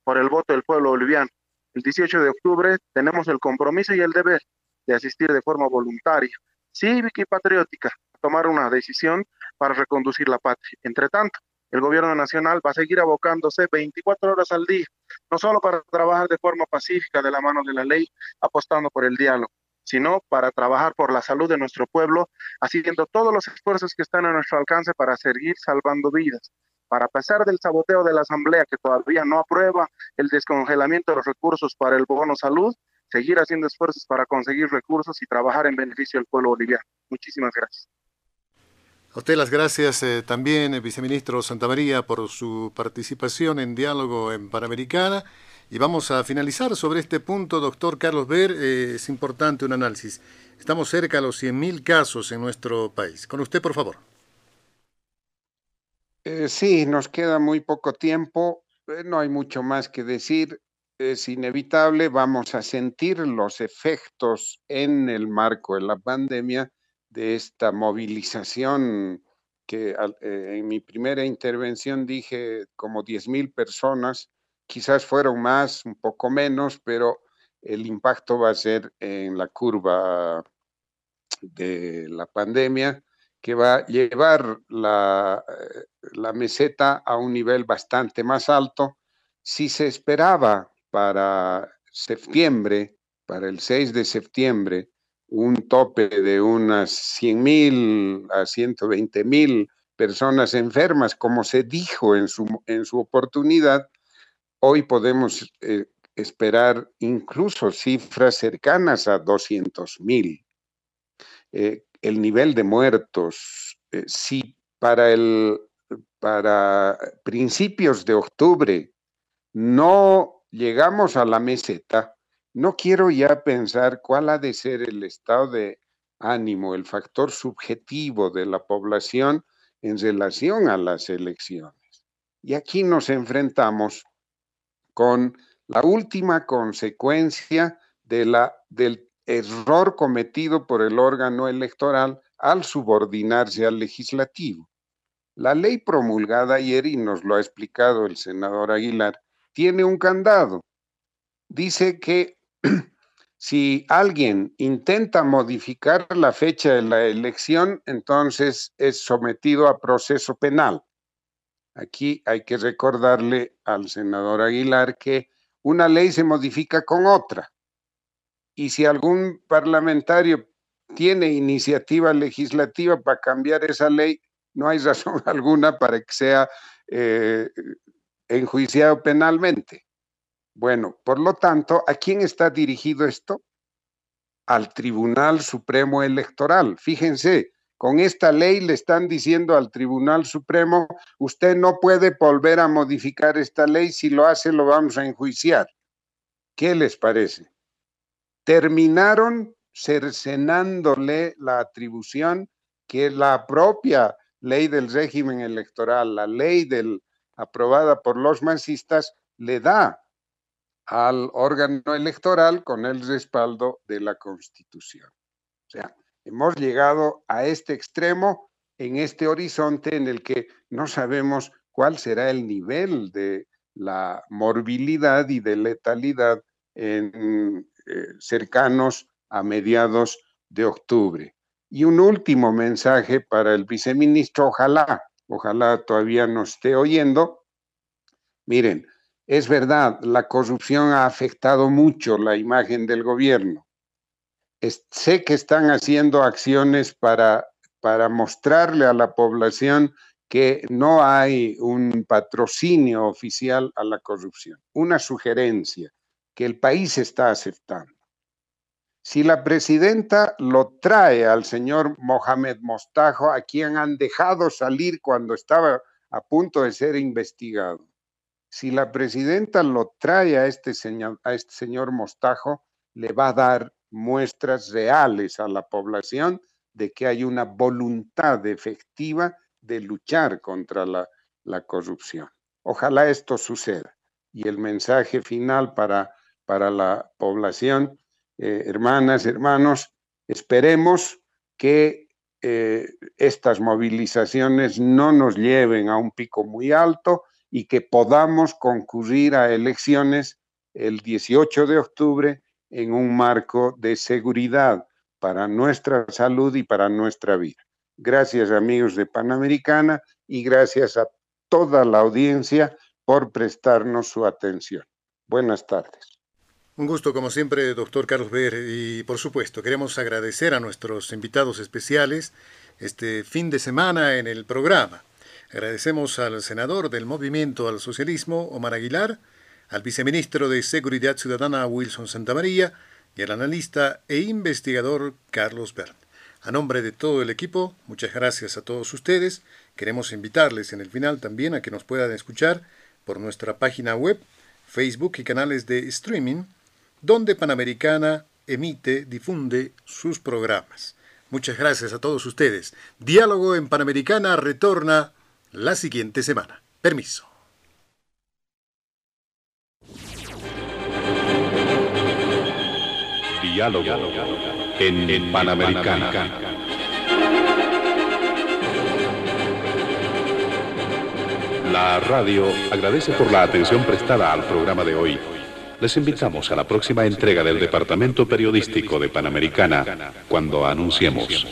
por el voto del pueblo boliviano. El 18 de octubre tenemos el compromiso y el deber de asistir de forma voluntaria, cívica y patriótica a tomar una decisión para reconducir la patria. Entre tanto, el gobierno nacional va a seguir abocándose 24 horas al día, no solo para trabajar de forma pacífica de la mano de la ley, apostando por el diálogo, sino para trabajar por la salud de nuestro pueblo, haciendo todos los esfuerzos que están a nuestro alcance para seguir salvando vidas, para pesar del saboteo de la Asamblea que todavía no aprueba el descongelamiento de los recursos para el bono salud, seguir haciendo esfuerzos para conseguir recursos y trabajar en beneficio del pueblo boliviano. Muchísimas gracias. A usted las gracias eh, también, eh, viceministro Santa María, por su participación en Diálogo en Panamericana. Y vamos a finalizar sobre este punto, doctor Carlos Ver. Eh, es importante un análisis. Estamos cerca de los 100.000 casos en nuestro país. Con usted, por favor. Eh, sí, nos queda muy poco tiempo, eh, no hay mucho más que decir, es inevitable, vamos a sentir los efectos en el marco de la pandemia de esta movilización que eh, en mi primera intervención dije como 10 mil personas, quizás fueron más, un poco menos, pero el impacto va a ser en la curva de la pandemia que va a llevar la, eh, la meseta a un nivel bastante más alto. Si se esperaba para septiembre, para el 6 de septiembre, un tope de unas 100 mil a 120 mil personas enfermas, como se dijo en su, en su oportunidad, hoy podemos eh, esperar incluso cifras cercanas a 200 mil. Eh, el nivel de muertos, eh, si para, el, para principios de octubre no llegamos a la meseta, no quiero ya pensar cuál ha de ser el estado de ánimo, el factor subjetivo de la población en relación a las elecciones. Y aquí nos enfrentamos con la última consecuencia de la, del error cometido por el órgano electoral al subordinarse al legislativo. La ley promulgada ayer, y nos lo ha explicado el senador Aguilar, tiene un candado. Dice que si alguien intenta modificar la fecha de la elección, entonces es sometido a proceso penal. Aquí hay que recordarle al senador Aguilar que una ley se modifica con otra y si algún parlamentario tiene iniciativa legislativa para cambiar esa ley, no hay razón alguna para que sea eh, enjuiciado penalmente. Bueno, por lo tanto, ¿a quién está dirigido esto? Al Tribunal Supremo Electoral. Fíjense, con esta ley le están diciendo al Tribunal Supremo, usted no puede volver a modificar esta ley, si lo hace lo vamos a enjuiciar. ¿Qué les parece? Terminaron cercenándole la atribución que la propia ley del régimen electoral, la ley del, aprobada por los masistas, le da al órgano electoral con el respaldo de la Constitución. O sea, hemos llegado a este extremo en este horizonte en el que no sabemos cuál será el nivel de la morbilidad y de letalidad en cercanos a mediados de octubre. Y un último mensaje para el viceministro, ojalá, ojalá todavía nos esté oyendo. Miren, es verdad, la corrupción ha afectado mucho la imagen del gobierno. sé que están haciendo acciones para, para mostrarle a la población que no hay un patrocinio oficial a la corrupción. Una sugerencia que el país está aceptando. Si la presidenta lo trae al señor Mohamed Mostajo, a quien han dejado salir cuando estaba a punto de ser investigado, si la presidenta lo trae a este señor, a este señor Mostajo, le va a dar muestras reales a la población de que hay una voluntad efectiva de luchar contra la, corrupción. Ojalá esto suceda. Y el mensaje final para, para la población eh, hermanas, hermanos, esperemos que eh, estas movilizaciones no nos lleven a un pico muy alto y que podamos concurrir a elecciones el 18 de octubre en un marco de seguridad para nuestra salud y para nuestra vida. Gracias amigos de Panamericana y gracias a toda la audiencia por prestarnos su atención. Buenas tardes. Un gusto, como siempre, doctor Carlos Ver. Y por supuesto, queremos agradecer a nuestros invitados especiales este fin de semana en el programa. Agradecemos al senador del Movimiento al Socialismo, Omar Aguilar, al viceministro de Seguridad Ciudadana, Wilson Santamaría, y al analista e investigador Carlos Bern. A nombre de todo el equipo, muchas gracias a todos ustedes. Queremos invitarles en el final también a que nos puedan escuchar por nuestra página web, Facebook y canales de streaming donde Panamericana emite, difunde sus programas. Muchas gracias a todos ustedes. Diálogo en Panamericana retorna la siguiente semana. Permiso. Diálogo en Panamericana. La radio agradece por la atención prestada al programa de hoy les invitamos a la próxima entrega del Departamento Periodístico de Panamericana cuando anunciemos.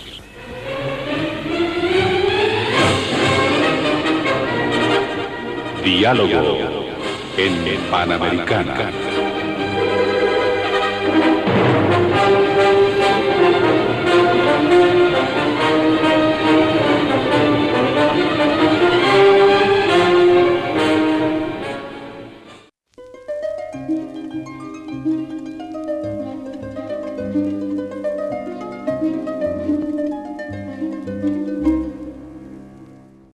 Diálogo en Panamericana.